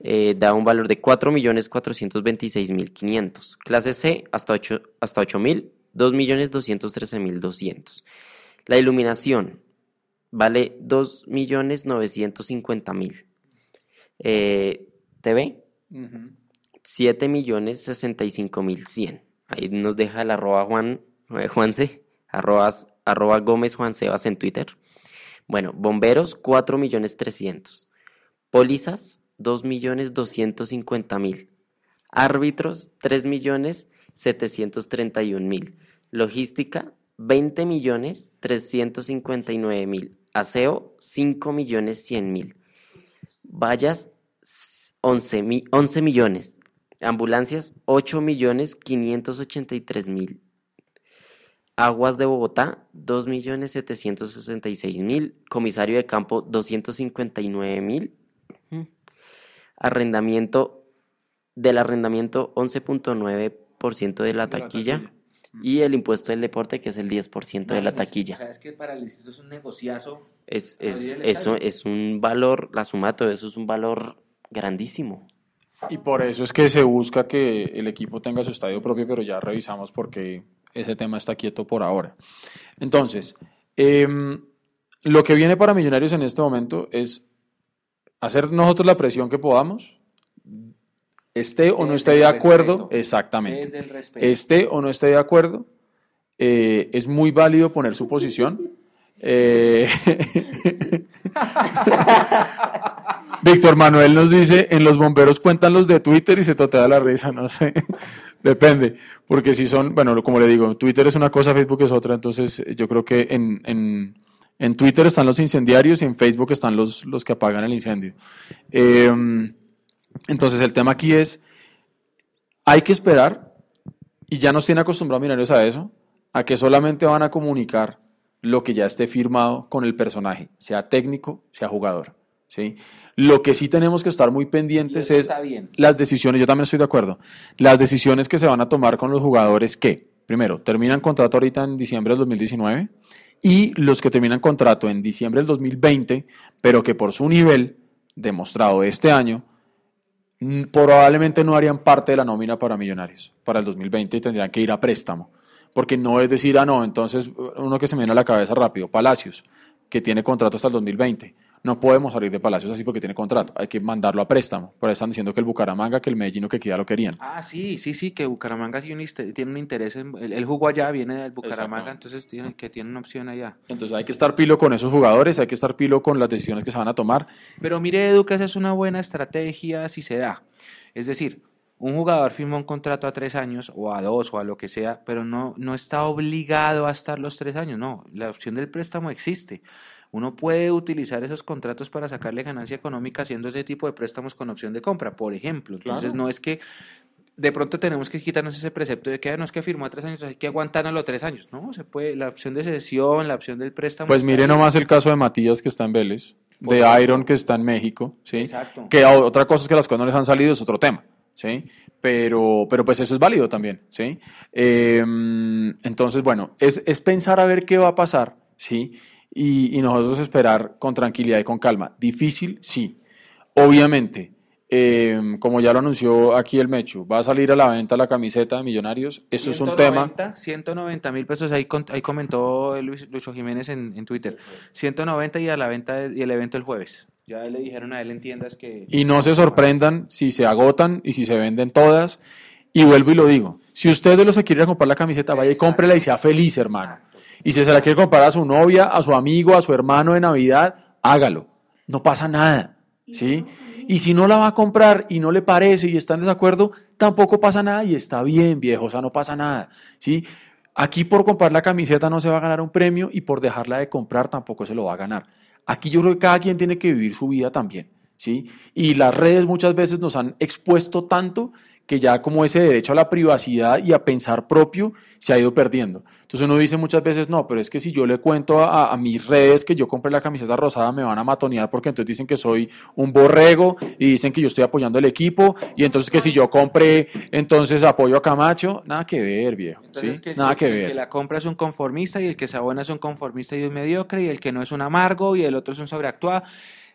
eh, da un valor de 4 millones 426 mil 500. Clase C, hasta 8 hasta 8 mil, 2 millones 213 mil 200. La iluminación vale 2 millones 950 mil. Eh, TV, Ujú. 7 millones 65 mil 100. Ahí nos deja el arroba Juan, eh, Juanse, arroba, Gómez Juan Sebas en Twitter. Bueno, bomberos 4 millones 300. Pólizas 2 millones 250 mil. Árbitros 3 millones 731 mil. Logística 20 millones 359 mil. Aseo 5 millones 100 mil. Vallas 11, mi- 11 millones. Ambulancias 8 millones 583 mil. Aguas de Bogotá 2 millones 766 mil. Comisario de campo 259 mil. Mm. Arrendamiento del arrendamiento 11.9% de la taquilla y el impuesto del deporte que es el 10% de la taquilla. O sea, es que para el es un negociazo. Es, eso es un valor, la suma de todo eso es un valor grandísimo. Y por eso es que se busca que el equipo tenga su estadio propio, pero ya revisamos por qué ese tema está quieto por ahora. Entonces, em, lo que viene para Millonarios en este momento es hacer nosotros la presión que podamos, esté o no esté de acuerdo, respeto. exactamente, esté o no esté de acuerdo, eh, es muy válido poner su posición. Eh, Víctor Manuel nos dice, en los bomberos cuentan los de Twitter y se totea la risa, no sé, depende, porque si son, bueno, como le digo, Twitter es una cosa, Facebook es otra, entonces eh, yo creo que en, en- en Twitter están los incendiarios y en Facebook están los, los que apagan el incendio. Eh, entonces el tema aquí es, hay que esperar, y ya nos tiene acostumbrados Millonarios a eso, a que solamente van a comunicar lo que ya esté firmado con el personaje, sea técnico, sea jugador. ¿sí? Lo que sí tenemos que estar muy pendientes es bien. las decisiones, yo también estoy de acuerdo, las decisiones que se van a tomar con los jugadores que, primero, terminan contrato ahorita en diciembre del 2019 y los que terminan contrato en diciembre del 2020, pero que por su nivel demostrado este año, mm, probablemente no harían parte de la nómina para Millonarios para el 2020 y tendrían que ir a préstamo. Porque no es decir, ah, no, entonces uno que se me viene a la cabeza rápido, Palacios, que tiene contrato hasta el 2020. No podemos salir de Palacios así porque tiene contrato, hay que mandarlo a préstamo. Por eso están diciendo que el Bucaramanga, que el Medellín o que ya lo querían. Ah, sí, sí, sí, que Bucaramanga tiene un, interés. En, él jugó allá, viene del Bucaramanga, entonces tiene, que tiene una opción allá. Entonces hay que estar pilo con esos jugadores, hay que estar pilo con las decisiones que se van a tomar. Pero mire, Edu, que esa es una buena estrategia si se da. Es decir, un jugador firma un contrato a tres años o a dos o a lo que sea, pero no, no está obligado a estar los tres años. No, la opción del préstamo existe. Uno puede utilizar esos contratos para sacarle ganancia económica haciendo ese tipo de préstamos con opción de compra, por ejemplo. Entonces, Claro. no es que de pronto tenemos que quitarnos ese precepto de que "Ah, no es que firmó a tres años, hay que aguantarnos los tres años. No, se puede, la opción de cesión, la opción del préstamo. Pues mire ahí. nomás el caso de Matías que está en Vélez, Por de ejemplo. Iron que está en México, ¿sí? Exacto. Que otra cosa es que las cosas no les han salido, es otro tema, ¿sí? Pero, pero pues eso es válido también, ¿sí? Eh, entonces, bueno, es, es pensar a ver qué va a pasar, ¿sí? Y, y nosotros esperar con tranquilidad y con calma. Difícil, sí. Obviamente, eh, como ya lo anunció aquí el Mechu, va a salir a la venta la camiseta de Millonarios. Eso es un tema. 190, 190 mil pesos, ahí, ahí comentó Luis, Lucho Jiménez en, en Twitter. 190 y a la venta de- y el evento el jueves. Ya le dijeron a él en tiendas que... Y no se sorprendan si se agotan y si se venden todas. Y vuelvo y lo digo, si usted de los que quiere comprar la camiseta, vaya y cómprela y sea feliz, hermano. Y si se la quiere comprar a su novia, a su amigo, a su hermano de Navidad, hágalo. No pasa nada, ¿sí? Y si no la va a comprar y no le parece y está en desacuerdo, tampoco pasa nada y está bien, viejo, o sea, no pasa nada, ¿sí? Aquí por comprar la camiseta no se va a ganar un premio y por dejarla de comprar tampoco se lo va a ganar. Aquí yo creo que cada quien tiene que vivir su vida también, ¿sí? Y las redes muchas veces nos han expuesto tanto que ya como ese derecho a la privacidad y a pensar propio se ha ido perdiendo. Entonces uno dice muchas veces, no, pero es que si yo le cuento a, a mis redes que yo compré la camiseta rosada, me van a matonear porque entonces dicen que soy un borrego y dicen que yo estoy apoyando el equipo y entonces que si yo compré, entonces apoyo a Camacho. Nada que ver, viejo. Entonces, ¿sí? que, Nada que el ver. que la compra es un conformista y el que se abona es un conformista y un mediocre y el que no es un amargo y el otro es un sobreactuado.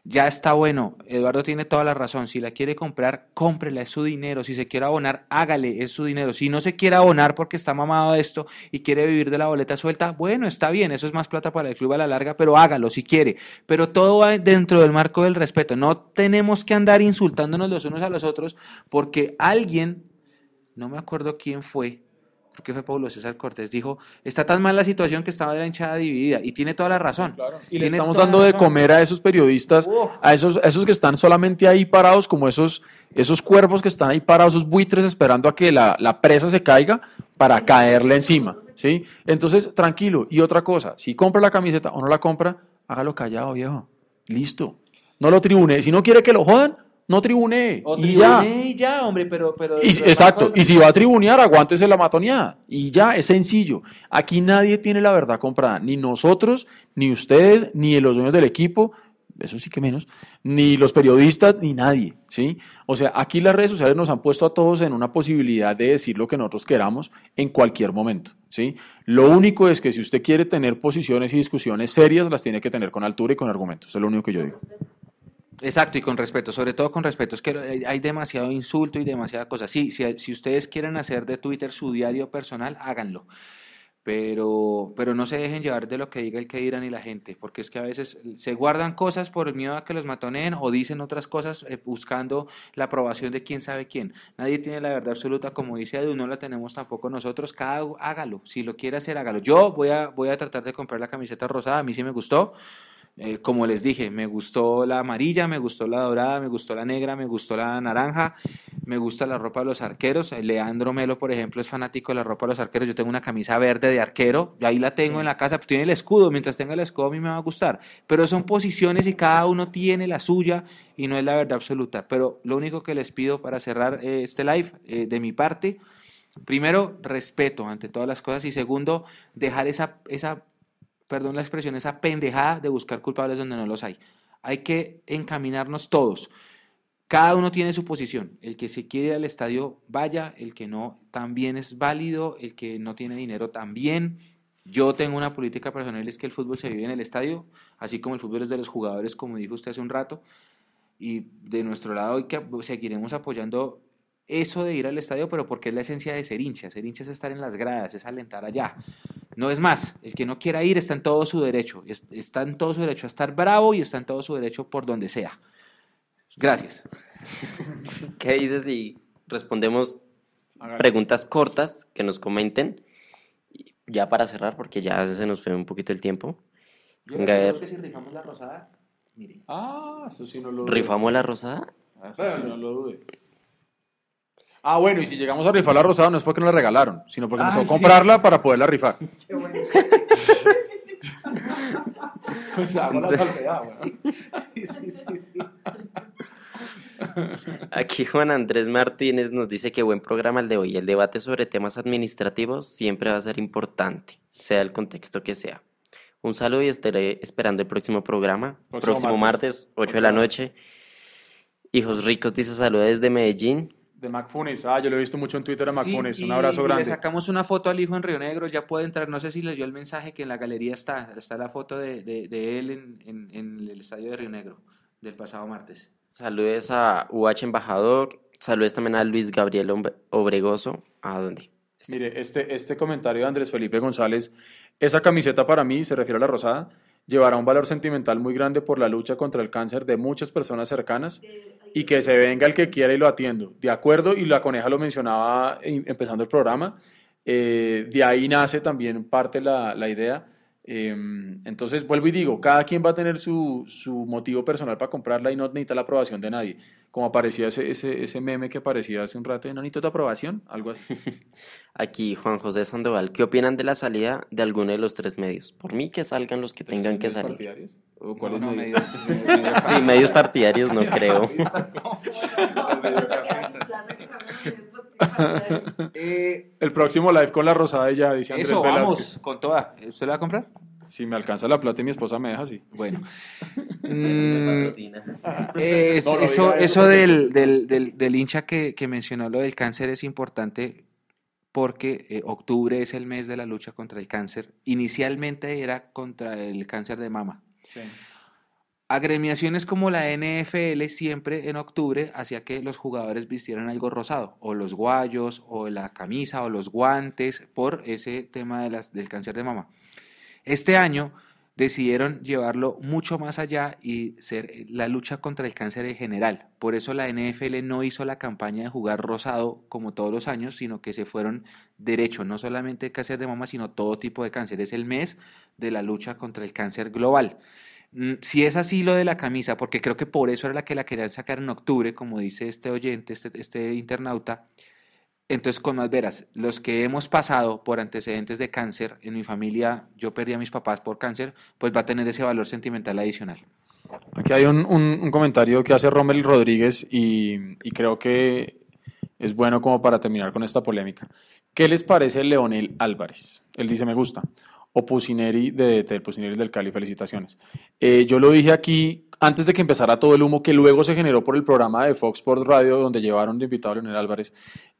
Ya está bueno, Eduardo tiene toda la razón. Si la quiere comprar, cómprela, es su dinero. Si se quiere abonar, hágale, es su dinero. Si no se quiere abonar porque está mamado de esto y quiere vivir de la boleta suelta, bueno, está bien, eso es más plata para el club a la larga, pero hágalo si quiere. Pero todo va dentro del marco del respeto. No tenemos que andar insultándonos los unos a los otros porque alguien, no me acuerdo quién fue, creo que fue Pablo César Cortés, dijo, está tan mal la situación que estaba la hinchada dividida. Y tiene toda la razón. Y le estamos dando de comer a esos periodistas, a esos, a esos que están solamente ahí parados, como esos, esos cuervos que están ahí parados, esos buitres esperando a que la, la presa se caiga para caerle encima. ¿sí? Entonces, tranquilo. Y otra cosa, si compra la camiseta o no la compra, hágalo callado, viejo. Listo. No lo tribune. Si no quiere que lo jodan, no tribune. O y ya. y ya, hombre, pero... pero Y- exacto, y si va a tribunear, aguántese la matoneada. Y ya, es sencillo. Aquí nadie tiene la verdad comprada, ni nosotros, ni ustedes, ni los dueños del equipo. eso sí que menos, ni los periodistas, ni nadie, ¿sí? O sea, aquí las redes sociales nos han puesto a todos en una posibilidad de decir lo que nosotros queramos en cualquier momento, ¿sí? Lo único es que si usted quiere tener posiciones y discusiones serias, las tiene que tener con altura y con argumentos, es lo único que yo digo. Exacto, y con respeto, sobre todo con respeto. Es que hay demasiado insulto y demasiada cosa. Sí, si, si ustedes quieren hacer de Twitter su diario personal, háganlo. Pero, pero no se dejen llevar de lo que diga el que dirán y la gente, porque es que a veces se guardan cosas por el miedo a que los matoneen o dicen otras cosas eh, buscando la aprobación de quién sabe quién. Nadie tiene la verdad absoluta, como dice Edu, no la tenemos tampoco nosotros. Cada hágalo, si lo quiere hacer, hágalo. Yo voy a, voy a tratar de comprar la camiseta rosada, a mí sí me gustó. Eh, como les dije, me gustó la amarilla, me gustó la dorada, me gustó la negra, me gustó la naranja, me gusta la ropa de los arqueros. Eh, Leandro Melo, por ejemplo, es fanático de la ropa de los arqueros. Yo tengo una camisa verde de arquero, y ahí la tengo en la casa, tiene el escudo. Mientras tenga el escudo, a mí me va a gustar. Pero son posiciones y cada uno tiene la suya y no es la verdad absoluta. Pero lo único que les pido para cerrar eh, este live de mi parte, primero, respeto ante todas las cosas y segundo, dejar esa, esa perdón la expresión, esa pendejada de buscar culpables donde no los hay. Hay que encaminarnos todos. Cada uno tiene su posición. El que se quiere ir al estadio, vaya. El que no, también es válido. El que no tiene dinero, también. Yo tengo una política personal, es que el fútbol se vive en el estadio, así como el fútbol es de los jugadores, como dijo usted hace un rato. Y de nuestro lado, que seguiremos apoyando eso de ir al estadio, pero porque es la esencia de ser hincha. Ser hincha es estar en las gradas, es alentar allá. No es más, el que no quiera ir está en todo su derecho, está en todo su derecho a estar bravo y está en todo su derecho por donde sea. Gracias. ¿Qué dices si respondemos preguntas cortas que nos comenten? Ya para cerrar, porque ya se nos fue un poquito el tiempo. Yo creo que si rifamos la rosada, mire. Ah, eso sí no lo ¿Rifamos la rosada? Ah, eso sí no lo dude. Ah, bueno, y si llegamos a rifar la rosada no es porque nos la regalaron, sino porque nos tocó comprarla para poderla rifar. Qué bueno. pues hago la salvedad, Sí, sí, sí, sí. Aquí Juan Andrés Martínez nos dice que buen programa el de hoy. El debate sobre temas administrativos siempre va a ser importante, sea el contexto que sea. Un saludo y estaré esperando el próximo programa. Próximo, martes, 8 de la noche. Hijos ricos dice saludos desde Medellín. De MacFunis. Ah, yo lo he visto mucho en Twitter a MacFunis. Un abrazo grande. le sacamos una foto al hijo en Río Negro. Ya puede entrar. No sé si leyó el mensaje que en la galería está. Está la foto de, de, él en, en, en, el estadio de Río Negro del pasado martes. Saludes a UH Embajador. Saludes también a Luis Gabriel Obregoso. ¿A dónde? Mire, este, este comentario de Andrés Felipe González. Esa camiseta para mí, se refiere a la rosada, llevará un valor sentimental muy grande por la lucha contra el cáncer de muchas personas cercanas y que se venga el que quiera y lo atiendo. De acuerdo, y la coneja lo mencionaba empezando el programa, eh, de ahí nace también parte la, la idea. Em, entonces, vuelvo y digo, cada quien va a tener su, su, motivo personal para comprarla y no necesita la aprobación de nadie. Como aparecía ese, ese, ese meme que aparecía hace un rato, no necesito tu aprobación, algo así. Aquí Juan José Sandoval, ¿qué opinan de la salida de alguno de los tres medios? Por mí que salgan los que tengan que salir. Partidarios? ¿O cuáles medios? sí, medios partidarios no creo. Eh, el próximo live con la rosada ya dice Andrés Eso, vamos, con toda. ¿Usted la va a comprar? Si me alcanza la plata y mi esposa me deja, sí. Bueno. Mm, eso eso del, del, del, hincha que, que, mencionó lo del cáncer es importante porque eh, octubre es el mes de la lucha contra el cáncer. Inicialmente era contra el cáncer de mama. Sí. Agremiaciones como la NFL siempre en octubre hacía que los jugadores vistieran algo rosado, o los guayos, o la camisa, o los guantes, por ese tema del cáncer de mama. Este año decidieron llevarlo mucho más allá y ser la lucha contra el cáncer en general. Por eso la NFL no hizo la campaña de jugar rosado como todos los años, sino que se fueron derecho, no solamente cáncer de mama, sino todo tipo de cáncer. Es el mes de la lucha contra el cáncer global. Mm, si es así lo de la camisa, porque creo que por eso era la que la querían sacar en octubre, como dice este oyente, este, este internauta, entonces con más veras, los que hemos pasado por antecedentes de cáncer, en mi familia yo perdí a mis papás por cáncer, pues va a tener ese valor sentimental adicional. Aquí hay un, comentario que hace Rommel Rodríguez y, y creo que es bueno como para terminar con esta polémica. ¿Qué les parece Leonel Álvarez? Él dice, me gusta. O Pusineri de Pusineri del Cali, felicitaciones. Eh, yo lo dije aquí antes de que empezara todo el humo que luego se generó por el programa de Fox Sports Radio donde llevaron de invitado a Leonel Álvarez.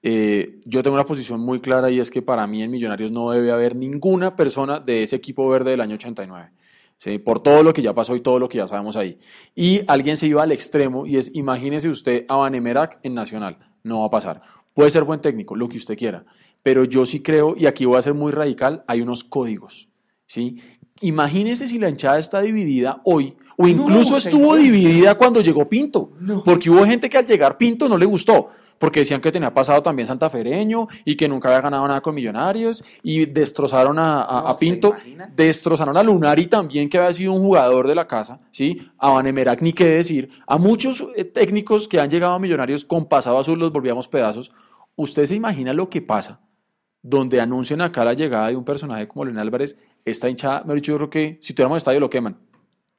Eh, yo tengo una posición muy clara y es que para mí en Millonarios no debe haber ninguna persona de ese equipo verde del año 89. ¿sí? por todo lo que ya pasó y todo lo que ya sabemos ahí. Y alguien se iba al extremo y es, imagínese usted a Vanemerac en Nacional, no va a pasar. Puede ser buen técnico, lo que usted quiera, pero yo sí creo, y aquí voy a ser muy radical, hay unos códigos, ¿sí? Imagínese si la hinchada está dividida hoy, o incluso estuvo dividida cuando llegó Pinto, porque hubo gente que al llegar Pinto no le gustó porque decían que tenía pasado también santafereño y que nunca había ganado nada con Millonarios y destrozaron a, a, a Pinto, destrozaron a Lunari también que había sido un jugador de la casa, ¿sí? A Vanemerac ni qué decir, a muchos eh, técnicos que han llegado a Millonarios con pasado azul los volvíamos pedazos. ¿Usted se imagina lo que pasa? Donde anuncian acá la llegada de un personaje como Leonel Álvarez, esta hinchada, me dicho, yo creo que si tuviéramos estadio lo queman.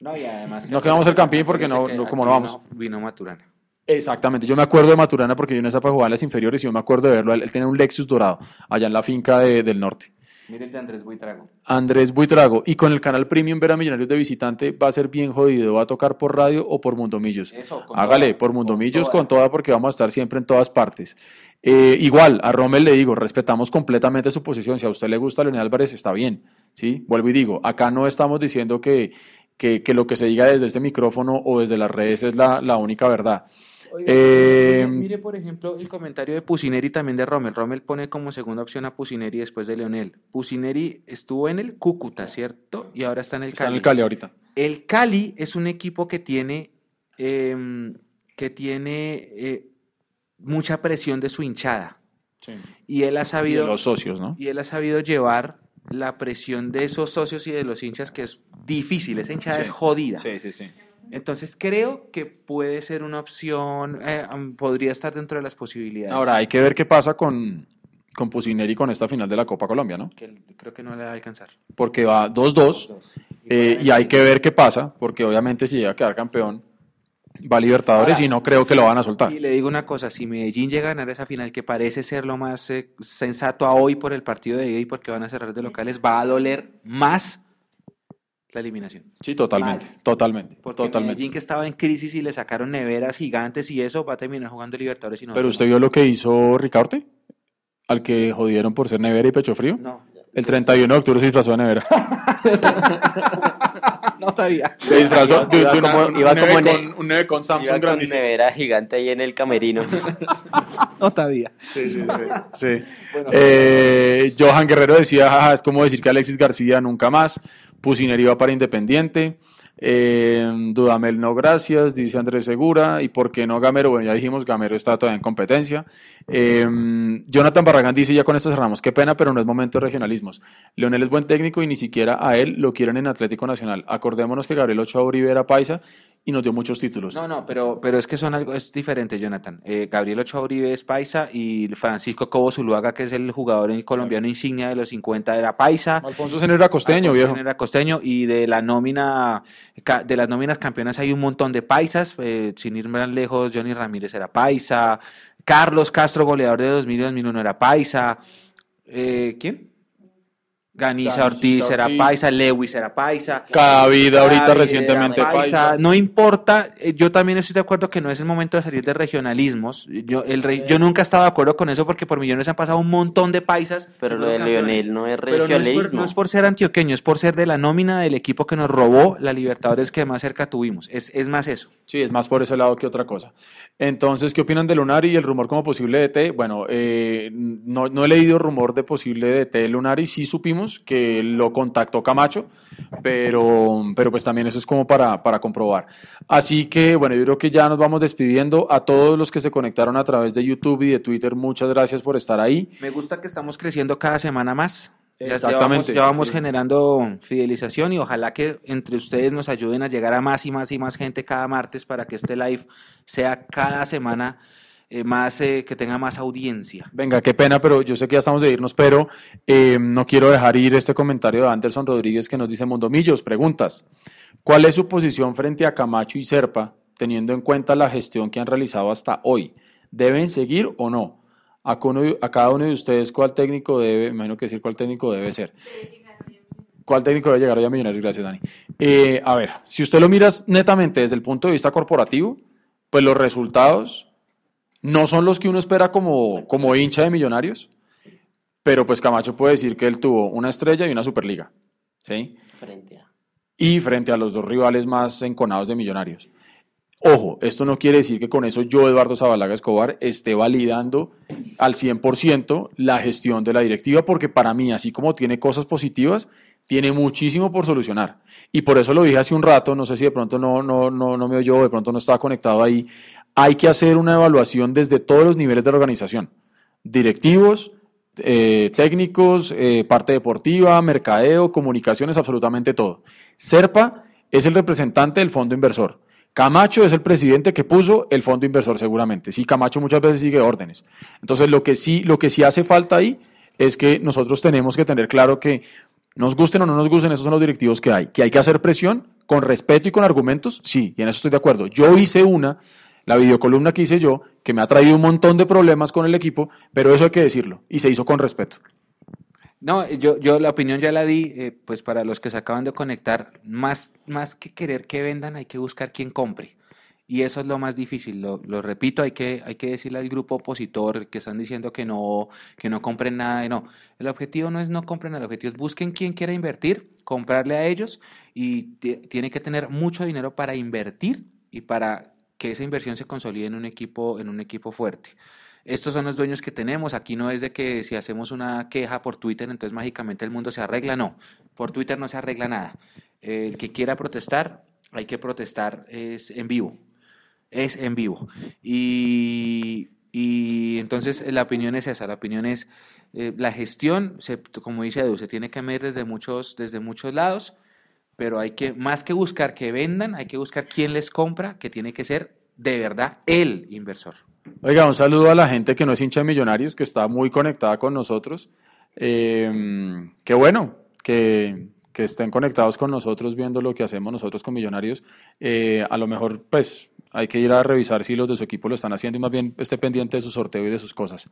No, y además no quedamos el campín porque no, no como no vamos. Vino Maturana. Exactamente, yo me acuerdo de Maturana porque yo en esa para jugar en las inferiores y yo me acuerdo de verlo. Él, tenía un Lexus dorado allá en la finca de, del norte. Mire el de Andrés Buitrago. Andrés Buitrago. Y con el canal Premium Ver a Millonarios de Visitante va a ser bien jodido. ¿Va a tocar por radio o por Mundomillos? Eso, con Hágale, toda, por Mundomillos con con toda porque vamos a estar siempre en todas partes. Eh, igual, a Rommel le digo, respetamos completamente su posición. Si a usted le gusta Leonel Álvarez, está bien. ¿sí? Vuelvo y digo, acá no estamos diciendo que, que, que lo que se diga desde este micrófono o desde las redes es la, la única verdad. Oiga, Eh, mire, por ejemplo, el comentario de Pusineri también de Rommel. Rommel pone como segunda opción a Pusineri después de Leonel. Pusineri estuvo en el Cúcuta, ¿cierto? Y ahora está en el Está en Cali. el Cali ahorita. El Cali es un equipo que tiene, em, que tiene eh, mucha presión de su hinchada. Y él ha Y de sabido, los socios, ¿no? y él ha sabido llevar la presión de esos socios y de los hinchas, que es difícil. Esa hinchada Sí. es jodida. Sí, sí, sí. Entonces creo que puede ser una opción, eh, podría estar dentro de las posibilidades. Ahora hay que ver qué pasa con, con Pusineri con esta final de la Copa Colombia, ¿no? Que creo que no le va a alcanzar. Porque va 2-2 eh, y hay que ver qué pasa, porque obviamente si llega a quedar campeón, va a Libertadores Ahora, y no creo que lo van a soltar. Y le digo una cosa, si Medellín llega a ganar esa final, que parece ser lo más eh, sensato a hoy por el partido de ida y porque van a cerrar de locales, va a doler más la eliminación. Sí, totalmente, Más. totalmente, Porque totalmente. Medellín que estaba en crisis y le sacaron neveras gigantes y eso va a terminar jugando Libertadores y no. Pero usted vio lo que hizo Ricaurte, al que jodieron por ser nevera y pecho frío. No, El 31 de octubre se disfrazó de nevera. no todavía. Se disfrazó de, Iba de una- como- un, iba neve como ne- con, un neve con Iba Samsung con grandísimo. nevera gigante ahí en el camerino. No todavía. Sí, sí, sí. sí. Eh, Johan Guerrero decía, "Jaja, es como decir que Alexis García nunca más. Pusineri va para Independiente. Eh, Dudamel no gracias, dice Andrés Segura. ¿Y por qué no Gamero? Bueno, ya dijimos, Gamero está todavía en competencia. Eh, Jonathan Barragán dice, ya con esto cerramos, qué pena, pero no es momento de regionalismos. Leonel es buen técnico y ni siquiera a él lo quieren en Atlético Nacional. Acordémonos que Gabriel Ochoa Uribe era paisa y nos dio muchos títulos. No, no, pero, pero es que son algo, es diferente, Jonathan. Eh, Gabriel Ochoa Uribe es paisa y Francisco Cobo Zuluaga, que es el jugador en- colombiano insignia de los 50, era paisa. Alfonso Seno era costeño, Alfonso viejo. Era costeño y de la nómina, de las nóminas campeonas hay un montón de paisas, eh, sin ir más lejos, Johnny Ramírez era paisa, Carlos Castro, goleador de 2000 y 2001 era paisa, eh, ¿quién? Ganiza Ganisita Ortiz era paisa, Lewis era paisa. Cada vida ahorita recientemente paisa. No importa, eh, yo también estoy de acuerdo que no es el momento de salir de regionalismos. Yo, el re- yo nunca estaba de acuerdo con eso porque por millones han pasado un montón de paisas. Pero lo de. Leonel no es Pero no es, por, regionalismo. no es por ser antioqueño, es por ser de la nómina del equipo que nos robó la Libertadores que más cerca tuvimos. Es, es más eso. Sí, es más por ese lado que otra cosa. Entonces, ¿qué opinan de Lunari y el rumor como posible DT? Bueno, eh, no, no he leído rumor de posible DT de Lunari, sí supimos que lo contactó Camacho, pero, pero pues también eso es como para, para comprobar. Así que, bueno, yo creo que ya nos vamos despidiendo. A todos los que se conectaron a través de YouTube y de Twitter, muchas gracias por estar ahí. Me gusta que estamos creciendo cada semana más. Exactamente. ya vamos Sí. generando fidelización y ojalá que entre ustedes nos ayuden a llegar a más y más y más gente cada martes para que este live sea cada semana eh, más, eh, que tenga más audiencia. Venga, qué pena, pero yo sé que ya estamos de irnos, pero eh, no quiero dejar ir este comentario de Anderson Rodríguez que nos dice Mondomillos, preguntas. ¿Cuál es su posición frente a Camacho y Serpa, teniendo en cuenta la gestión que han realizado hasta hoy? ¿Deben seguir o no? A, cada uno de ustedes, ¿cuál técnico debe, me imagino que decir cuál técnico debe ser? ¿Cuál técnico debe llegar hoy a Millonarios? Gracias, Dani. A ver, si usted lo miras netamente desde el punto de vista corporativo, pues los resultados no son los que uno espera como, como hincha de Millonarios, pero pues Camacho puede decir que él tuvo una estrella y una Superliga. ¿sí? Frente a... Y frente a los dos rivales más enconados de Millonarios. Ojo, esto no quiere decir que con eso yo, Eduardo Zabalaga Escobar, esté validando al 100% la gestión de la directiva, porque para mí, así como tiene cosas positivas, tiene muchísimo por solucionar. Y por eso lo dije hace un rato, no sé si de pronto no, no, no, no me oyó, de pronto no estaba conectado ahí. Hay que hacer una evaluación desde todos los niveles de la organización. Directivos, eh, técnicos, eh, parte deportiva, mercadeo, comunicaciones, absolutamente todo. Serpa es el representante del fondo inversor. Camacho es el presidente que puso el fondo inversor seguramente. Sí, Camacho muchas veces sigue órdenes. Entonces, lo que sí, lo que sí hace falta ahí es que nosotros tenemos que tener claro que nos gusten o no nos gusten, esos son los directivos que hay. Que hay que hacer presión con respeto y con argumentos, sí, y en eso estoy de acuerdo. Yo hice una, la videocolumna que hice yo, que me ha traído un montón de problemas con el equipo, pero eso hay que decirlo, y se hizo con respeto. No, yo, yo la opinión ya la di, eh, pues para los que se acaban de conectar, más, más que querer que vendan, hay que buscar quien compre. Y eso es lo más difícil, lo, lo, repito, hay que, hay que decirle al grupo opositor que están diciendo que no, que no compren nada. No, el objetivo no es no compren, el objetivo es busquen quien quiera invertir, comprarle a ellos y tiene que tener mucho dinero para invertir y para que esa inversión se consolide en un equipo, en un equipo fuerte estos son los dueños que tenemos. Aquí no es de que si hacemos una queja por Twitter, entonces mágicamente el mundo se arregla. No, por Twitter no se arregla nada. El que quiera protestar, hay que protestar es en vivo. Es en vivo. Y, y entonces la opinión es esa. La opinión es eh, la gestión, como dice Edu, se tiene que medir desde muchos, desde muchos lados, pero hay que, más que buscar que vendan, hay que buscar quién les compra, que tiene que ser de verdad el inversor. Oiga, un saludo a la gente que no es hincha de Millonarios, que está muy conectada con nosotros. Eh, qué bueno que, que, estén conectados con nosotros viendo lo que hacemos nosotros con Millonarios. Eh, a lo mejor, pues, hay que ir a revisar si los de su equipo lo están haciendo y más bien esté pendiente de su sorteo y de sus cosas.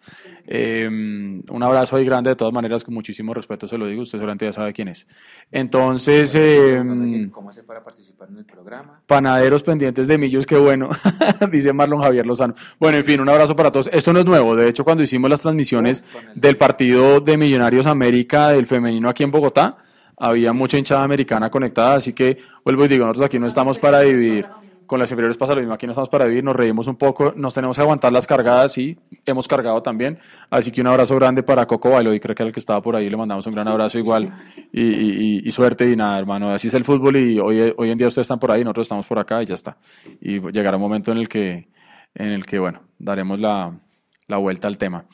Eh, un abrazo ahí grande, de todas maneras, con muchísimo respeto se lo digo, usted seguramente ya sabe quién es. Entonces, eh, ¿cómo hace para participar en el programa? Panaderos pendientes de millos, qué bueno, dice Marlon Javier Lozano. Bueno, en fin, un abrazo para todos. Esto no es nuevo, de hecho, cuando hicimos las transmisiones del partido de Millonarios América del femenino aquí en Bogotá, había mucha hinchada americana conectada, así que vuelvo y digo, nosotros aquí no estamos para dividir con las inferiores pasa lo mismo, aquí no estamos para vivir, nos reímos un poco, nos tenemos que aguantar las cargadas y hemos cargado también, así que un abrazo grande para Coco Bailo y creo que era el que estaba por ahí, le mandamos un gran abrazo igual y, suerte y nada, hermano, así es el fútbol y hoy, hoy en día ustedes están por ahí, nosotros estamos por acá y ya está, y llegará un momento en el que, en el que bueno, daremos la, la vuelta al tema.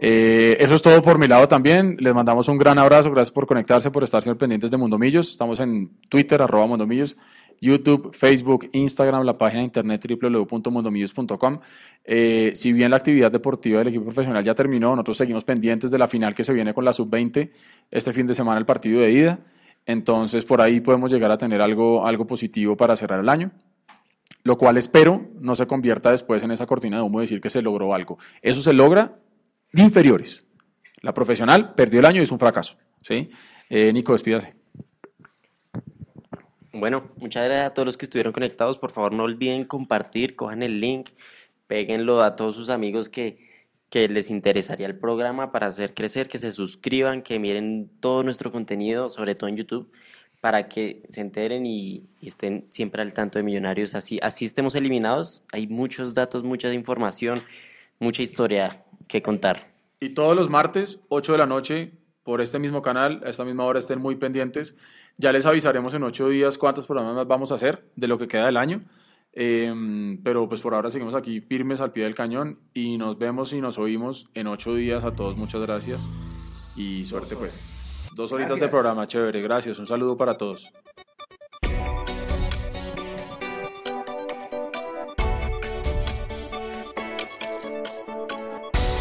Eh, eso es todo por mi lado también. Les mandamos un gran abrazo. Gracias por conectarse, por estar siempre pendientes de Mundomillos. Estamos en Twitter, arroba Mundomillos. YouTube, Facebook, Instagram, la página de internet www.mundomillos.com. Eh, si bien la actividad deportiva del equipo profesional ya terminó, nosotros seguimos pendientes de la final que se viene con la sub-20 este fin de semana, el partido de ida. Entonces, por ahí podemos llegar a tener algo, algo positivo para cerrar el año. Lo cual espero no se convierta después en esa cortina de humo decir que se logró algo. Eso se logra de inferiores. La profesional perdió el año y es un fracaso. ¿sí? Eh, Nico, despídase. Bueno, muchas gracias a todos los que estuvieron conectados. Por favor, no olviden compartir, cojan el link, péguenlo a todos sus amigos que, que les interesaría el programa para hacer crecer, que se suscriban, que miren todo nuestro contenido, sobre todo en YouTube, para que se enteren y, estén siempre al tanto de Millonarios. Así, así estemos eliminados. Hay muchos datos, mucha información, mucha historia que contar. Y todos los martes, 8 de la noche, por este mismo canal, a esta misma hora estén muy pendientes ya les avisaremos en ocho días cuántos programas vamos a hacer de lo que queda del año. Eh, pero pues por ahora seguimos aquí firmes al pie del cañón y nos vemos y nos oímos en ocho días. A todos muchas gracias y suerte pues. Dos horitas de programa, chévere. Gracias. Un saludo para todos.